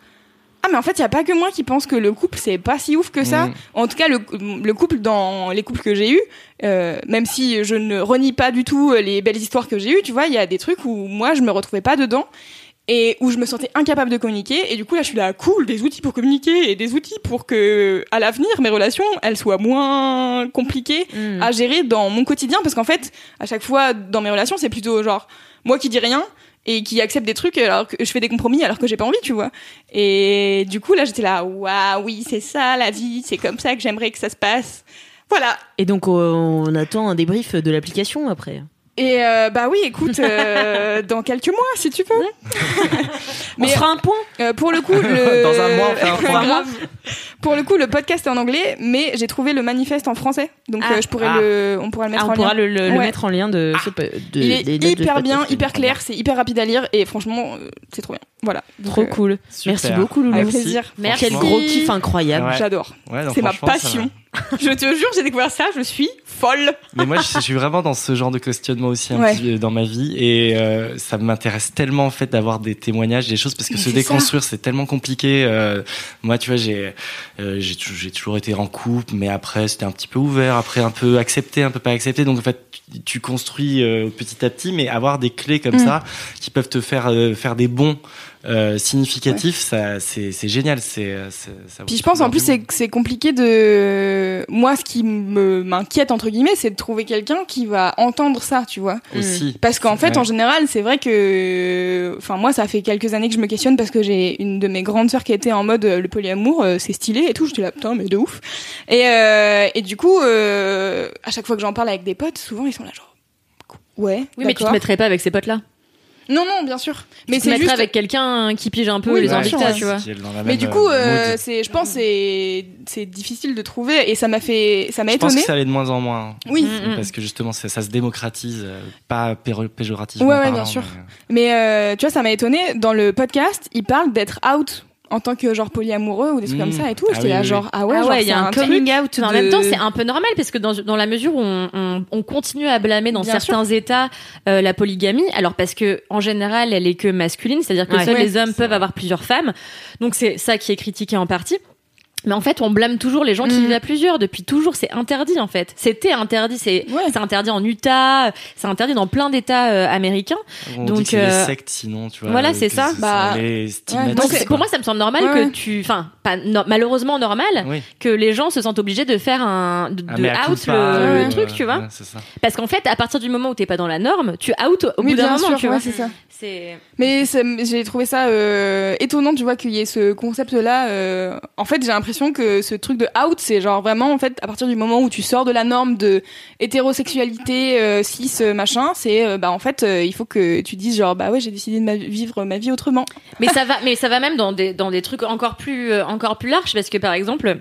Speaker 1: Ah mais en fait il y a pas que moi qui pense que le couple c'est pas si ouf que ça.
Speaker 4: Mm.
Speaker 1: En tout cas le, le couple dans les couples que j'ai eu, euh, même si je ne renie pas du tout les belles histoires que j'ai eues, tu vois, il y a des trucs où moi je me retrouvais pas dedans et où je me sentais incapable de communiquer et du coup là je suis là cool des outils pour communiquer et des outils pour que à l'avenir mes relations elles soient moins compliquées
Speaker 2: Mhm.
Speaker 1: à gérer dans mon quotidien parce qu'en fait à chaque fois dans mes relations c'est plutôt genre moi qui dis rien et qui accepte des trucs alors que je fais des compromis alors que j'ai pas envie, tu vois. Et du coup là j'étais là, waouh, oui c'est ça la vie, c'est comme ça que j'aimerais que ça se passe. Voilà.
Speaker 2: Et donc, on attend un débrief de l'application après.
Speaker 1: Et euh, bah oui, écoute, euh, dans quelques mois si tu veux.
Speaker 2: on fera un point.
Speaker 1: Euh, pour le coup, le...
Speaker 4: Dans un mois, on fait un point.
Speaker 1: Pour le coup, le podcast est en anglais, mais j'ai trouvé le manifeste en français, donc
Speaker 2: Ah.
Speaker 1: euh, je pourrais
Speaker 4: Ah.
Speaker 1: le, on pourra le mettre
Speaker 2: Ah, on
Speaker 1: en
Speaker 2: pourra
Speaker 1: lien.
Speaker 2: le, le- le
Speaker 1: Ouais.
Speaker 2: mettre en lien de ce. De,
Speaker 1: Il est
Speaker 2: des
Speaker 1: hyper bien, hyper clair, c'est hyper rapide à lire et franchement, euh, c'est trop bien. Voilà. Donc,
Speaker 2: Trop
Speaker 1: euh,
Speaker 2: cool.
Speaker 4: Super.
Speaker 2: Merci beaucoup, Loulou.
Speaker 1: Avec plaisir.
Speaker 3: Merci.
Speaker 2: Quel gros kiff incroyable.
Speaker 4: Ouais.
Speaker 1: J'adore.
Speaker 4: Ouais,
Speaker 1: C'est ma passion. je te jure, j'ai découvert ça, je suis folle.
Speaker 4: Mais moi, je, je suis vraiment dans ce genre de questionnement aussi un
Speaker 1: Ouais.
Speaker 4: petit, dans ma vie, et euh, ça m'intéresse tellement en fait d'avoir des témoignages, des choses, parce que
Speaker 1: Mais
Speaker 4: se déconstruire, c'est tellement compliqué. Euh, moi, tu vois, j'ai euh, j'ai toujours été en couple, mais après, c'était un petit peu ouvert, après un peu accepté, un peu pas accepté. Donc en fait, tu, tu construis euh, petit à petit, mais avoir des clés comme
Speaker 1: Mm.
Speaker 4: ça qui peuvent te faire euh, faire des bons. Euh, significatifs, ça c'est c'est génial. C'est c'est- ça vaut
Speaker 1: Puis je pense en plus c'est compliqué de moi ce qui me m'inquiète entre guillemets c'est de trouver quelqu'un qui va entendre ça tu vois.
Speaker 4: Aussi.
Speaker 1: Parce qu'en fait
Speaker 4: Ouais.
Speaker 1: en général c'est vrai que enfin moi ça fait quelques années que je me questionne parce que j'ai une de mes grandes sœurs qui était en mode euh, le polyamour euh, c'est stylé et tout. J'étais là putain mais de ouf. Et euh, et du coup euh, à chaque fois que j'en parle avec des potes souvent ils sont là genre ouais
Speaker 3: Oui, mais tu te mettrais pas avec ces potes-là.
Speaker 1: Non non bien sûr mais c'est juste
Speaker 3: avec quelqu'un qui pige un peu
Speaker 1: Oui,
Speaker 3: les
Speaker 1: ouais.
Speaker 3: tu vois.
Speaker 1: Mais du coup,
Speaker 4: euh,
Speaker 1: euh, c'est, je pense, c'est, c'est difficile de trouver et ça m'a fait, ça m'a
Speaker 4: Je pense
Speaker 1: étonné.
Speaker 4: que ça allait de moins en moins.
Speaker 1: Oui.
Speaker 3: Mm, mm.
Speaker 4: Parce que justement, ça, ça se démocratise, euh, pas péjorativement.
Speaker 1: Ouais, ouais,
Speaker 4: parlant,
Speaker 1: bien sûr.
Speaker 4: mais,
Speaker 1: Mais euh, tu vois, ça m'a étonné. Dans le podcast, il parle d'être out en tant que genre polyamoureux ou des trucs
Speaker 4: Mm.
Speaker 1: comme ça et tout.
Speaker 4: Ah
Speaker 1: J'étais
Speaker 4: oui,
Speaker 1: là
Speaker 4: oui,
Speaker 1: genre ah ouais,
Speaker 3: ah ouais, il y
Speaker 1: c'est
Speaker 3: a un coming out. Mais en
Speaker 1: de-
Speaker 3: même temps, c'est un peu normal parce que dans, dans la mesure où on, on, on continue à blâmer dans
Speaker 1: Bien
Speaker 3: certains États euh, la polygamie, alors parce que en général, elle est que masculine, c'est-à-dire que
Speaker 2: Ouais.
Speaker 3: seuls
Speaker 1: Ouais,
Speaker 3: les hommes peuvent avoir plusieurs femmes. Donc c'est ça qui est critiqué en partie. Mais en fait, on blâme toujours les gens qui
Speaker 1: Mhm.
Speaker 3: vivent à plusieurs. Depuis toujours, c'est interdit en fait. C'était interdit. C'est
Speaker 1: Ouais.
Speaker 3: c'est interdit en Utah. C'est interdit dans plein d'États euh, américains.
Speaker 4: On
Speaker 3: Donc,
Speaker 4: dit
Speaker 3: euh,
Speaker 4: sectes, sinon, tu vois.
Speaker 3: voilà, c'est ça.
Speaker 1: Bah,
Speaker 4: les
Speaker 3: Donc pour moi, ça me semble normal
Speaker 1: Ouais,
Speaker 3: que tu, enfin, pas no- malheureusement normal
Speaker 4: Oui.
Speaker 3: que les gens se sentent obligés de faire un de,
Speaker 4: Ah,
Speaker 3: de out le, le truc, tu vois.
Speaker 4: ouais, c'est ça.
Speaker 3: Parce qu'en fait, à partir du moment où t'es pas dans la norme, tu out au
Speaker 1: Oui,
Speaker 3: bout d'un moment,
Speaker 1: sûr,
Speaker 3: tu vois.
Speaker 1: c'est ça.
Speaker 3: C'est
Speaker 1: Mais j'ai trouvé ça euh, étonnant, tu vois, qu'il y ait ce concept-là. euh, En fait, j'ai l'impression que ce truc de out, c'est genre vraiment, en fait, à partir du moment où tu sors de la norme de hétérosexualité, euh, cis, euh, machin, c'est, euh, bah, en fait, euh, il faut que tu dises genre, bah ouais, j'ai décidé de vivre ma vie autrement.
Speaker 3: mais ça va, mais ça va même dans des dans des trucs encore plus encore plus larges parce que par exemple.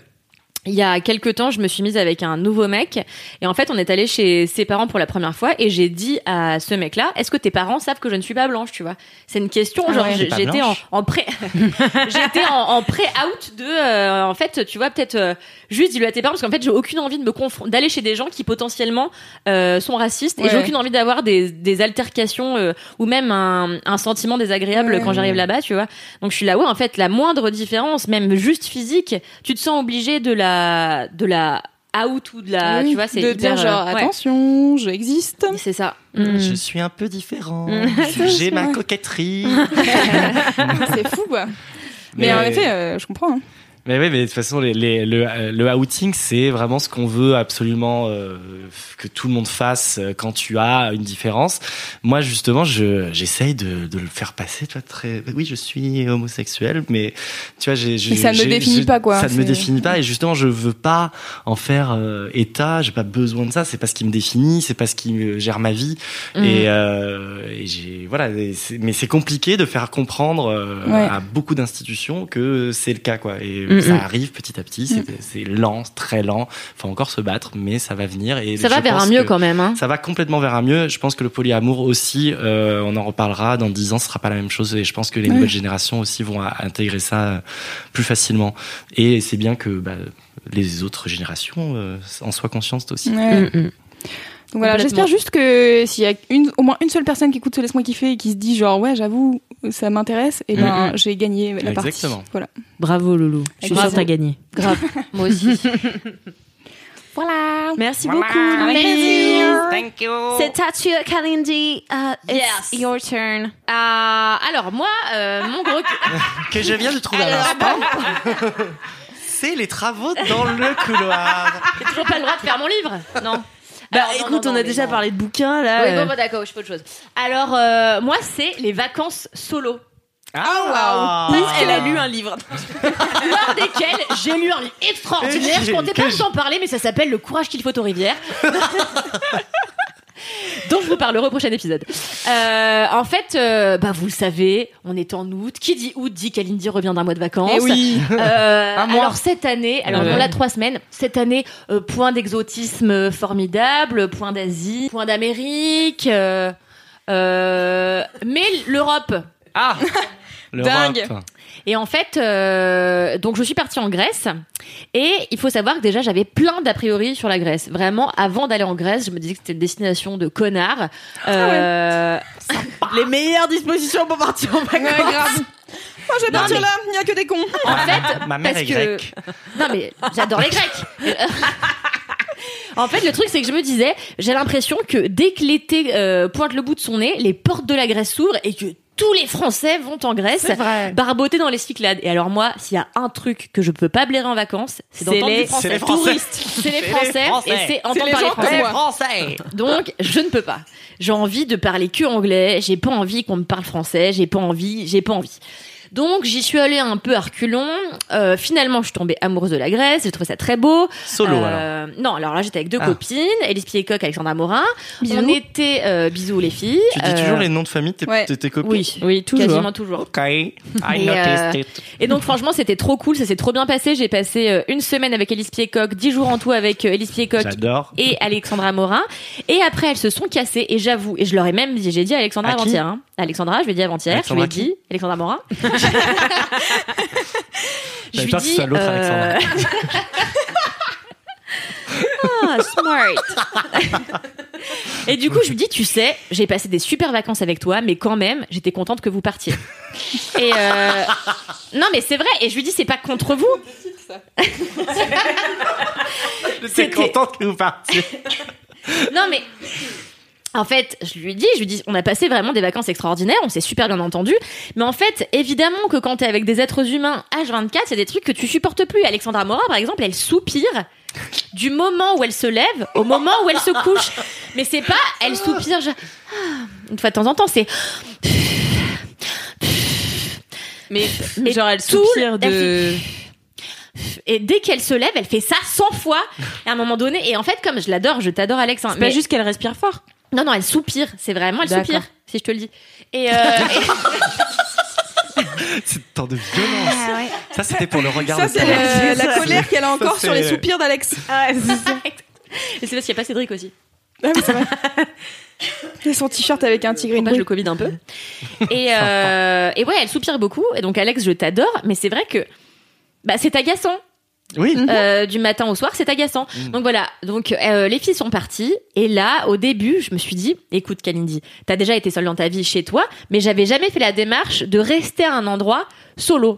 Speaker 3: Il y a quelques temps, je me suis mise avec un nouveau mec. Et en fait, on est allé chez ses parents pour la première fois. Et j'ai dit à ce mec-là, est-ce que tes parents savent que je ne suis pas blanche, tu vois? C'est une question,
Speaker 1: Ah
Speaker 3: genre
Speaker 1: ouais.
Speaker 3: j'étais en, pré j'étais en, en pré-out de euh, en fait, tu vois, peut-être euh, juste dis-le à tes parents parce qu'en fait, j'ai aucune envie de me confronter d'aller chez des gens qui potentiellement euh, sont racistes. Et j'ai aucune envie d'avoir des, des altercations euh, ou même un, un sentiment désagréable
Speaker 1: Ouais.
Speaker 3: quand j'arrive là-bas, tu vois. Donc je suis là, ouais, en fait, la moindre différence, même juste physique, tu te sens obligé de la, de la out ou de la,
Speaker 1: Oui,
Speaker 3: tu vois, c'est
Speaker 1: de
Speaker 3: hyper,
Speaker 1: dire genre,
Speaker 3: euh, ouais.
Speaker 1: attention, j'existe.
Speaker 3: C'est ça.
Speaker 1: Mm.
Speaker 4: Je suis un peu différent.
Speaker 1: c'est
Speaker 4: J'ai ma coquetterie.
Speaker 1: c'est fou, quoi. Mais,
Speaker 4: Mais-
Speaker 1: en effet, euh, je comprends. hein.
Speaker 4: Mais oui, mais de toute façon, les, les- le, euh, le outing, c'est vraiment ce qu'on veut absolument euh, que tout le monde fasse euh, quand tu as une différence. Moi, justement, je j'essaye de, de le faire passer, tu vois, très. Oui, je suis homosexuel, mais tu vois, j'ai. j'ai-
Speaker 1: ça ne me définit pas, quoi.
Speaker 4: Ça ne me définit pas, et justement, je veux pas en faire euh, état. J'ai pas besoin de ça. C'est pas ce qui me définit. C'est pas ce qui me gère ma vie.
Speaker 3: Mhm.
Speaker 4: Et, euh, et j'ai voilà. et c'est- Mais c'est compliqué de faire comprendre euh,
Speaker 1: Ouais.
Speaker 4: à beaucoup d'institutions que c'est le cas, quoi. Et
Speaker 2: Mhm.
Speaker 4: ça arrive petit à petit. C'est c'est lent, très lent. Faut encore se battre, mais ça va venir. Et
Speaker 3: Ça va vers un mieux quand même, hein.
Speaker 4: Ça va complètement vers un mieux. Je pense que le polyamour aussi, euh, on en reparlera dans dix ans, ce sera pas la même chose. Et je pense que les
Speaker 1: Ouais.
Speaker 4: nouvelles générations aussi vont intégrer ça euh, plus facilement. Et c'est bien que bah, les autres générations euh, en soient conscientes aussi.
Speaker 1: Ouais.
Speaker 2: Mm, mm.
Speaker 1: Donc voilà, j'espère juste que s'il y a une, au moins une seule personne qui écoute ce Laisse-moi kiffer et qui se dit genre ouais j'avoue ça m'intéresse, et ben
Speaker 2: Mm, mm.
Speaker 1: j'ai gagné la partie.
Speaker 4: Exactement.
Speaker 1: Voilà.
Speaker 2: Bravo Loulou. Je suis sûre que t'as gagné.
Speaker 3: Grave. Moi aussi.
Speaker 1: Voilà.
Speaker 3: Merci beaucoup.
Speaker 5: Thank you. C'est à toi, Kalindi. Uh, it's
Speaker 3: Yes.
Speaker 5: your turn.
Speaker 3: Ah, alors moi, euh, mon gros.
Speaker 4: Que je viens de trouver à l'instant. c'est les travaux dans le couloir.
Speaker 3: J'ai toujours pas le droit de faire mon livre. Non.
Speaker 2: Bah
Speaker 3: Alors,
Speaker 2: écoute,
Speaker 3: non,
Speaker 2: on a déjà
Speaker 3: non.
Speaker 2: parlé de bouquins là.
Speaker 3: Oui,
Speaker 2: euh.
Speaker 3: bon, bah, d'accord, je fais autre chose. Alors, euh, moi, c'est les vacances solo.
Speaker 4: Ah,
Speaker 2: Parce qu'elle a lu un livre.
Speaker 3: Lors desquelles j'ai lu un livre extraordinaire. Je comptais pas vous en parler, mais ça s'appelle Le courage qu'il faut aux rivières. dont je vous parlerai au prochain épisode. Euh, en fait, euh, bah vous le savez, on est en août. Qui dit août dit qu'Alindy revient d'un mois de vacances.
Speaker 1: Eh oui.
Speaker 3: Euh,
Speaker 1: Un mois.
Speaker 3: alors cette année, alors
Speaker 4: Ouais.
Speaker 3: on l'a trois semaines. Cette année, euh, point d'exotisme formidable, point d'Asie, point d'Amérique. euh, euh, mais l'Europe.
Speaker 4: Ah L'Europe.
Speaker 1: Dingue.
Speaker 3: Et en fait, euh, donc je suis partie en Grèce. Et il faut savoir que déjà j'avais plein d'a priori sur la Grèce. Vraiment, avant d'aller en Grèce, je me disais que c'était une destination de connards. Euh,
Speaker 2: Les meilleures dispositions pour partir en
Speaker 1: Ouais,
Speaker 2: vacances.
Speaker 1: grave. Moi, je vais
Speaker 3: Non,
Speaker 1: partir
Speaker 3: mais-
Speaker 1: là, il n'y a que des cons.
Speaker 3: En fait,
Speaker 4: Ma mère
Speaker 3: parce
Speaker 4: est
Speaker 3: que
Speaker 4: grecque.
Speaker 3: non mais j'adore les Grecs. en fait, le truc c'est que je me disais, j'ai l'impression que dès que l'été euh, pointe le bout de son nez, les portes de la Grèce s'ouvrent et que tous les Français vont en Grèce, barboter dans les Cyclades. Et alors moi, s'il y a un truc que je peux pas blairer en vacances, c'est d'entendre
Speaker 2: les-
Speaker 3: français.
Speaker 4: c'est les Français.
Speaker 3: Touristes. C'est les Français,
Speaker 4: Français.
Speaker 3: et c'est entendre
Speaker 1: les
Speaker 3: parler. Français Donc, je ne peux pas. J'ai envie de parler que anglais. J'ai pas envie qu'on me parle français. J'ai pas envie. J'ai pas envie. Donc, j'y suis allée un peu à reculons. Euh, finalement, je suis tombée amoureuse de la Grèce. J'ai trouvé ça très beau.
Speaker 4: Solo,
Speaker 3: Euh, Non, alors là, j'étais avec deux
Speaker 4: Ah.
Speaker 3: copines, Elise Piecoq, Alexandra Morin.
Speaker 1: Bisous.
Speaker 3: On était euh, bisous les filles.
Speaker 4: Tu dis
Speaker 3: Euh,
Speaker 4: toujours les noms de famille de tes,
Speaker 1: ouais.
Speaker 4: tes copines
Speaker 3: Oui,
Speaker 2: Oui, toujours.
Speaker 3: quasiment toujours.
Speaker 4: Ok, I
Speaker 3: Et,
Speaker 4: noticed
Speaker 3: euh,
Speaker 4: it.
Speaker 3: Et donc franchement c'était trop cool, ça s'est trop bien passé. J'ai passé euh, une semaine avec Elise Piecoq, dix jours en tout avec euh, Elise Piecoq
Speaker 4: J'adore.
Speaker 3: et Alexandra Morin. Et après, elles se sont cassées. Et j'avoue, et je leur ai même dit, j'ai dit à Alexandra avant-hier. Hein. Alexandra, je lui ai dit avant-hier. Je lui ai dit, Alexandra Morin. je lui
Speaker 4: soit l'autre
Speaker 3: euh, ah, smart. et du coup, je lui dis, tu sais, j'ai passé des super vacances avec toi, mais quand même, j'étais contente que vous partiez. Et euh, non, mais c'est vrai. Et je lui dis, c'est pas contre vous.
Speaker 4: J'étais contente que vous partiez.
Speaker 3: Non, mais. En fait, je lui dis, je lui dis, on a passé vraiment des vacances extraordinaires, on s'est super bien entendu. Mais en fait, évidemment que quand t'es avec des êtres humains H24, il y a des trucs que tu supportes plus. Alexandra Morin, par exemple, elle soupire du moment où elle se lève au moment où elle se couche. Mais c'est pas, elle soupire genre, ah, une fois de temps en temps, c'est.
Speaker 2: Mais
Speaker 3: Et
Speaker 2: genre elle soupire de.
Speaker 3: Et dès qu'elle se lève, elle fait ça 100 fois. À un moment donné, et en fait, comme je l'adore, je t'adore, Alex. hein,
Speaker 2: C'est
Speaker 3: mais-
Speaker 2: pas juste qu'elle respire fort.
Speaker 3: Non, non, elle soupire. C'est vraiment, elle soupire, si je te le dis. Et, euh, et-
Speaker 4: C'est tant de violence. Ça, c'était pour le regard
Speaker 1: Ça, c'est la colère qu'elle a encore
Speaker 4: Ça,
Speaker 1: sur les soupirs d'Alex.
Speaker 3: et c'est parce qu'il n'y a pas Cédric aussi.
Speaker 1: Ah oui, c'est vrai. Et son t-shirt avec un tigre
Speaker 3: Propage
Speaker 1: boule.
Speaker 3: le Covid un peu. Et, euh, et ouais, elle soupire beaucoup. Et donc, Alex, je t'adore. Mais c'est vrai que bah, c'est agaçant.
Speaker 4: Oui.
Speaker 3: Euh, du matin au soir, c'est agaçant. Donc voilà, donc euh, les filles sont parties et là, au début, je me suis dit, écoute Kalindi, t'as déjà été seule dans ta vie chez toi, mais j'avais jamais fait la démarche de rester à un endroit solo.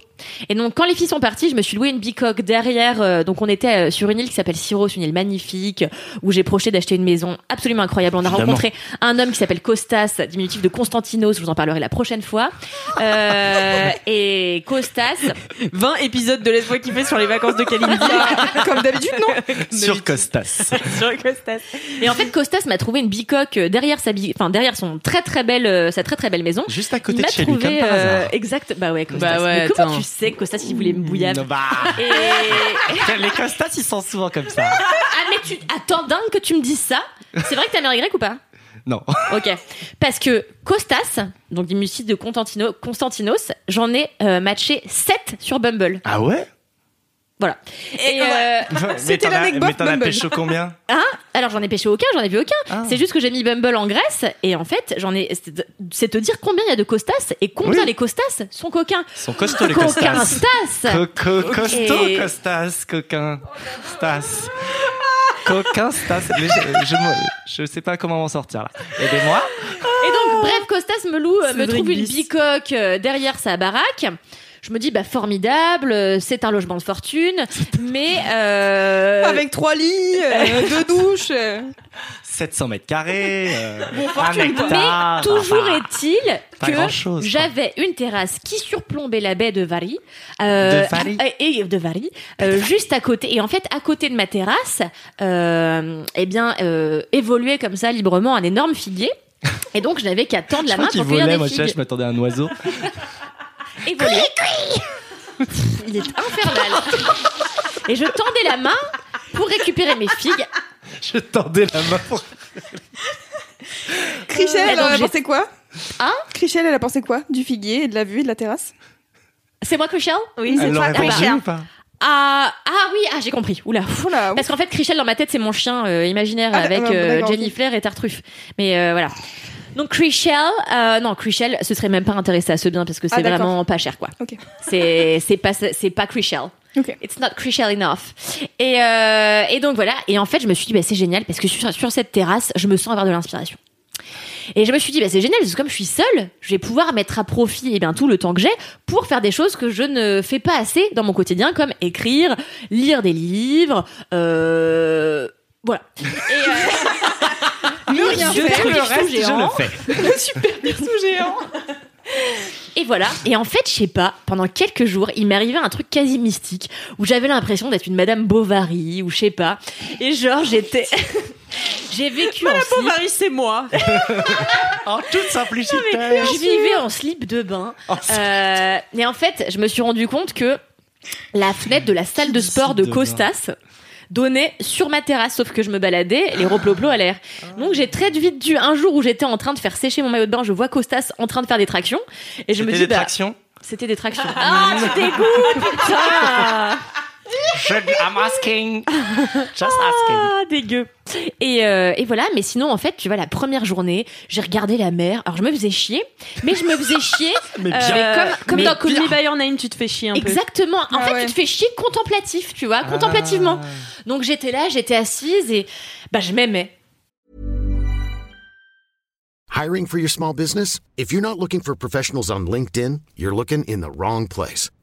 Speaker 3: Et donc quand les filles sont parties, je me suis loué une bicoque derrière. euh, donc on était euh, sur une île qui s'appelle Syros, une île magnifique où j'ai projeté d'acheter une maison absolument incroyable. On a
Speaker 4: Évidemment.
Speaker 3: rencontré un homme qui s'appelle Costas, diminutif de Constantinos. Je vous en parlerai la prochaine fois. Euh, et Costas,
Speaker 2: 20 épisodes de Laisse-moi kiffer sur les vacances de Kalindi.
Speaker 1: Comme d'habitude, non
Speaker 4: Sur Costas.
Speaker 2: sur Costas.
Speaker 3: Et en fait, Costas m'a trouvé une bicoque euh, derrière sa bi- enfin derrière son très très belle euh, sa très très belle maison.
Speaker 4: Juste à côté de chez lui, comme
Speaker 3: trouvé
Speaker 4: par
Speaker 3: euh,
Speaker 4: hasard.
Speaker 3: exact bah ouais Costas.
Speaker 2: Bah ouais,
Speaker 3: Mais comment
Speaker 2: attends.
Speaker 3: tu sais que Costas il voulait me bouillave
Speaker 4: Non, bah.
Speaker 3: Et
Speaker 4: Les Costas, ils sont souvent comme ça.
Speaker 3: ah mais tu attends dingue que tu me dises ça. C'est vrai que ta mère est grecque ou pas?
Speaker 4: Non.
Speaker 3: Ok. Parce que Costas, donc du musicien de Constantino, Constantinos, j'en ai euh, matché 7 sur Bumble.
Speaker 4: Ah ouais?
Speaker 3: Voilà. Et, euh,
Speaker 1: C'était
Speaker 4: Mais t'en as-
Speaker 1: l'anecdote
Speaker 4: Mais t'en as
Speaker 1: Bumble.
Speaker 4: pécho combien
Speaker 3: Hein? Alors j'en ai pêché aucun, j'en ai vu aucun.
Speaker 4: Ah.
Speaker 3: C'est juste que j'ai mis Bumble en Grèce et en fait j'en ai. c'est- te dire combien il y a de costas et combien
Speaker 4: Oui.
Speaker 3: les costas sont coquins.
Speaker 4: Sont costauds, les
Speaker 3: Coquins
Speaker 4: Costas.
Speaker 3: stas.
Speaker 4: Coco, costaud,
Speaker 3: Et-
Speaker 4: Costas, coquin, Stas. Coquin, Stas. Mais je, je, je sais pas comment m'en sortir là. Aidez-moi.
Speaker 3: Et donc bref, Costas me loue, me trouve une bicoque euh, derrière sa baraque. Je me dis, bah formidable, euh, c'est un logement de fortune, mais euh,
Speaker 1: Avec trois lits, euh, deux douches. euh.
Speaker 4: 700 mètres carrés, euh, un hectare.
Speaker 3: Mais toujours est-il que j'avais une terrasse qui surplombait la baie de Vary, euh,
Speaker 4: De Vary
Speaker 3: euh, et de Vary, euh, juste à côté. Et en fait, à côté de ma terrasse, euh, eh bien, euh, évoluait comme ça librement un énorme figuier. Et donc, je n'avais qu'à tendre la main pour cueillir des figues.
Speaker 4: je m'attendais à un oiseau.
Speaker 3: Il est infernal. Et je tendais la main pour récupérer mes figues.
Speaker 4: Je tendais la main pour...
Speaker 1: Chrishell,
Speaker 3: Et donc,
Speaker 1: elle a pensé quoi?
Speaker 3: Hein?
Speaker 1: Chrishell, elle a pensé quoi? Du figuier et de la vue et de la terrasse?
Speaker 3: C'est moi, Chrishell
Speaker 5: Oui, c'est toi,
Speaker 4: ou pas?
Speaker 3: Ah, ah oui, ah, j'ai compris. Oula.
Speaker 1: Oula,
Speaker 3: Parce qu'en fait, Chrishell dans ma tête, c'est mon chien euh, imaginaire
Speaker 1: Ah,
Speaker 3: avec euh,
Speaker 1: d'accord,
Speaker 3: Jenny. Flair et Tartuffe. Mais euh, voilà. Donc Chrishell, euh, non Chrishell, ce serait même pas intéressé à ce bien parce que c'est
Speaker 1: Ah,
Speaker 3: vraiment pas cher quoi.
Speaker 1: Ok.
Speaker 3: C'est c'est pas c'est pas Chrishell. It's not Chrishell enough. Et euh, et donc voilà. Et en fait, je me suis dit bah c'est génial parce que sur, sur cette terrasse, je me sens avoir de l'inspiration. Et je me suis dit, bah, c'est génial, parce que comme je suis seule, je vais pouvoir mettre à profit eh bien, tout le temps que j'ai pour faire des choses que je ne fais pas assez dans mon quotidien, comme écrire, lire des livres, euh, voilà. Et, euh,
Speaker 1: Ne rien
Speaker 3: je
Speaker 1: faire,
Speaker 3: trouve
Speaker 1: le reste,
Speaker 4: Je le fais.
Speaker 1: Le super bisou géant.
Speaker 3: Et voilà. Et en fait, je sais pas, pendant quelques jours, il m'est arrivé un truc quasi mystique où j'avais l'impression d'être une Madame Bovary ou je sais pas. Et genre, j'étais. J'ai vécu en slip.
Speaker 2: Bovary, c'est moi.
Speaker 4: En toute simplicité.
Speaker 3: Je vivais en slip de bain.
Speaker 4: En
Speaker 3: Euh, et en fait, je me suis rendu compte que la fenêtre de la salle de sport de. Costas donnait sur ma terrasse, sauf que je me baladais, les roploplos à l'air. Donc j'ai très vite dû, un jour où j'étais en train de faire sécher mon maillot de bain, je vois Costas en train de faire des tractions, et je me
Speaker 4: C'était
Speaker 3: dis,
Speaker 4: des
Speaker 3: bah,
Speaker 4: tractions?
Speaker 3: c'était des tractions. Ah, tu dégoûtes, putain
Speaker 4: Je, I'm asking. Just asking.
Speaker 3: Ah, dégueu. Et, euh, et voilà, mais sinon, en fait, tu vois, la première journée, j'ai regardé la mer. Alors, je me faisais chier, mais je me faisais chier.
Speaker 4: Mais
Speaker 3: euh,
Speaker 4: bien.
Speaker 2: Comme, comme
Speaker 3: mais
Speaker 2: dans Call. Me By Your Name, tu te fais chier un peu.
Speaker 3: Exactement. En
Speaker 1: Ah
Speaker 3: fait,
Speaker 1: ouais.
Speaker 3: tu te fais chier contemplatif, tu vois, contemplativement. Donc, j'étais là, j'étais assise et bah, je m'aimais.
Speaker 6: Hiring for your small business? If you're not looking for professionals on LinkedIn, you're looking in the wrong place.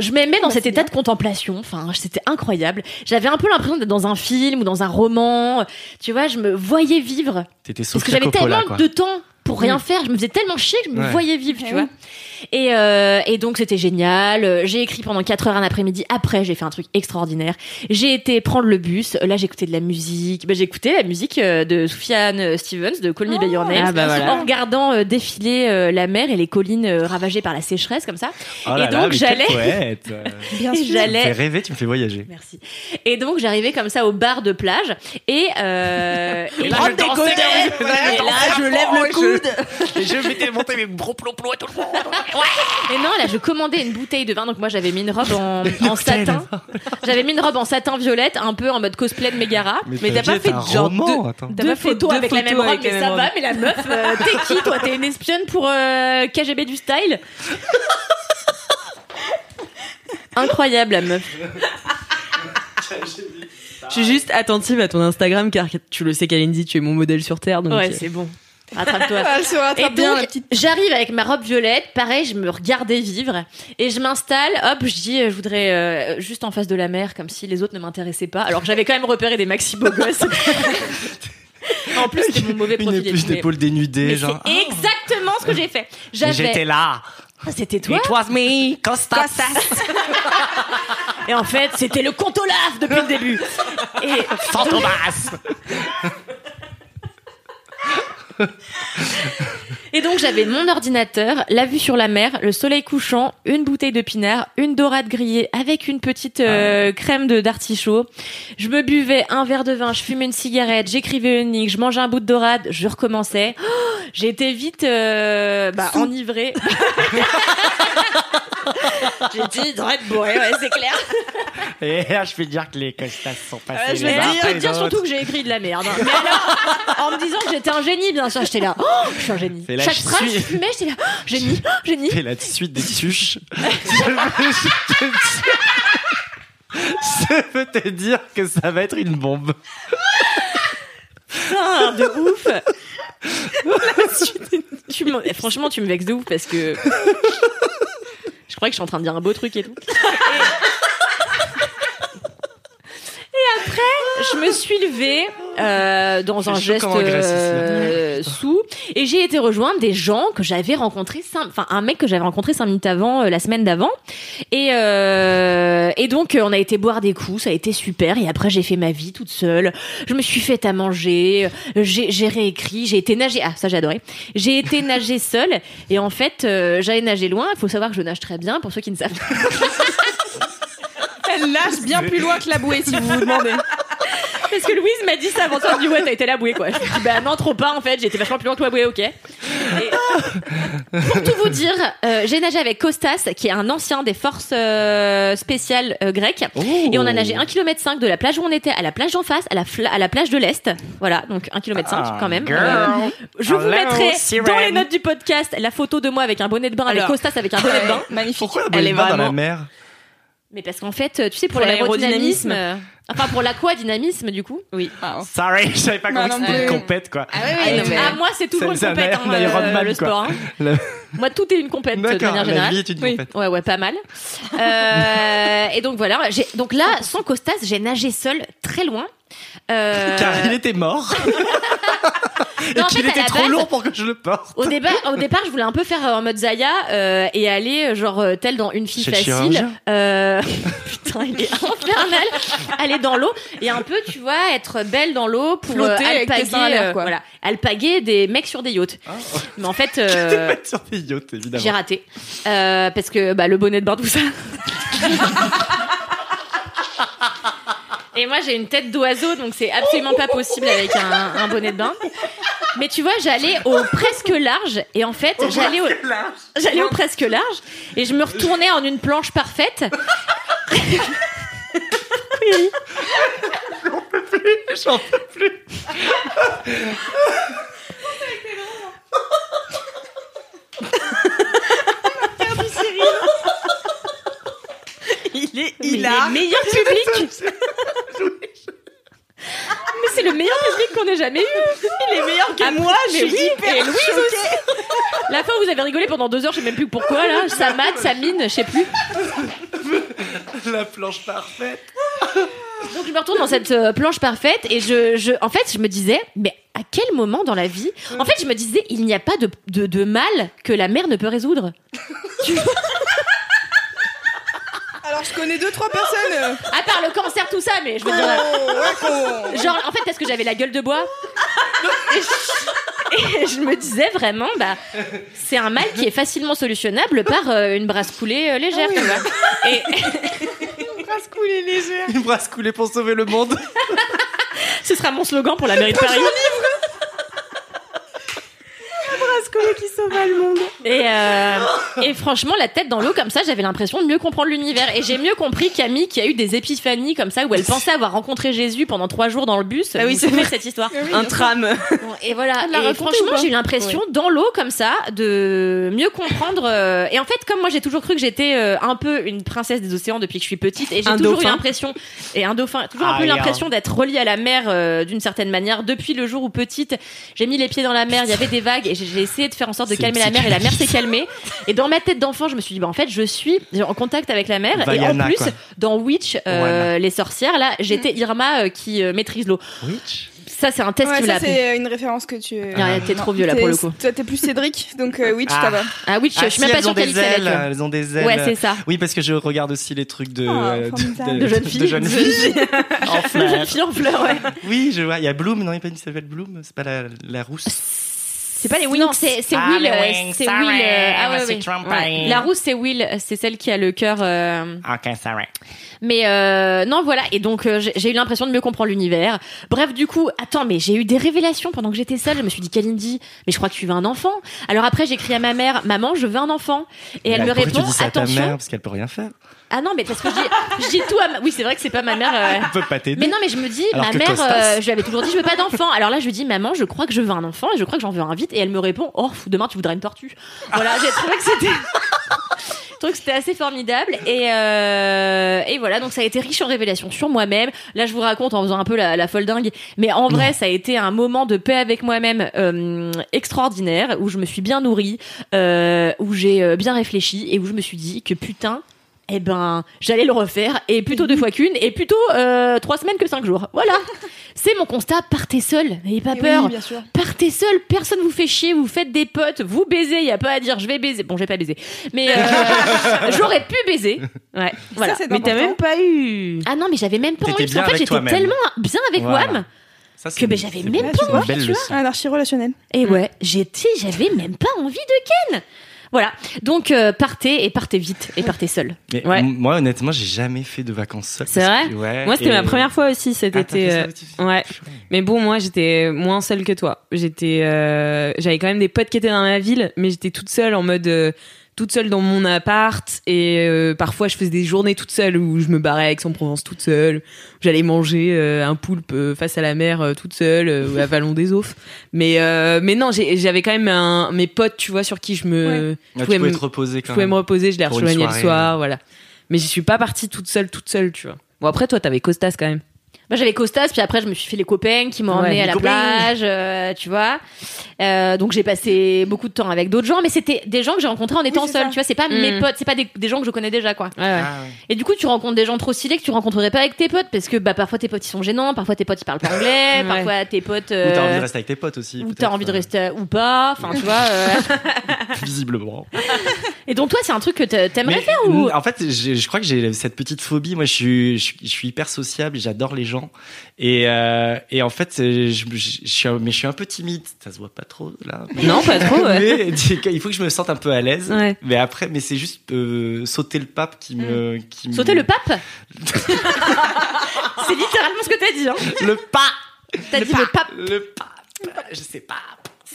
Speaker 3: Je m'aimais dans cet état de contemplation. Enfin, c'était incroyable. J'avais un peu l'impression d'être dans un film ou dans un roman. Tu vois, je me voyais vivre.
Speaker 4: T'étais
Speaker 3: Parce que j'avais tellement
Speaker 4: quoi.
Speaker 3: de temps pour rien faire. Je me faisais tellement chier que je me
Speaker 4: Ouais.
Speaker 3: voyais vivre, tu vois. Et, euh, et donc c'était génial. Euh, J'ai écrit pendant 4 heures un après-midi. Après, j'ai fait un truc extraordinaire. J'ai été prendre le bus. Là, j'ai écouté de la musique. Ben, j'ai écouté la musique euh, de Soufiane Stevens de Call Me By Your Name.
Speaker 2: Ah, bah voilà.
Speaker 3: En regardant euh, défiler euh, la mer et les collines euh, ravagées par la sécheresse comme ça.
Speaker 4: Oh là
Speaker 3: et
Speaker 4: là,
Speaker 3: donc j'allais.
Speaker 4: Tu me fais
Speaker 3: j'allais
Speaker 4: rêver, tu me fais voyager.
Speaker 3: Merci. Et donc j'arrivais comme ça au bar de plage et, euh, et
Speaker 4: là,
Speaker 3: là,
Speaker 4: je dansais,
Speaker 3: et là, je lève le coude.
Speaker 4: Et je m'étais monté mes gros plombs à tout le monde.
Speaker 3: Et non, là, je commandais une bouteille de vin. Donc moi, j'avais mis une robe en, en satin. J'avais mis une robe en satin violette, un peu en mode cosplay de Megara.
Speaker 2: Mais t'as pas fait genre
Speaker 4: roman,
Speaker 2: deux-.
Speaker 3: Deux
Speaker 2: fait
Speaker 3: photos
Speaker 2: deux
Speaker 3: avec la même robe,
Speaker 2: avec la
Speaker 3: mais ça
Speaker 2: même
Speaker 3: va, mais la meuf, euh, t'es qui toi? T'es une espionne pour euh, KGB du style? Incroyable la meuf.
Speaker 2: Je suis juste attentive à ton Instagram car tu le sais, Kalindi, tu es mon modèle sur Terre. Donc
Speaker 3: Ouais,
Speaker 2: euh,
Speaker 3: c'est bon. Rattrape-toi.
Speaker 1: Ah, Elle se
Speaker 3: Et
Speaker 1: rattrape bien, la
Speaker 3: donc,
Speaker 1: petite.
Speaker 3: j'arrive avec ma robe violette, pareil, je me regardais vivre, et je m'installe, hop, je dis, euh, je voudrais euh, juste en face de la mer, comme si les autres ne m'intéressaient pas. Alors que j'avais quand même repéré des maxi beaux gosses. en plus, c'était mon mauvais
Speaker 4: Une
Speaker 3: profil. et
Speaker 4: plus
Speaker 3: tout, mais-
Speaker 4: d'épaules dénudées,
Speaker 3: mais
Speaker 4: genre.
Speaker 3: c'est exactement ce que j'ai fait.
Speaker 4: J'étais là.
Speaker 3: C'était toi.
Speaker 4: It was me, Costas.
Speaker 3: Et en fait, c'était le compte Olaf depuis le début. Et
Speaker 4: Fantomas.
Speaker 3: Et donc j'avais mon ordinateur, la vue sur la mer, le soleil couchant, une bouteille de pinard, une dorade grillée avec une petite euh, crème de d'artichaut. Je me buvais un verre de vin, je fumais une cigarette, j'écrivais une ligne, je mangeais un bout de dorade, je recommençais. Oh, été vite euh, bah, enivrée. J'ai dit, dans être bourré, ouais, c'est clair.
Speaker 4: Et là, je vais dire que les costas sont passés.
Speaker 3: je
Speaker 4: les
Speaker 3: vais
Speaker 4: uns
Speaker 3: dire,
Speaker 4: après
Speaker 3: je vais dire
Speaker 4: autres.
Speaker 3: surtout que j'ai écrit de la merde. hein. Mais alors, en me disant que j'étais un génie, bien sûr, j'étais là. Oh, je suis un génie.
Speaker 4: Là,
Speaker 3: Chaque
Speaker 4: je
Speaker 3: phrase,
Speaker 4: suis-
Speaker 3: je fumais, j'étais là. Oh, génie, oh, génie.
Speaker 4: Et la suite des tuches. je, peux te dire que ça va être une bombe.
Speaker 3: Putain, de ouf. Tu franchement, tu me vexes de ouf parce que je croyais que je suis en train de dire un beau truc et tout. Et, après, je me suis levée dans un geste euh, et j'ai été rejoindre des gens que j'avais rencontrés, cinq- enfin un mec que j'avais rencontré cinq minutes avant, euh, la semaine d'avant. Et, euh, et donc, euh, on a été boire des coups, ça a été super. Et après, j'ai fait ma vie toute seule. Je me suis fait à manger, j'ai j'ai réécrit, j'ai été nager. Ah, ça, j'ai adoré. J'ai été nager seule. Et en fait, euh, j'allais nager loin. Il faut savoir que je nage très bien, pour ceux qui ne savent pas.
Speaker 1: Elle lâche bien plus loin que la bouée, si vous vous demandez.
Speaker 3: Parce que Louise m'a dit ça avant ça. Elle me dit, ouais, t'as été la bouée, quoi. Je me dis, bah non, trop pas, en fait. J'ai été vachement plus loin que la bouée, ok. Et pour tout vous dire, euh, j'ai nagé avec Costas, qui est un ancien des forces euh, spéciales euh, grecques. Et on a nagé 1 km 5 de la plage où on était à la plage d'en face, à la, fla- à la plage de l'Est. Voilà, donc 1 km 5
Speaker 4: Ah,
Speaker 3: quand même. Euh, je vous
Speaker 4: Hello,
Speaker 3: mettrai
Speaker 4: Sirène.
Speaker 3: dans les notes du podcast la photo de moi avec un bonnet de bain, avec
Speaker 1: Alors.
Speaker 3: Costas avec un bonnet de bain.
Speaker 1: Magnifique.
Speaker 4: Pourquoi
Speaker 1: Elle
Speaker 4: elle
Speaker 1: est
Speaker 4: est dans la
Speaker 1: vraiment.
Speaker 4: mer?
Speaker 3: Mais parce qu'en fait, tu sais, pour,
Speaker 2: Pour
Speaker 3: l'aérodynamisme, euh, enfin pour l'aquadynamisme du coup. Oui.
Speaker 1: Wow.
Speaker 4: Sorry, je savais pas comment
Speaker 1: non
Speaker 4: c'était une compète quoi.
Speaker 3: Ah oui,
Speaker 1: oui, non, mais-
Speaker 3: Ah, moi, c'est toujours une compète, hein, euh, le sport. hein. Moi, tout est une compète de manière
Speaker 4: la
Speaker 3: générale.
Speaker 4: vie est une
Speaker 1: Oui.
Speaker 3: Ouais, ouais, pas mal. Euh, et donc voilà, j'ai donc là, sans Costas, j'ai nagé seule très loin. Euh,
Speaker 4: Car il était mort. et
Speaker 3: Non, en
Speaker 4: qu'il
Speaker 3: fait,
Speaker 4: était trop
Speaker 3: base-
Speaker 4: lourd pour que je le porte.
Speaker 3: Au départ, au départ, je voulais un peu faire euh, en mode Zaya euh, et aller genre euh, tel dans une fille facile. Euh, putain, il est infernal. aller dans l'eau et un peu, tu vois, être belle dans l'eau pour euh,
Speaker 1: Flotter
Speaker 3: alpaguer, euh,
Speaker 1: quoi.
Speaker 3: voilà, alpaguer des mecs sur des yachts. Mais en fait, euh,
Speaker 4: mettre sur des yachts évidemment.
Speaker 3: j'ai raté Euh, parce que bah, le bonnet de bain tout ça. Et moi j'ai une tête d'oiseau donc c'est absolument pas possible avec un, un bonnet de bain. Mais tu vois j'allais au presque large et en fait j'allais au j'allais au presque large et je me retournais en une planche parfaite.
Speaker 4: J'en peux plus.
Speaker 2: Il est
Speaker 3: Mais les meilleurs publics. Mais c'est le meilleur public qu'on ait jamais eu.
Speaker 2: Il est meilleur que
Speaker 3: Ah,
Speaker 2: moi, je
Speaker 3: mais
Speaker 2: suis
Speaker 3: oui,
Speaker 2: hyper
Speaker 3: et Louise
Speaker 2: choquée.
Speaker 3: La fois où vous avez rigolé pendant deux heures, je sais même plus pourquoi là. Ça mate, ça mine, je sais plus.
Speaker 4: La planche parfaite.
Speaker 3: Donc je me retourne dans cette euh, planche parfaite et je, je, en fait, je me disais, mais à quel moment dans la vie, en fait, je me disais, il n'y a pas de, de, de mal que la mer ne peut résoudre.
Speaker 1: Alors, je connais deux, trois personnes. euh,
Speaker 3: À part le cancer, tout ça, mais je veux dire,
Speaker 1: oh, qu'on-
Speaker 3: genre, en fait, est-ce que j'avais la gueule de bois et je, et je me disais vraiment, bah, c'est un mal qui est facilement solutionnable par euh, une brasse coulée euh, légère, tu vois. Et
Speaker 1: Brasse coulée légère.
Speaker 4: Une brasse coulée pour sauver le monde.
Speaker 3: ce sera mon slogan pour la mairie de Paris.
Speaker 1: Brasse coulée qui sauve le monde.
Speaker 3: Et, euh, et franchement, la tête dans l'eau comme ça, j'avais l'impression de mieux comprendre l'univers. Et j'ai mieux compris Camille qui a eu des épiphanies comme ça où elle pensait avoir rencontré Jésus pendant trois jours dans le bus.
Speaker 2: Ah oui, c'est vrai.
Speaker 3: cette histoire.
Speaker 2: Un tram.
Speaker 3: Bon, et voilà. Et
Speaker 1: raconté
Speaker 3: franchement, j'ai eu l'impression dans l'eau comme ça de mieux comprendre. euh, Et en fait, comme moi, j'ai toujours cru que j'étais euh, un peu une princesse des océans depuis que je suis petite, et j'ai
Speaker 2: Un
Speaker 3: toujours eu
Speaker 2: dauphin.
Speaker 3: l'impression et un dauphin, toujours un
Speaker 4: Ah,
Speaker 3: peu
Speaker 4: yeah.
Speaker 3: l'impression d'être reliée à la mer euh, d'une certaine manière. Depuis le jour où petite, j'ai mis les pieds dans la mer, il y avait des vagues, et j'ai j'ai essayé de faire en sorte de calmer la mer, et la mer s'est calmée. Et dans ma tête d'enfant, je me suis dit, bah en fait, je suis en contact avec la mer, et en plus,
Speaker 4: quoi.
Speaker 3: dans Witch, euh, les sorcières, là, j'étais Irma euh, qui euh, maîtrise l'eau.
Speaker 4: Witch.
Speaker 3: Ça, c'est un test
Speaker 1: Ouais,
Speaker 3: qui
Speaker 1: ça, c'est une référence que tu.
Speaker 3: Ah, t'es trop vieux là pour le coup.
Speaker 1: Toi, t'es plus Cédric, donc euh, Witch,
Speaker 4: Ah.
Speaker 1: va.
Speaker 3: Ah Witch, je suis
Speaker 4: si,
Speaker 3: même pas sûre
Speaker 4: ont
Speaker 3: qu'elle y.
Speaker 4: Elles ont des ailes.
Speaker 3: Ouais, c'est ça.
Speaker 4: Oui, parce que je regarde aussi les trucs de,
Speaker 1: Oh.
Speaker 3: De jeunes filles.
Speaker 4: De jeunes filles. en
Speaker 3: Jeune
Speaker 4: fleurs.
Speaker 3: fille en fleurs, ouais.
Speaker 4: Oui, je vois. Il y a Bloom. Non, il n'y a pas une qui s'appelle Bloom? C'est pas la, la rousse?
Speaker 3: C'est pas les. Non, c'est c'est
Speaker 4: Ah,
Speaker 3: Will.
Speaker 4: les
Speaker 3: euh,
Speaker 4: Wings,
Speaker 3: C'est
Speaker 4: sorry,
Speaker 3: Will. euh, ah
Speaker 4: I
Speaker 3: ouais,
Speaker 4: was
Speaker 3: ouais.
Speaker 4: Trump,
Speaker 3: Ouais.
Speaker 4: I-
Speaker 3: La rousse, c'est Will. C'est celle qui a le cœur. euh,
Speaker 4: Ok, sorry.
Speaker 3: Mais euh, non, voilà. Et donc, euh, j'ai eu l'impression de mieux comprendre l'univers. Bref, du coup, attends, mais j'ai eu des révélations pendant que j'étais seule. Je me suis dit, Kalindi, mais je crois que tu veux un enfant. Alors après, j'ai écrit à ma mère, maman, je veux un enfant. Et elle me répond,
Speaker 4: tu dis ça à ta
Speaker 3: attention.
Speaker 4: mère parce qu'elle peut rien faire.
Speaker 3: Ah non, mais parce que je dis, je dis tout à ma... Oui, c'est vrai que c'est pas ma mère. euh,
Speaker 4: peut pas t'aider.
Speaker 3: Mais non, mais je me dis,
Speaker 4: Alors
Speaker 3: ma
Speaker 4: que
Speaker 3: mère,
Speaker 4: Costas-
Speaker 3: euh, je lui avais toujours dit, je veux pas d'enfant. Alors là, je lui dis, maman, je crois que je veux un enfant et je crois que j'en veux un vite. Et elle me répond, oh, demain tu voudras une tortue. Voilà, j'ai trouvé que c'était. Je trouve que c'était assez formidable et euh, et voilà donc ça a été riche en révélations sur moi-même là je vous raconte en faisant un peu la, la folle dingue mais en vrai ça a été un moment de paix avec moi-même euh, extraordinaire où je me suis bien nourrie euh, où j'ai euh, bien réfléchi et où je me suis dit que putain eh ben, j'allais le refaire et plutôt deux fois qu'une et plutôt euh, trois semaines que cinq jours. Voilà. C'est mon constat. Partez seul, n'ayez pas
Speaker 1: Et
Speaker 3: peur.
Speaker 1: oui, bien sûr.
Speaker 3: Partez seul, personne vous fait chier, vous faites des potes, vous baisez, il y a pas à dire je vais baiser. Bon, j'ai pas baisé, mais euh, j'aurais pu baiser. Ouais, voilà.
Speaker 1: Ça, c'est
Speaker 2: Mais t'as même pas eu.
Speaker 3: Ah non, mais j'avais même pas envie. En fait, j'étais tellement bien avec
Speaker 4: Voilà.
Speaker 3: Wam
Speaker 4: Ça, c'est
Speaker 3: que ben, j'avais même pas envie, tu
Speaker 4: leçon.
Speaker 1: Anarchie relationnelle.
Speaker 3: Et ouais, j'étais, j'avais même pas envie de Ken. Voilà. Donc euh, partez et partez vite et partez seul.
Speaker 4: Mais
Speaker 2: Ouais.
Speaker 4: moi, honnêtement, j'ai jamais fait de vacances seul.
Speaker 2: C'est vrai
Speaker 4: que- ouais,
Speaker 2: Moi, c'était
Speaker 4: et-
Speaker 2: ma première fois aussi cet
Speaker 4: Ah,
Speaker 2: été.
Speaker 4: ça
Speaker 2: euh, ouais. Mais bon, moi, j'étais moins seule que toi. J'étais, euh, j'avais quand même des potes qui étaient dans ma ville, mais j'étais toute seule en mode euh, toute seule dans mon appart et euh, parfois je faisais des journées toute seule où je me barrais à Aix-en-Provence toute seule. où J'allais manger euh, un poulpe euh, face à la mer euh, toute seule euh, à Vallon des Offres. Mais euh, mais non, j'avais quand même un, mes potes, tu vois, sur qui je me,
Speaker 4: Ah,
Speaker 2: je
Speaker 4: tu
Speaker 2: pouvais
Speaker 4: pouvais
Speaker 2: me-
Speaker 4: te reposer
Speaker 2: je
Speaker 4: quand
Speaker 2: pouvais
Speaker 4: même.
Speaker 2: me reposer. Je les rejoignais le soir, voilà. Mais je suis pas partie toute seule, toute seule, tu vois. Bon après toi, t'avais Costas quand même.
Speaker 3: Moi j'avais Costas, puis après je me suis fait les copains qui m'ont
Speaker 2: Ouais,
Speaker 3: emmené à la
Speaker 2: copains.
Speaker 3: plage, euh, tu vois. Euh, donc j'ai passé beaucoup de temps avec d'autres gens, mais c'était des gens que j'ai rencontrés en étant
Speaker 1: c'est
Speaker 3: seule,
Speaker 1: ça.
Speaker 3: tu vois. C'est pas
Speaker 2: Mm.
Speaker 3: mes potes, c'est pas des, des gens que je connais déjà, quoi.
Speaker 2: Ouais, ouais.
Speaker 4: Ah, ouais.
Speaker 3: Et du coup, tu rencontres des gens trop stylés que tu rencontrerais pas avec tes potes, parce que bah parfois tes potes ils sont gênants, parfois tes potes ils parlent pas anglais,
Speaker 2: Ouais.
Speaker 3: parfois tes potes.
Speaker 4: Ou t'as envie
Speaker 3: euh,
Speaker 4: de rester avec tes potes aussi.
Speaker 3: ou t'as envie de
Speaker 4: euh,
Speaker 3: rester ou pas, enfin tu vois. euh.
Speaker 4: Visiblement.
Speaker 3: Et donc toi, c'est un truc que t'a- t'aimerais faire ou?
Speaker 4: En fait, je crois que j'ai cette petite phobie. Moi, je suis, je, suis- je suis hyper sociable et j'adore les gens. Et, euh, et en fait, je, je, je suis un, mais je suis un peu timide. Ça se voit pas trop là. Mais-
Speaker 2: Non, pas trop. Ouais.
Speaker 4: Mais il faut que je me sente un peu à l'aise.
Speaker 2: Ouais.
Speaker 4: Mais après, mais c'est juste euh, sauter le pape qui me, qui me-
Speaker 3: sauter le pape C'est littéralement ce que t'as dit. Hein.
Speaker 4: le pas,
Speaker 3: T'as dit le pape.
Speaker 4: le pape. Je sais pas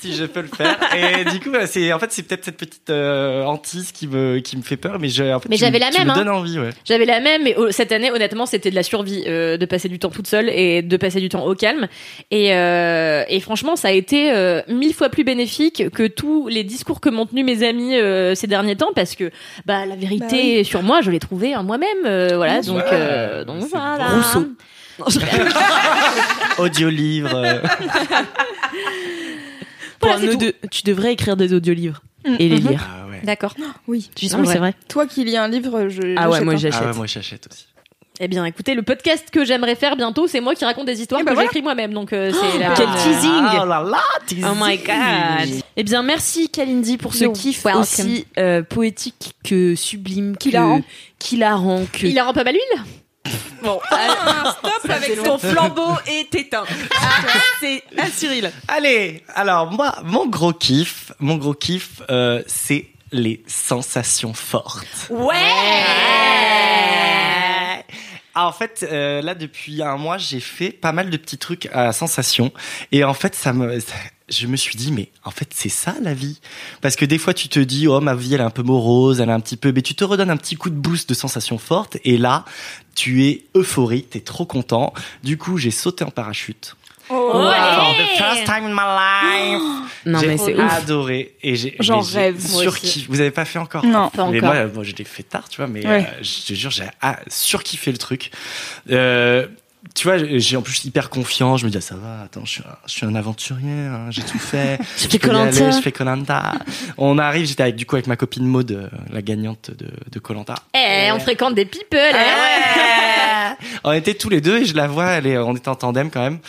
Speaker 4: si je peux le faire. Et du coup, c'est en fait c'est peut-être cette petite euh, hantise qui me qui me fait peur. Mais je, en fait,
Speaker 3: Mais j'avais la
Speaker 4: tu
Speaker 3: même,
Speaker 4: me
Speaker 3: hein.
Speaker 4: donnes envie, ouais.
Speaker 3: J'avais la même, mais oh, cette année, honnêtement, c'était de la survie, euh, de passer du temps toute seule et de passer du temps au calme. Et, euh, et franchement, ça a été euh, mille fois plus bénéfique que tous les discours que m'ont tenus mes amis euh, ces derniers temps, parce que bah la vérité
Speaker 1: Bah
Speaker 3: sur moi, je l'ai trouvée en moi-même. euh, voilà, donc
Speaker 4: Ouais,
Speaker 3: euh, donc
Speaker 4: c'est
Speaker 3: voilà.
Speaker 2: Rousseau.
Speaker 4: Audio-livre. euh,
Speaker 2: Pour
Speaker 3: Voilà,
Speaker 2: audio- tu devrais écrire des audiolivres et les lire.
Speaker 4: Ah ouais.
Speaker 3: D'accord.
Speaker 1: Oui.
Speaker 2: Tu
Speaker 3: Non, mais c'est
Speaker 2: vrai.
Speaker 1: Toi qui lis un livre, je.
Speaker 2: Ah ouais, moi
Speaker 1: hein.
Speaker 2: j'achète.
Speaker 4: Ah ouais, moi j'achète aussi.
Speaker 3: Eh bien, écoutez, le podcast que j'aimerais faire bientôt, c'est moi qui raconte des histoires
Speaker 1: Eh ben
Speaker 3: que
Speaker 1: voilà.
Speaker 3: j'écris moi-même. Donc euh, c'est la
Speaker 2: quel teasing.
Speaker 4: Ah, oh là là, teasing.
Speaker 2: Oh my god. Eh bien, merci Kalindi pour ce kiff
Speaker 3: welcome.
Speaker 2: aussi euh, poétique que sublime, que-
Speaker 1: Hilarant.
Speaker 2: qu'hilarant, que
Speaker 3: Il a pas mal l'huile
Speaker 2: bon.
Speaker 1: Ah, stop avec
Speaker 2: Ton flambeau est éteint. Ah, c'est un Cyril.
Speaker 4: Allez, alors moi, mon gros kiff, mon gros kiff, euh, c'est les sensations fortes.
Speaker 3: Ouais
Speaker 4: Ah, En fait, euh, là depuis un mois, j'ai fait pas mal de petits trucs à sensations, et en fait, ça me, je me suis dit, mais en fait, c'est ça la vie, parce que des fois, tu te dis, oh ma vie, elle est un peu morose, elle est un petit peu, mais tu te redonnes un petit coup de boost de sensations fortes, et là, tu es euphorique, t'es trop content. Du coup, j'ai sauté en parachute.
Speaker 1: Oh.
Speaker 3: Ouais.
Speaker 4: For the first time in my life.
Speaker 2: Non
Speaker 4: J'ai
Speaker 2: mais c'est ouf.
Speaker 4: adoré et j'ai
Speaker 1: J'en
Speaker 4: mais j'ai
Speaker 1: rêve, moi
Speaker 4: surkiffé. Vous avez pas fait encore?
Speaker 1: Non.
Speaker 3: Pas
Speaker 4: mais
Speaker 3: encore.
Speaker 4: moi, moi, je l'ai fait tard, tu vois, mais
Speaker 1: Ouais.
Speaker 4: euh, je te jure, j'ai ah, surkiffé le truc. Euh, tu vois, j'ai en plus hyper confiant. Je me dis, ah, ça va, attends, je suis un, je suis un aventurier, hein, j'ai tout fait.
Speaker 2: Je
Speaker 4: Je
Speaker 2: fais
Speaker 4: aller, Je fais Colanta. On arrive, j'étais avec, du coup, avec ma copine Maud, euh, la gagnante de, Colanta.
Speaker 3: Eh, on fréquente des people. hein.
Speaker 4: on était tous les deux et je la vois, elle est, on était en tandem quand même.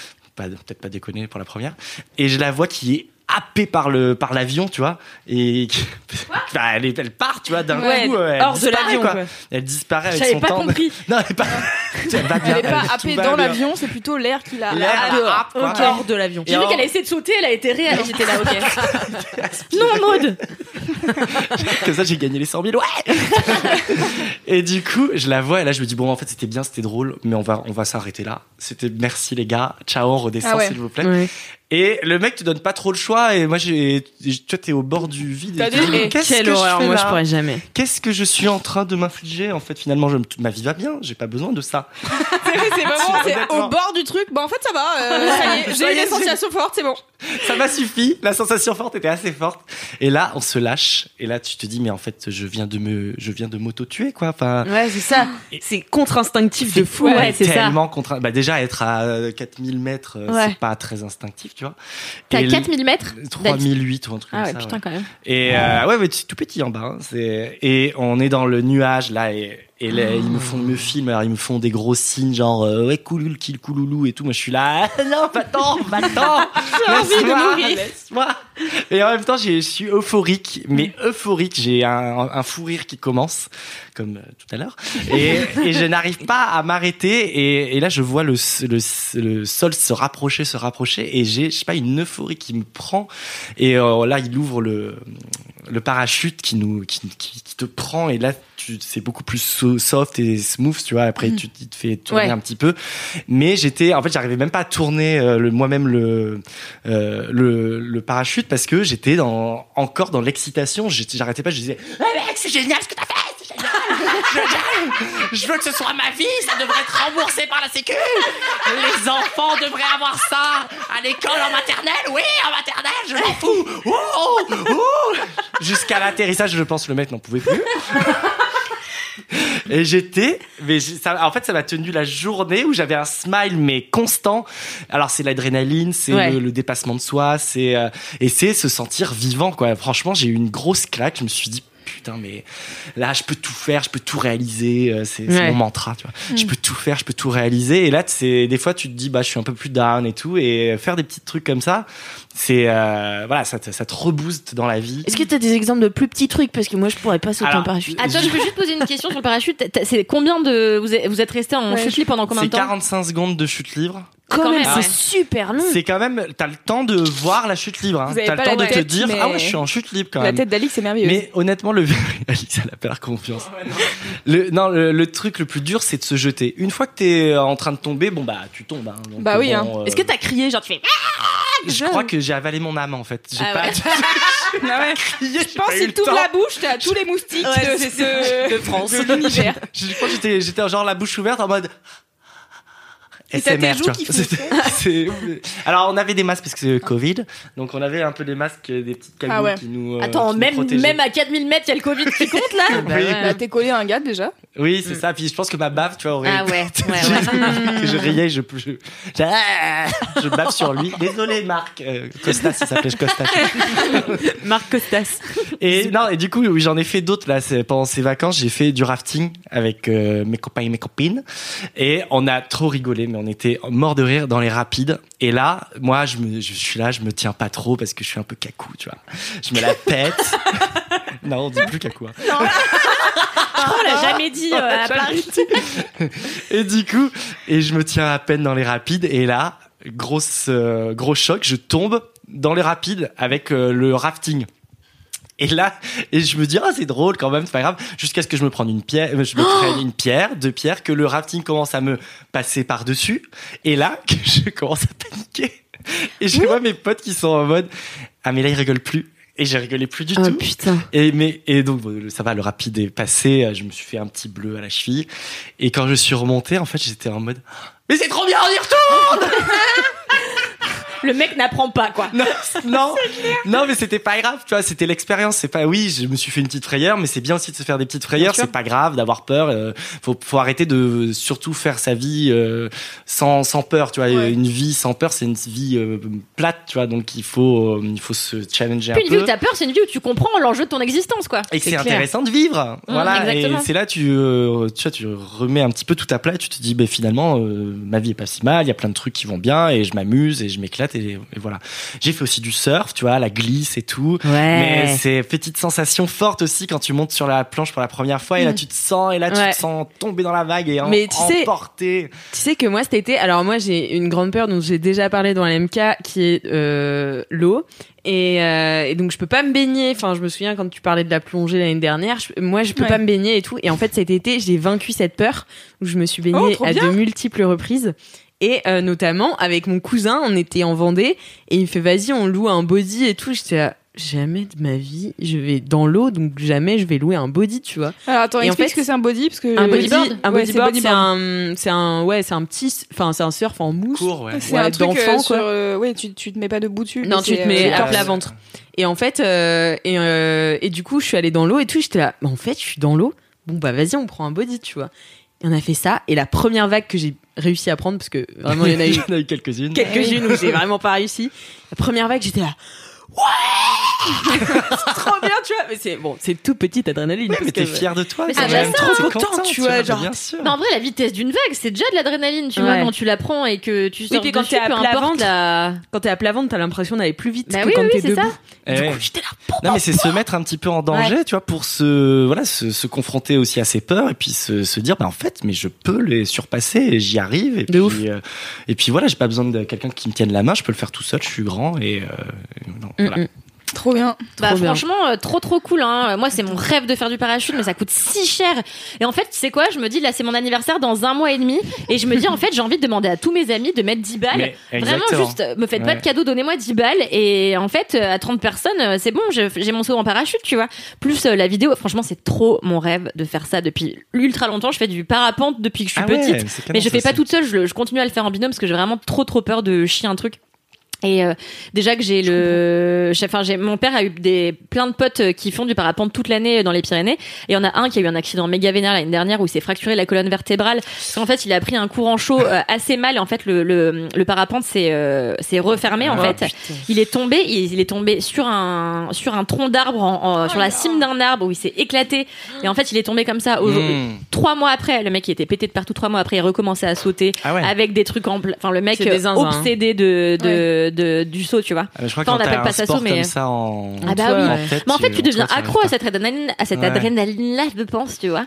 Speaker 4: Peut-être pas déconner pour la première. Et je la vois qui est happée par le par l'avion, tu vois, et bah, elle, est- elle part, tu vois, d'un
Speaker 1: Ouais,
Speaker 4: coup, elle
Speaker 1: hors de
Speaker 4: disparaît,
Speaker 1: l'avion,
Speaker 4: quoi.
Speaker 1: quoi.
Speaker 4: Elle disparaît avec
Speaker 3: J'avais
Speaker 4: son
Speaker 3: pas
Speaker 4: temps.
Speaker 3: compris.
Speaker 4: Non, elle est pas. elle va bien.
Speaker 1: Elle est pas happée dans l'avion, c'est plutôt l'air qui l'a.
Speaker 4: L'air,
Speaker 1: Ah,
Speaker 4: elle
Speaker 1: dehors.
Speaker 4: happe, quoi.
Speaker 1: Ok.
Speaker 2: hors de l'avion.
Speaker 3: J'ai vu qu'elle a essayé de sauter, elle a été réelle. J'étais là, ok. non, Maud.
Speaker 4: Comme ça, j'ai gagné les 100 000. Ouais. et du coup, je la vois et là, je me dis bon, en fait, c'était bien, c'était drôle, mais on va, on va s'arrêter là. C'était merci les gars. Ciao, on redescend
Speaker 1: Ah ouais.
Speaker 4: s'il vous plaît. Et le mec te donne pas trop le choix et moi, j'ai, tu vois, t'es au bord du vide. et
Speaker 1: T'as dit, eh,
Speaker 4: qu'est-ce
Speaker 2: Quelle
Speaker 4: que je fais
Speaker 2: moi
Speaker 4: là
Speaker 2: je pourrais jamais.
Speaker 4: Qu'est-ce que je suis en train de m'infliger En fait, finalement, je, ma vie va bien. J'ai pas besoin de ça.
Speaker 1: C'est c'est vraiment c'est au bord du truc. Bon, en fait, ça va. euh, ça y est,
Speaker 4: Ça y
Speaker 1: j'ai les
Speaker 4: j'ai-
Speaker 1: sensations fortes, c'est bon.
Speaker 4: Ça m'a suffi. La sensation forte était assez forte. Et là, on se lâche. Et là, tu te dis, mais en fait, je viens de me, je viens de m'auto-tuer, quoi. Enfin,
Speaker 2: Ouais, c'est ça. C'est contre-instinctif de fou.
Speaker 3: Ouais, c'est ça.
Speaker 4: tellement contraint. Bah, déjà, être à euh, 4000 mètres, euh,
Speaker 3: Ouais.
Speaker 4: c'est pas très instinctif, tu vois.
Speaker 3: T'as
Speaker 4: Et
Speaker 3: 4000 mètres
Speaker 4: 3008 ou un truc
Speaker 3: Ah
Speaker 4: comme
Speaker 3: ouais,
Speaker 4: ça.
Speaker 3: putain,
Speaker 4: ouais.
Speaker 3: quand même.
Speaker 4: Et euh, ouais, ouais, c'est tout petit en bas. hein. Et on est dans le nuage là et, et là, ils me font me filment. Alors ils me font des gros signes genre euh, ouais couloul kill couloulou et tout. Moi je suis là ah, non va-t'en va-t'en laisse-moi laisse-moi. Et en même temps je suis euphorique mais euphorique. J'ai un, un fou rire qui commence comme euh, tout à l'heure et, et je n'arrive pas à m'arrêter et, et là je vois le, le, le sol se rapprocher se rapprocher et j'ai je sais pas une euphorie qui me prend et euh, là, il ouvre le, le parachute qui nous, qui, qui, qui te prend et là, tu, c'est beaucoup plus so- soft et smooth, tu vois. Après, tu, il te fait tourner
Speaker 3: Ouais.
Speaker 4: un petit peu. Mais j'étais, en fait, j'arrivais même pas à tourner euh, le, moi-même le, euh, le, le parachute parce que j'étais dans, encore dans l'excitation. J'arrêtais pas, je disais, ah mec, c'est génial ce que t'as fait, c'est génial. Je, je veux que ce soit ma vie, ça devrait être remboursé par la sécu. Les enfants devraient avoir ça à l'école en maternelle. Oui, en maternelle, je m'en fous. Oh, oh. Jusqu'à l'atterrissage, je pense, le mec n'en pouvait plus. Et j'étais, mais ça, en fait, ça m'a tenu la journée où j'avais un smile mais constant. Alors c'est l'adrénaline, c'est
Speaker 3: Ouais.
Speaker 4: le, le dépassement de soi, c'est euh, et c'est se sentir vivant quoi. Franchement, j'ai eu une grosse claque. Je me suis dit putain mais là je peux tout faire, je peux tout réaliser. euh, C'est
Speaker 2: Ouais.
Speaker 4: mon mantra, tu vois. Je peux tout faire, je peux tout réaliser. Et là, c'est des fois tu te dis bah je suis un peu plus down et tout et faire des petits trucs comme ça, c'est euh, voilà ça te, ça te rebooste dans la vie.
Speaker 2: Est-ce que t'as des exemples de plus petits trucs? Parce que moi je pourrais pas sauter
Speaker 4: Alors,
Speaker 2: en parachute.
Speaker 3: Attends, je peux juste poser une question sur le parachute. C'est combien de. Vous êtes, vous êtes resté en
Speaker 1: Ouais,
Speaker 3: chute libre pendant combien
Speaker 4: C'est
Speaker 3: de temps?
Speaker 4: 45 secondes de chute libre.
Speaker 2: Quand,
Speaker 3: quand
Speaker 2: même, c'est
Speaker 3: ouais.
Speaker 2: super long.
Speaker 4: C'est quand même, t'as le temps de voir la chute libre. Hein. T'as le temps
Speaker 1: la
Speaker 4: de te dire,
Speaker 1: mais-
Speaker 4: ah ouais, je suis en chute libre quand
Speaker 1: La
Speaker 4: même.
Speaker 1: tête d'Alix, c'est merveilleux.
Speaker 4: Mais honnêtement, le Alix, elle a pas l'air confiance. Le, non, le, le truc le plus dur, c'est de se jeter. Une fois que t'es en train de tomber, bon bah tu tombes. Hein. Donc,
Speaker 1: Bah oui,
Speaker 4: bon,
Speaker 1: hein.
Speaker 4: euh,
Speaker 3: Est-ce que t'as crié genre tu fais
Speaker 4: Je crois que j'ai avalé mon âme en fait. J'ai
Speaker 3: Ah
Speaker 4: pas.
Speaker 3: ouais.
Speaker 1: Ah ouais.
Speaker 4: crié,
Speaker 1: Je pense tu ouvres la bouche, t'as tous les moustiques
Speaker 2: Ouais,
Speaker 1: de, de-
Speaker 2: de France.
Speaker 1: de l'univers.
Speaker 4: Je crois que j'étais, j'étais genre la bouche ouverte en mode. SMR, tu vois. c'est- Alors on avait des masques parce que c'est Covid, donc on avait un peu des masques, des petites cagoules
Speaker 1: Ah ouais.
Speaker 4: qui nous. euh,
Speaker 3: Attends,
Speaker 4: qui
Speaker 3: même, même à 4000 mètres, il y a le Covid qui compte là
Speaker 4: Bah ouais.
Speaker 1: Bah, t'es collé à un gars déjà.
Speaker 4: Oui, c'est ça. Puis je pense que ma baffe, tu vois, aurait
Speaker 3: Ah
Speaker 4: été-
Speaker 3: ouais, ouais, ouais.
Speaker 4: je riais, je, je, je, je baffe sur lui. Désolé, Marc. Euh, Costas, il s'appelait Costas.
Speaker 2: Marc Costas.
Speaker 4: Et non, et du coup, oui, j'en ai fait d'autres là. Pendant ces vacances, j'ai fait du rafting avec euh, mes copains et mes copines, et on a trop rigolé, mais on était mort de rire dans les rapides. Et là, moi, je me, je suis là, je me tiens pas trop parce que je suis un peu cacou, tu vois. Je me la pète. non, on dit plus cacou. hein.
Speaker 3: On l'a jamais dit euh, à Paris.
Speaker 4: Et du coup, et je me tiens à peine dans les rapides. Et là, grosse, euh, gros choc, je tombe dans les rapides avec euh, le rafting. Et là, et je me dis, ah, c'est drôle quand même, c'est pas grave. Jusqu'à ce que je me prenne une pierre, euh, je me prenne une pierre, deux pierres, que le rafting commence à me passer par-dessus. Et là, que je commence à paniquer. Et je vois mes potes qui sont en mode, ah, mais là, ils rigolent plus. Et j'ai rigolé plus du
Speaker 2: Oh
Speaker 4: tout.
Speaker 2: putain.
Speaker 4: Et, mais, et donc, ça va, le rapide est passé, euh, je me suis fait un petit bleu à la cheville. Et quand je suis remonté, en fait, j'étais en mode, mais c'est trop bien, on y retourne!
Speaker 3: Le mec n'apprend pas quoi.
Speaker 4: Non, non, non, mais c'était pas grave, tu vois, c'était l'expérience. C'est pas, oui, je me suis fait une petite frayeur, mais c'est bien aussi de se faire des petites frayeurs. C'est pas grave d'avoir peur. euh, faut, faut arrêter de surtout faire sa vie euh, sans, sans peur, tu vois.
Speaker 1: Ouais.
Speaker 4: Une vie sans peur, c'est une vie euh, plate, tu vois. Donc il faut, euh, il faut se challenger
Speaker 3: Puis
Speaker 4: un
Speaker 3: une vie
Speaker 4: peu.
Speaker 3: où t'as peur, c'est une vie où tu comprends l'enjeu de ton existence quoi.
Speaker 4: et c'est intéressant de vivre. voilà. Et
Speaker 3: exactement.
Speaker 4: c'est là tu tu vois tu remets un petit peu tout à plat et tu te dis ben finalement ma vie est pas si mal, il y a plein de trucs qui vont bien et je m'amuse et je m'éclate et, et voilà. J'ai fait aussi du surf, tu vois, la glisse et tout.
Speaker 2: Ouais.
Speaker 4: Mais c'est petite sensation forte aussi quand tu montes sur la planche pour la première fois et là tu te sens et là tu te sens tomber dans la vague et en,
Speaker 2: Mais tu sais-
Speaker 4: emporter.
Speaker 2: Tu sais que moi cet été, alors moi j'ai une grande peur dont j'ai déjà parlé dans l'MK qui est euh, l'eau. Et, euh, et donc je peux pas me baigner. Enfin, je me souviens quand tu parlais de la plongée l'année dernière. je- moi, je peux
Speaker 1: Ouais.
Speaker 2: pas me baigner et tout. Et en fait, cet été, j'ai vaincu cette peur où je me suis baignée
Speaker 1: Oh,
Speaker 2: à
Speaker 1: bien.
Speaker 2: de multiples reprises. Et euh, notamment avec mon cousin, on était en Vendée et il me fait vas-y, on loue un body et tout. J'étais là, jamais de ma vie, je vais dans l'eau, donc jamais je vais louer un body, tu vois.
Speaker 1: Alors attends,
Speaker 2: Et en
Speaker 1: explique
Speaker 2: fait,
Speaker 1: ce que c'est un body parce que
Speaker 2: Un bodyboard, un
Speaker 1: Ouais, c'est
Speaker 2: bodyboard, c'est
Speaker 1: bodyboard.
Speaker 2: un, c'est un, ouais, c'est un petit, enfin, c'est un surf en mousse.
Speaker 4: Court, ouais.
Speaker 1: C'est
Speaker 2: Ouais,
Speaker 1: un truc euh, sur, euh, ouais, tu, tu te mets pas debout dessus.
Speaker 2: Non, tu te mets
Speaker 1: euh,
Speaker 2: à plat ventre. Et en fait, euh, et, euh, et du coup, je suis allée dans l'eau et tout. J'étais là, bah, en fait, je suis dans l'eau. Bon, bah, vas-y, on prend un body, tu vois. Et on a fait ça. Et la première vague que j'ai réussi à prendre, parce que vraiment, il y en a eu
Speaker 4: quelques-unes.
Speaker 2: quelques-unes où j'ai vraiment pas réussi. La première vague, j'étais là, ouais! C'est trop bien, tu vois. Mais c'est, bon, c'est toute petite adrénaline.
Speaker 4: Ouais,
Speaker 2: parce
Speaker 4: mais t'es fier de toi.
Speaker 3: Mais c'est déjà
Speaker 2: trop
Speaker 4: content,
Speaker 2: content, tu vois, genre.
Speaker 4: Bien sûr.
Speaker 3: Mais en vrai, la vitesse d'une vague, c'est déjà de l'adrénaline, tu
Speaker 2: Ouais.
Speaker 3: vois, quand tu la prends et que tu sors
Speaker 2: puis quand
Speaker 3: dessus,
Speaker 2: t'es à
Speaker 3: peu
Speaker 2: plat ventre,
Speaker 3: la...
Speaker 2: Quand t'es à plat ventre, t'as l'impression d'aller plus vite
Speaker 3: Bah
Speaker 2: que
Speaker 3: oui,
Speaker 2: quand
Speaker 3: oui,
Speaker 2: t'es
Speaker 3: c'est
Speaker 2: debout.
Speaker 3: ça.
Speaker 2: Du coup, j'étais là,
Speaker 4: Non mais c'est se mettre un petit peu en danger, tu vois, pour se voilà se, se confronter aussi à ses peurs et puis se, se dire bah en fait mais je peux les surpasser et j'y arrive et
Speaker 2: De
Speaker 4: puis
Speaker 2: ouf.
Speaker 4: euh, et puis voilà j'ai pas besoin de quelqu'un qui me tienne la main, je peux le faire tout seul, je suis grand et euh, non,
Speaker 2: Mm,
Speaker 4: voilà.
Speaker 2: mm.
Speaker 1: Trop bien.
Speaker 3: Bah
Speaker 2: Trop
Speaker 3: franchement, euh, trop trop cool. Hein. Moi, c'est mon rêve de faire du parachute, mais ça coûte si cher. Et en fait, tu sais quoi? Je me dis, là, c'est mon anniversaire dans un mois et demi. Et je me dis, en fait, j'ai envie de demander à tous mes amis de mettre 10 balles.
Speaker 4: Mais
Speaker 3: Vraiment, juste, euh, me faites pas de cadeau, donnez-moi 10 balles. Et en fait, euh, à 30 personnes, euh, c'est bon, j'ai mon saut en parachute, tu vois. Plus euh, la vidéo, franchement, c'est trop mon rêve de faire ça depuis ultra longtemps. Je fais du parapente depuis que je suis
Speaker 4: Ah ouais,
Speaker 3: petite. Mais je fais pas toute seule, je, je continue à le faire en binôme parce que j'ai vraiment trop trop peur de chier un truc. Et euh, déjà que j'ai le, enfin j'ai mon père a eu des plein de potes euh, qui font du parapente toute l'année dans les Pyrénées. Et il y en a un qui a eu un accident méga vénère l'année dernière où il s'est fracturé la colonne vertébrale. Parce qu'en fait il a pris un courant chaud euh, assez mal. Et en fait le le, le parapente s'est euh, s'est refermé en
Speaker 4: Ah,
Speaker 3: fait. Il est tombé, il, il est tombé sur un sur un tronc d'arbre en, en- sur la cime d'un arbre où il s'est éclaté. Et en fait il est tombé comme ça. Au-
Speaker 4: Mm.
Speaker 3: Trois mois après, le mec il était pété de partout. Trois mois après, il recommençait à sauter
Speaker 4: Ah ouais.
Speaker 3: avec des trucs en enfin le mec euh,
Speaker 2: zinzins, hein.
Speaker 3: obsédé de, de, de- du saut tu vois
Speaker 4: Ah, je crois
Speaker 3: Enfin,
Speaker 4: que
Speaker 3: on appelle pas ça saut, mais-
Speaker 4: comme ça en
Speaker 3: ah bah
Speaker 2: toi,
Speaker 3: oui
Speaker 2: ouais.
Speaker 4: en tête,
Speaker 3: mais en fait tu deviens
Speaker 4: toi, tu
Speaker 3: accro à cette adrénaline à cette
Speaker 4: Ouais.
Speaker 3: adrénaline là je pense tu vois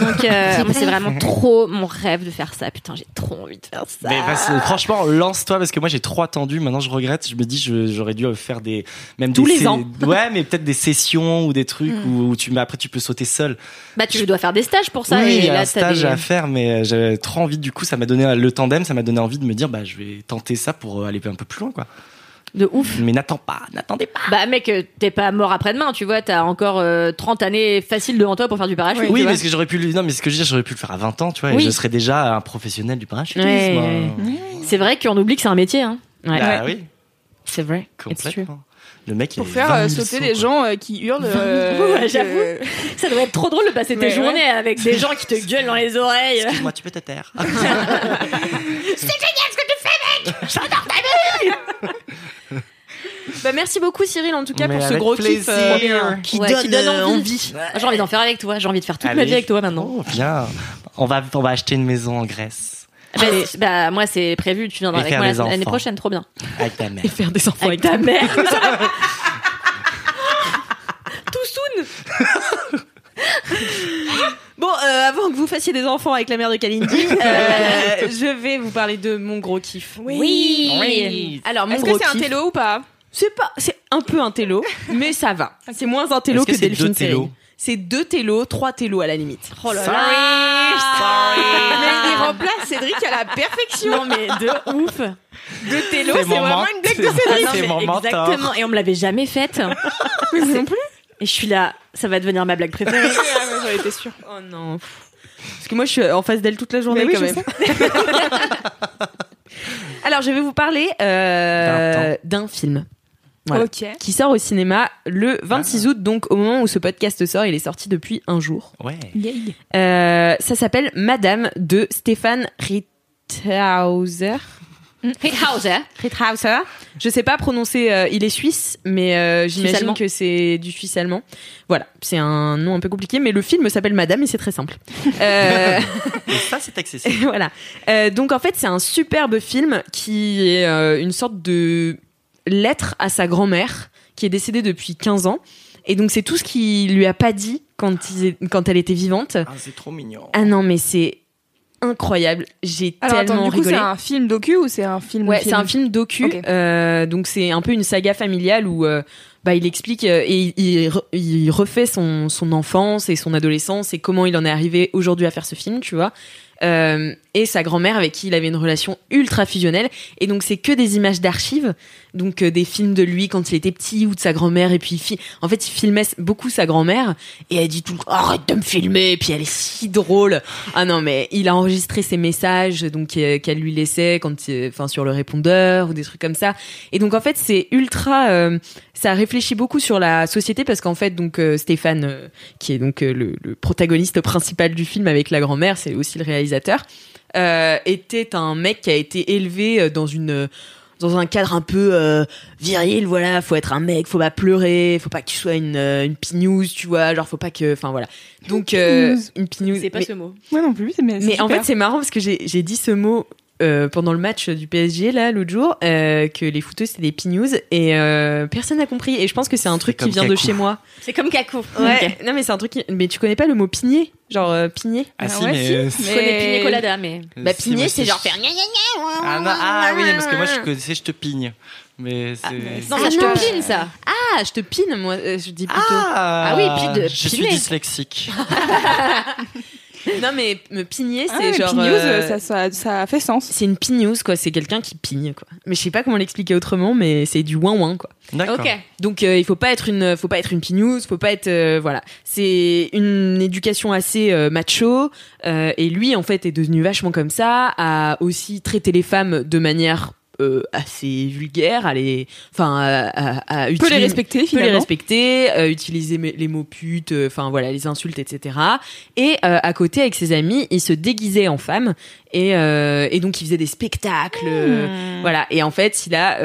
Speaker 3: donc euh, c'est vraiment trop mon rêve de faire ça putain j'ai trop envie de faire ça
Speaker 4: Mais que, franchement, lance-toi parce que moi j'ai trop attendu. Maintenant, je regrette. Je me dis, j'aurais dû faire des même
Speaker 2: Tous
Speaker 4: des
Speaker 2: les ans.
Speaker 4: Ouais, mais peut-être des sessions ou des trucs où, où tu mais après tu peux sauter seul.
Speaker 3: bah tu dois faire des stages pour ça
Speaker 4: oui,
Speaker 3: et
Speaker 4: il y a
Speaker 3: là
Speaker 4: un stage
Speaker 3: des...
Speaker 4: à faire, mais euh, j'avais trop envie. Du coup, ça m'a donné le tandem, ça m'a donné envie de me dire, bah je vais tenter ça pour aller un peu plus loin, quoi.
Speaker 3: De ouf
Speaker 4: Mais n'attends pas, n'attendez pas.
Speaker 3: bah mec euh, t'es pas mort après-demain tu vois t'as encore euh, 30 années faciles devant toi pour faire du parachute
Speaker 4: Oui,
Speaker 3: vois.
Speaker 4: parce que j'aurais pu. le- Non, mais ce que je veux dire, j'aurais pu le faire à 20 ans, tu vois,
Speaker 3: Oui.
Speaker 4: et je serais déjà un professionnel du parachutisme.
Speaker 2: Ouais,
Speaker 4: hein.
Speaker 3: c'est vrai qu'on oublie que c'est un métier hein.
Speaker 2: Ouais.
Speaker 4: Bah oui,
Speaker 2: C'est vrai.
Speaker 4: Complètement. Le mec,
Speaker 1: Pour faire euh, sauter les gens euh, qui hurlent. euh,
Speaker 3: Ouais,
Speaker 1: que-
Speaker 3: j'avoue. ça doit être trop drôle de passer tes
Speaker 1: Mais ouais.
Speaker 3: journées avec des gens qui te gueulent dans les oreilles
Speaker 4: Excuse-moi, tu peux te taire.
Speaker 2: Bah, merci beaucoup Cyril en tout cas
Speaker 4: Mais
Speaker 2: pour ce gros kiff
Speaker 4: plaisir.
Speaker 2: euh, qui,
Speaker 3: Ouais,
Speaker 2: donne,
Speaker 3: qui donne envie. Ah, J'ai envie d'en faire avec toi. J'ai envie de faire toute ma vie avec toi maintenant.
Speaker 4: Oh, bien. On va, on va acheter une maison en Grèce.
Speaker 3: Bah, bah, moi, c'est prévu. Tu viendras avec moi l'année prochaine. Trop bien.
Speaker 4: Avec ta mère.
Speaker 2: Et faire des enfants
Speaker 3: Avec
Speaker 2: avec
Speaker 3: ta mère.
Speaker 2: Bon, euh, avant que vous fassiez des enfants avec la mère de Kalindi, euh, je vais vous parler de mon gros kiff.
Speaker 3: Oui.
Speaker 2: Alors mon
Speaker 1: Est-ce
Speaker 2: gros
Speaker 1: que c'est un
Speaker 2: kiff,
Speaker 1: télo ou pas
Speaker 2: c'est pas, c'est un peu un télo, mais ça va. C'est moins un télo
Speaker 4: Est-ce que
Speaker 2: que,
Speaker 4: c'est
Speaker 2: Delphine
Speaker 4: deux télos.
Speaker 2: C'est deux télos, trois télos à la limite.
Speaker 3: Oh là
Speaker 4: Sorry,
Speaker 3: là.
Speaker 1: Mais il remplace Cédric à la perfection.
Speaker 3: Non, mais de ouf.
Speaker 1: De télo,
Speaker 4: C'est
Speaker 1: c'est
Speaker 4: mon
Speaker 1: vraiment
Speaker 4: ment-
Speaker 1: une blague de Cédric.
Speaker 4: C'est
Speaker 3: mais
Speaker 4: mon mentor.
Speaker 3: exactement. Et on me l'avait jamais faite.
Speaker 1: non plus.
Speaker 3: Et je suis là. Ça va devenir ma blague préférée.
Speaker 1: Sûre.
Speaker 2: Oh non. Parce que moi, je suis en face d'elle toute la journée
Speaker 1: oui,
Speaker 2: quand même. Alors, je vais vous parler euh, d'un film. Voilà. Qui sort au cinéma le 26 août, donc au moment où ce podcast sort, il est sorti depuis un jour.
Speaker 4: Ouais.
Speaker 2: Euh, ça s'appelle Madame de Stéphane Ritthauser.
Speaker 3: Rithauser.
Speaker 2: Rithauser. Je sais pas prononcer. euh, il est suisse, mais euh, j'imagine que c'est du suisse allemand. Voilà, c'est un nom un peu compliqué, mais le film s'appelle Madame et c'est très simple. Euh,
Speaker 4: Et ça, c'est accessible.
Speaker 2: voilà. Euh, donc en fait, c'est un superbe film qui est euh, une sorte de lettre à sa grand-mère qui est décédée depuis 15 ans. Et donc c'est tout ce qu'il lui a pas dit quand, il- quand elle était vivante.
Speaker 4: Ah, c'est trop mignon.
Speaker 2: Ah non, mais c'est incroyable. J'ai
Speaker 1: Alors attends,
Speaker 2: tellement
Speaker 1: du coup, c'est
Speaker 2: rigolé.
Speaker 1: un film docu ou c'est un film
Speaker 2: Ouais, c'est un film docu. Euh, donc c'est un peu une saga familiale où euh, bah, il explique euh, et il, il re- il refait son, son enfance et son adolescence et comment il en est arrivé aujourd'hui à faire ce film, tu vois. Euh, et sa grand-mère avec qui il avait une relation ultra fusionnelle. Et donc c'est que des images d'archives, donc euh, des films de lui quand il était petit ou de sa grand-mère. Et puis en fait il filmait beaucoup sa grand-mère et elle dit tout le temps arrête de me filmer. Et puis elle est si drôle. Ah non mais il a enregistré ses messages donc euh, qu'elle lui laissait quand, il- enfin sur le répondeur ou des trucs comme ça. Et donc en fait c'est ultra, euh, ça réfléchit beaucoup sur la société parce qu'en fait donc euh, Stéphane euh, qui est donc euh, le, le protagoniste principal du film avec la grand-mère, c'est aussi le réalisateur, euh, était un mec qui a été élevé euh, dans une dans un cadre un peu euh, viril, voilà, faut être un mec, faut pas pleurer, faut pas que tu sois une euh, une pignouse, tu vois, genre faut pas que, enfin voilà. Donc euh,
Speaker 1: pignouse.
Speaker 2: une pignouse.
Speaker 3: C'est pas
Speaker 2: Mais-
Speaker 3: ce mot.
Speaker 1: Moi non plus, mais
Speaker 2: mais en fait, c'est marrant parce que j'ai j'ai dit ce mot euh, pendant le match du PSG là l'autre jour euh, que les footeux c'est des pignous et euh, personne n'a compris et je pense que c'est un truc qui vient de chez moi.
Speaker 3: C'est comme Kakou.
Speaker 2: Ouais. Non mais c'est un truc qui... mais tu connais pas le mot pigné? Genre euh, pigné?
Speaker 4: Ah,
Speaker 1: Ah
Speaker 4: si,
Speaker 1: ouais,
Speaker 4: mais.
Speaker 1: si,
Speaker 3: Je connais Pina Colada, mais.
Speaker 2: Bah pigné c'est genre faire gna gna gna,
Speaker 4: Ah, non, ah oui, parce que moi, je connaissais, je te pigne. Mais c'est.
Speaker 3: Non,
Speaker 2: Ah
Speaker 3: ça, je
Speaker 2: non.
Speaker 3: te pine, ça.
Speaker 2: Ah, je te pine moi je dis plutôt.
Speaker 4: Ah,
Speaker 3: Ah oui, puis de
Speaker 4: Je suis dyslexique.
Speaker 2: Non mais me pigner
Speaker 1: Ah,
Speaker 2: c'est
Speaker 1: mais
Speaker 2: genre
Speaker 1: Pigneuse,
Speaker 2: euh,
Speaker 1: ça, ça, ça fait sens.
Speaker 2: c'est une pignouse quoi, c'est quelqu'un qui pigne quoi. Mais je sais pas comment l'expliquer autrement mais c'est du ouin ouin quoi.
Speaker 4: D'accord.
Speaker 3: Ok.
Speaker 2: Donc euh, il faut pas être une faut pas être une pignouse, faut pas être euh, voilà. C'est une éducation assez euh, macho euh, et lui en fait est devenu vachement comme ça, a aussi traité les femmes de manière euh, assez vulgaire, à les enfin à, à, à
Speaker 1: Peut les respecter
Speaker 2: peut les
Speaker 1: finalement.
Speaker 2: respecter, euh, utiliser les mots putes, euh, enfin voilà, les insultes, etc. Et euh, à côté, avec ses amis, il se déguisait en femme et, euh, et donc il faisait des spectacles,
Speaker 1: Hmm.
Speaker 2: voilà. Et en fait, il a,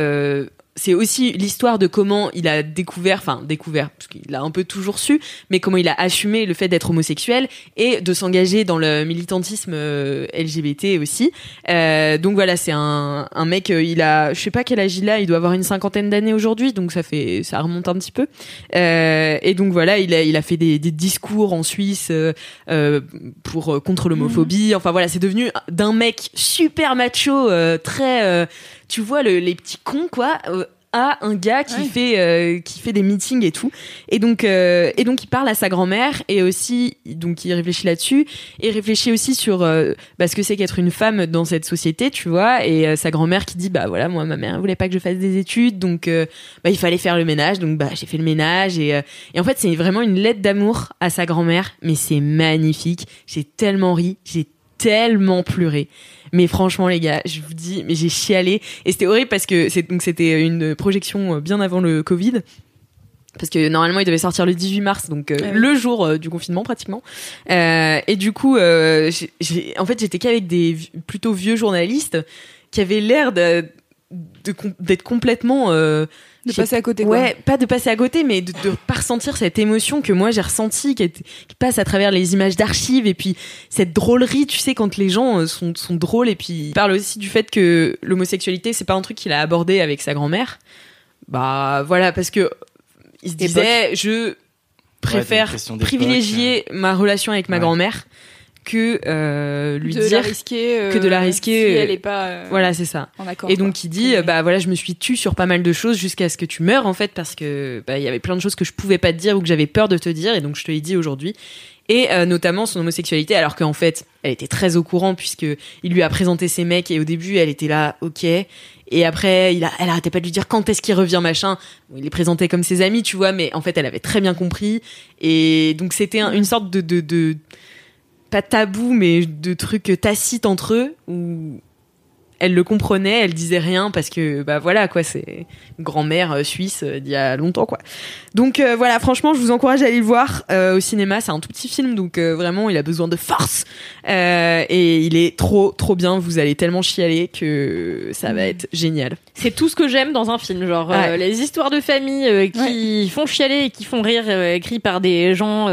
Speaker 2: c'est aussi l'histoire de comment il a découvert, enfin découvert, parce qu'il l'a un peu toujours su, mais comment il a assumé le fait d'être homosexuel et de s'engager dans le militantisme euh, LGBT aussi. Euh, donc voilà, c'est un, un mec, euh, il a, je sais pas quel âge il a, il doit avoir une cinquantaine d'années aujourd'hui, donc ça fait, ça remonte un petit peu. Euh, et donc voilà, il a, il a fait des, des discours en Suisse euh, euh, pour contre l'homophobie. Enfin voilà, c'est devenu d'un mec super macho, euh, très, euh, tu vois le- les petits cons quoi. euh, à un gars qui
Speaker 1: Ouais.
Speaker 2: fait euh, qui fait des meetings et tout. Et donc euh, et donc il parle à sa grand-mère et aussi donc il réfléchit là-dessus et réfléchit aussi sur euh, bah, ce que c'est qu'être une femme dans cette société tu vois. Et sa grand-mère qui dit bah voilà moi ma mère voulait pas que je fasse des études. Donc bah il fallait faire le ménage. Donc bah j'ai fait le ménage et et en fait c'est vraiment une lettre d'amour à sa grand-mère. Mais c'est magnifique. J'ai tellement ri. J'ai tellement pleuré mais franchement les gars je vous dis mais j'ai chialé. Et c'était horrible parce que c'était une projection euh, bien avant le Covid. Parce que normalement il devait sortir le 18 mars donc euh,
Speaker 1: Ah oui.
Speaker 2: le jour euh, du confinement pratiquement. Euh, et du coup en fait j'étais qu'avec des plutôt vieux journalistes qui avaient l'air de de com- d'être complètement
Speaker 1: De passer à côté, quoi.
Speaker 2: Ouais, pas de passer à côté, mais de, de pas ressentir cette émotion que moi j'ai ressentie, qui, est- qui passe à travers les images d'archives et puis cette drôlerie, tu sais, quand les gens euh, sont, sont drôles et puis il parle aussi du fait que l'homosexualité c'est pas un truc qu'il a abordé avec sa grand-mère. Bah voilà, parce que il se disait je préfère privilégier ma relation avec ma
Speaker 4: Ouais.
Speaker 2: grand-mère que euh, lui
Speaker 1: de la
Speaker 2: dire
Speaker 1: risquer, euh,
Speaker 2: que de la risquer,
Speaker 1: si
Speaker 2: euh,
Speaker 1: elle est pas euh,
Speaker 2: voilà c'est ça.
Speaker 1: en accord.
Speaker 2: et
Speaker 1: quoi.
Speaker 2: donc il dit bah voilà je me suis tue sur pas mal de choses jusqu'à ce que tu meurs en fait parce que bah il y avait plein de choses que je pouvais pas te dire ou que j'avais peur de te dire et donc je te l'ai dit aujourd'hui. Et notamment son homosexualité alors qu'en fait elle était très au courant puisque il lui a présenté ses mecs et au début elle était là ok. Et après il a elle arrêtait pas de lui dire quand est-ce qu'il revient machin. Il les présentait comme ses amis tu vois mais en fait elle avait très bien compris. Et donc c'était un- une sorte de, de, de pas tabou mais de trucs tacites entre eux où elle le comprenait, elle disait rien parce que bah voilà quoi, c'est grand-mère euh, suisse euh, d'il y a longtemps quoi. Donc euh, voilà, franchement, je vous encourage à aller le voir euh, au cinéma. C'est un tout petit film, donc euh, vraiment, il a besoin de force et il est trop trop bien. Vous allez tellement chialer que ça va être génial.
Speaker 3: C'est tout ce que j'aime dans un film, genre
Speaker 2: Ouais.
Speaker 3: les histoires de famille qui font chialer et qui font rire, écrits par des gens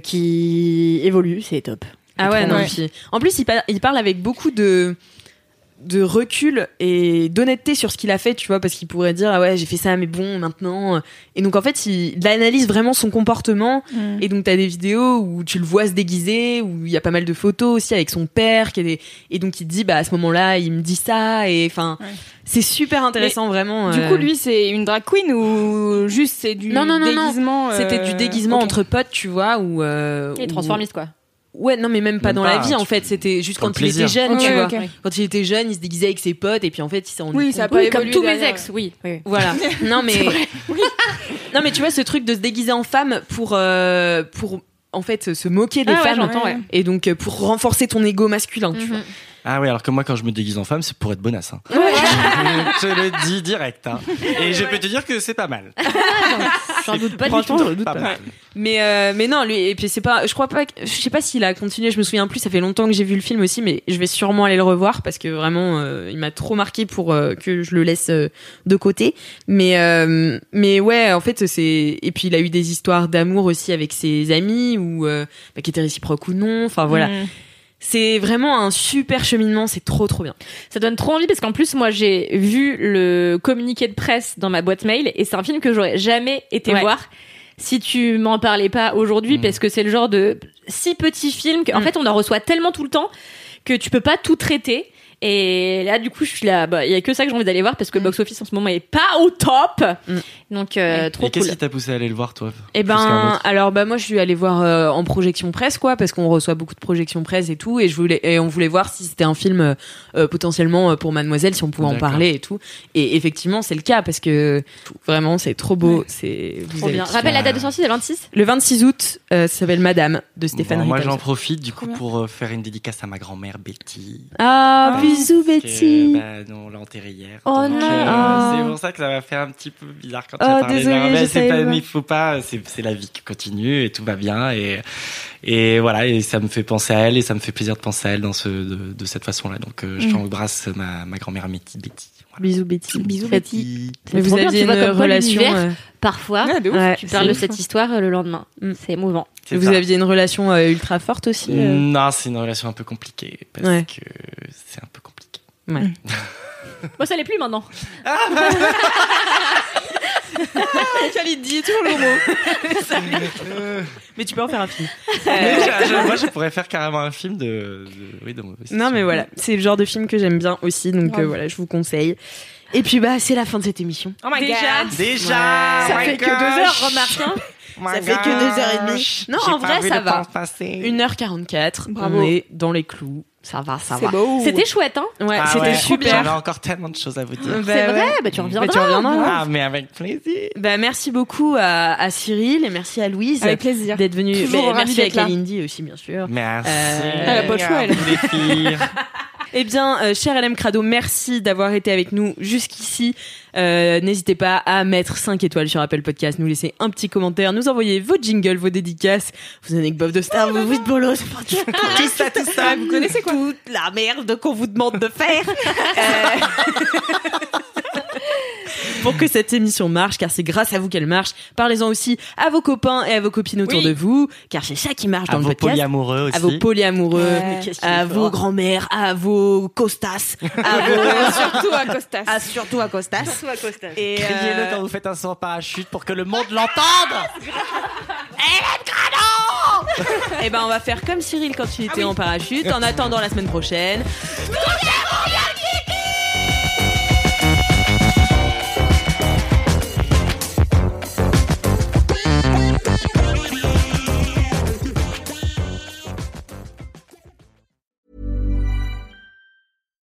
Speaker 3: qui évoluent, c'est top.
Speaker 2: Ah ouais, non. puis- en plus, il, par- il parle avec beaucoup de de recul et d'honnêteté sur ce qu'il a fait, tu vois, parce qu'il pourrait dire ah ouais j'ai fait ça mais bon maintenant euh. et donc en fait il, analyse vraiment son comportement
Speaker 1: Mm.
Speaker 2: et donc t'as des vidéos où tu le vois se déguiser où il y a pas mal de photos aussi avec son père qui est des... et donc il te dit bah à ce moment-là il me dit ça et enfin
Speaker 1: Ouais.
Speaker 2: c'est super intéressant vraiment
Speaker 1: Du
Speaker 2: euh.
Speaker 1: coup, lui, c'est une drag queen ou juste c'est du
Speaker 2: Non, non, non, non.
Speaker 1: déguisement euh,
Speaker 2: c'était du déguisement entre potes tu vois ou euh,
Speaker 3: Et transformiste quoi.
Speaker 2: Ouais non mais même pas
Speaker 4: Même
Speaker 2: dans
Speaker 4: pas,
Speaker 2: la vie en fait c'était juste quand il était jeune tu vois quand il était jeune il se déguisait avec ses potes et puis en fait il s'est rendu
Speaker 1: Oui,
Speaker 2: compte
Speaker 1: ça a pas
Speaker 3: Oui, comme tous mes
Speaker 1: derrière.
Speaker 3: ex, oui. oui.
Speaker 2: Voilà. Non mais non mais tu vois ce truc de se déguiser en femme pour euh, pour en fait se moquer des
Speaker 3: Ah
Speaker 2: femmes
Speaker 3: j'entends, ouais.
Speaker 2: et donc euh, pour renforcer ton ego masculin. Tu vois.
Speaker 4: Ah oui, alors que moi, quand je me déguise en femme, c'est pour être bonasse. Hein. je le dis direct. Hein. Et je peux te dire que c'est pas mal.
Speaker 3: J'en doute pas du tout.
Speaker 2: doute
Speaker 4: Pas
Speaker 2: pas.
Speaker 4: mal.
Speaker 2: Mais euh, mais non lui et puis c'est pas je crois pas je sais pas s'il a continué je me souviens plus ça fait longtemps que j'ai vu le film aussi mais je vais sûrement aller le revoir parce que vraiment euh, il m'a trop marqué pour euh, que je le laisse euh, de côté mais euh, mais ouais en fait c'est et puis il a eu des histoires d'amour aussi avec ses amis ou euh, bah, qui étaient réciproques ou non enfin voilà
Speaker 1: Mm.
Speaker 2: C'est vraiment un super cheminement c'est trop trop bien
Speaker 3: Ça donne trop envie parce qu'en plus, moi, j'ai vu le communiqué de presse dans ma boîte mail et c'est un film que j'aurais jamais été
Speaker 2: Ouais.
Speaker 3: voir si tu m'en parlais pas aujourd'hui
Speaker 4: Mm.
Speaker 3: parce que c'est le genre de si petit film qu'en
Speaker 2: Mm.
Speaker 3: fait on en reçoit tellement tout le temps que tu peux pas tout traiter. Et là, du coup, je suis là, bah, il y a que ça que j'ai envie d'aller voir parce que le box office en ce moment est pas au top.
Speaker 2: Mm.
Speaker 3: Donc, euh, trop
Speaker 4: Et qu'est-ce
Speaker 3: cool.
Speaker 4: qui t'a poussé à aller le voir, toi
Speaker 2: Eh ben, alors bah moi je suis allée voir euh, en projection presse quoi, parce qu'on reçoit beaucoup de projections presse et tout, et je voulais et on voulait voir si c'était un film euh, euh, potentiellement pour Mademoiselle, si on pouvait en parler et tout. Et effectivement c'est le cas parce que vraiment c'est trop beau, c'est vous
Speaker 3: Trop bien. Rappelle la date de sortie, c'est le 26
Speaker 2: Le 26 août, euh, ça s'appelle Madame de Stéphane
Speaker 4: Bon, moi, j'en profite du coup pour euh, faire une dédicace à ma grand-mère Betty.
Speaker 2: Ah,
Speaker 1: Ah.
Speaker 2: Bisous
Speaker 4: Parce que,
Speaker 2: Betty.
Speaker 4: bah, non, on l'a enterrée hier.
Speaker 2: Oh
Speaker 4: Donc,
Speaker 2: non.
Speaker 4: euh,
Speaker 2: Ah.
Speaker 4: C'est pour ça que ça m'a fait un petit peu bizarre quand
Speaker 2: Oh,
Speaker 4: tu as parlé.
Speaker 2: désolée,
Speaker 4: de ma- mais
Speaker 2: je
Speaker 4: c'est pas, il faut pas. C'est c'est la vie qui continue et tout va bien et et voilà et ça me fait penser à elle et ça me fait plaisir de penser à elle dans ce de, de cette façon-là. Donc euh, je
Speaker 2: Mm.
Speaker 4: t'embrasse ma ma grand-mère Betty. Betty. Voilà.
Speaker 2: Bisous Betty.
Speaker 1: Bisous, Betty.
Speaker 2: Mais vous aviez une
Speaker 3: quoi
Speaker 2: relation. euh,
Speaker 3: Parfois,
Speaker 1: ouf.
Speaker 2: ouais,
Speaker 3: tu parles de cette histoire euh, le lendemain.
Speaker 2: Mm.
Speaker 3: C'est émouvant.
Speaker 2: Vous
Speaker 4: ça.
Speaker 2: aviez une relation euh, ultra forte aussi. euh
Speaker 4: Non, c'est une relation un peu compliquée parce
Speaker 2: Ouais.
Speaker 4: que c'est un peu compliqué.
Speaker 2: Ouais.
Speaker 3: Moi, ça l'est plus maintenant.
Speaker 2: Khalid dit toujours le mot. Mais tu peux en faire un film.
Speaker 4: Mais je- je- moi, je pourrais faire carrément un film de, de oui, de mauvais
Speaker 2: Non mais voilà, c'est le genre de film que j'aime bien aussi, donc euh, voilà, je vous conseille. Et puis bah c'est la fin de cette émission.
Speaker 1: Oh my
Speaker 3: Déjà.
Speaker 1: god.
Speaker 4: Déjà,
Speaker 2: Ça
Speaker 4: my
Speaker 2: fait que
Speaker 4: gosh.
Speaker 2: deux heures, remarque. Hein. Ça fait que deux heures et demie. Non, en vrai, ça va.
Speaker 4: temps passer.
Speaker 2: 1h44,
Speaker 1: Bravo.
Speaker 2: on est dans les clous. Ça va, ça
Speaker 1: C'est
Speaker 2: va.
Speaker 1: beau.
Speaker 3: C'était chouette, hein?
Speaker 2: Ouais,
Speaker 4: Ah
Speaker 2: c'était
Speaker 4: ouais,
Speaker 2: super.
Speaker 4: J'avais encore tellement de choses à vous dire.
Speaker 2: Bah,
Speaker 3: C'est
Speaker 2: ouais.
Speaker 3: vrai, bah tu reviendras.
Speaker 2: Bah, tu reviendras.
Speaker 4: Ah, mais avec plaisir.
Speaker 2: Bah, merci beaucoup à, à Cyril et merci à Louise
Speaker 1: Avec plaisir.
Speaker 2: d'être venue. Bah, merci à
Speaker 1: d'être là.
Speaker 2: Kalindi aussi, bien sûr.
Speaker 4: Merci.
Speaker 2: Euh,
Speaker 1: Elle a pas le choix, elle.
Speaker 4: vous.
Speaker 2: Eh bien, euh, cher LM Crado, merci d'avoir été avec nous jusqu'ici. Euh, N'hésitez pas à mettre 5 étoiles sur Apple Podcast, nous laisser un petit commentaire, nous envoyer vos jingles, vos dédicaces, vos anecdotes de star, vos de bolos, tout ça, tout ça. Vous connaissez quoi Toute la merde qu'on vous demande de faire. Euh, Pour que cette émission marche, car c'est grâce à vous qu'elle marche. Parlez-en aussi à vos copains et à vos copines autour
Speaker 1: Oui.
Speaker 2: de vous, car c'est ça qui marche
Speaker 4: À
Speaker 2: dans le
Speaker 4: vos
Speaker 2: podcast.
Speaker 4: polyamoureux aussi.
Speaker 2: À vos polyamoureux,
Speaker 1: Ouais.
Speaker 2: À vos
Speaker 3: fort.
Speaker 2: grands-mères, à vos costas, à vos...
Speaker 1: Surtout à Costas.
Speaker 2: à surtout à costas. Et
Speaker 4: Criez-le
Speaker 2: euh,
Speaker 4: quand vous faites un saut en parachute pour que le monde l'entende.
Speaker 2: eh ben on va faire comme Cyril quand il était en parachute. En attendant la semaine prochaine.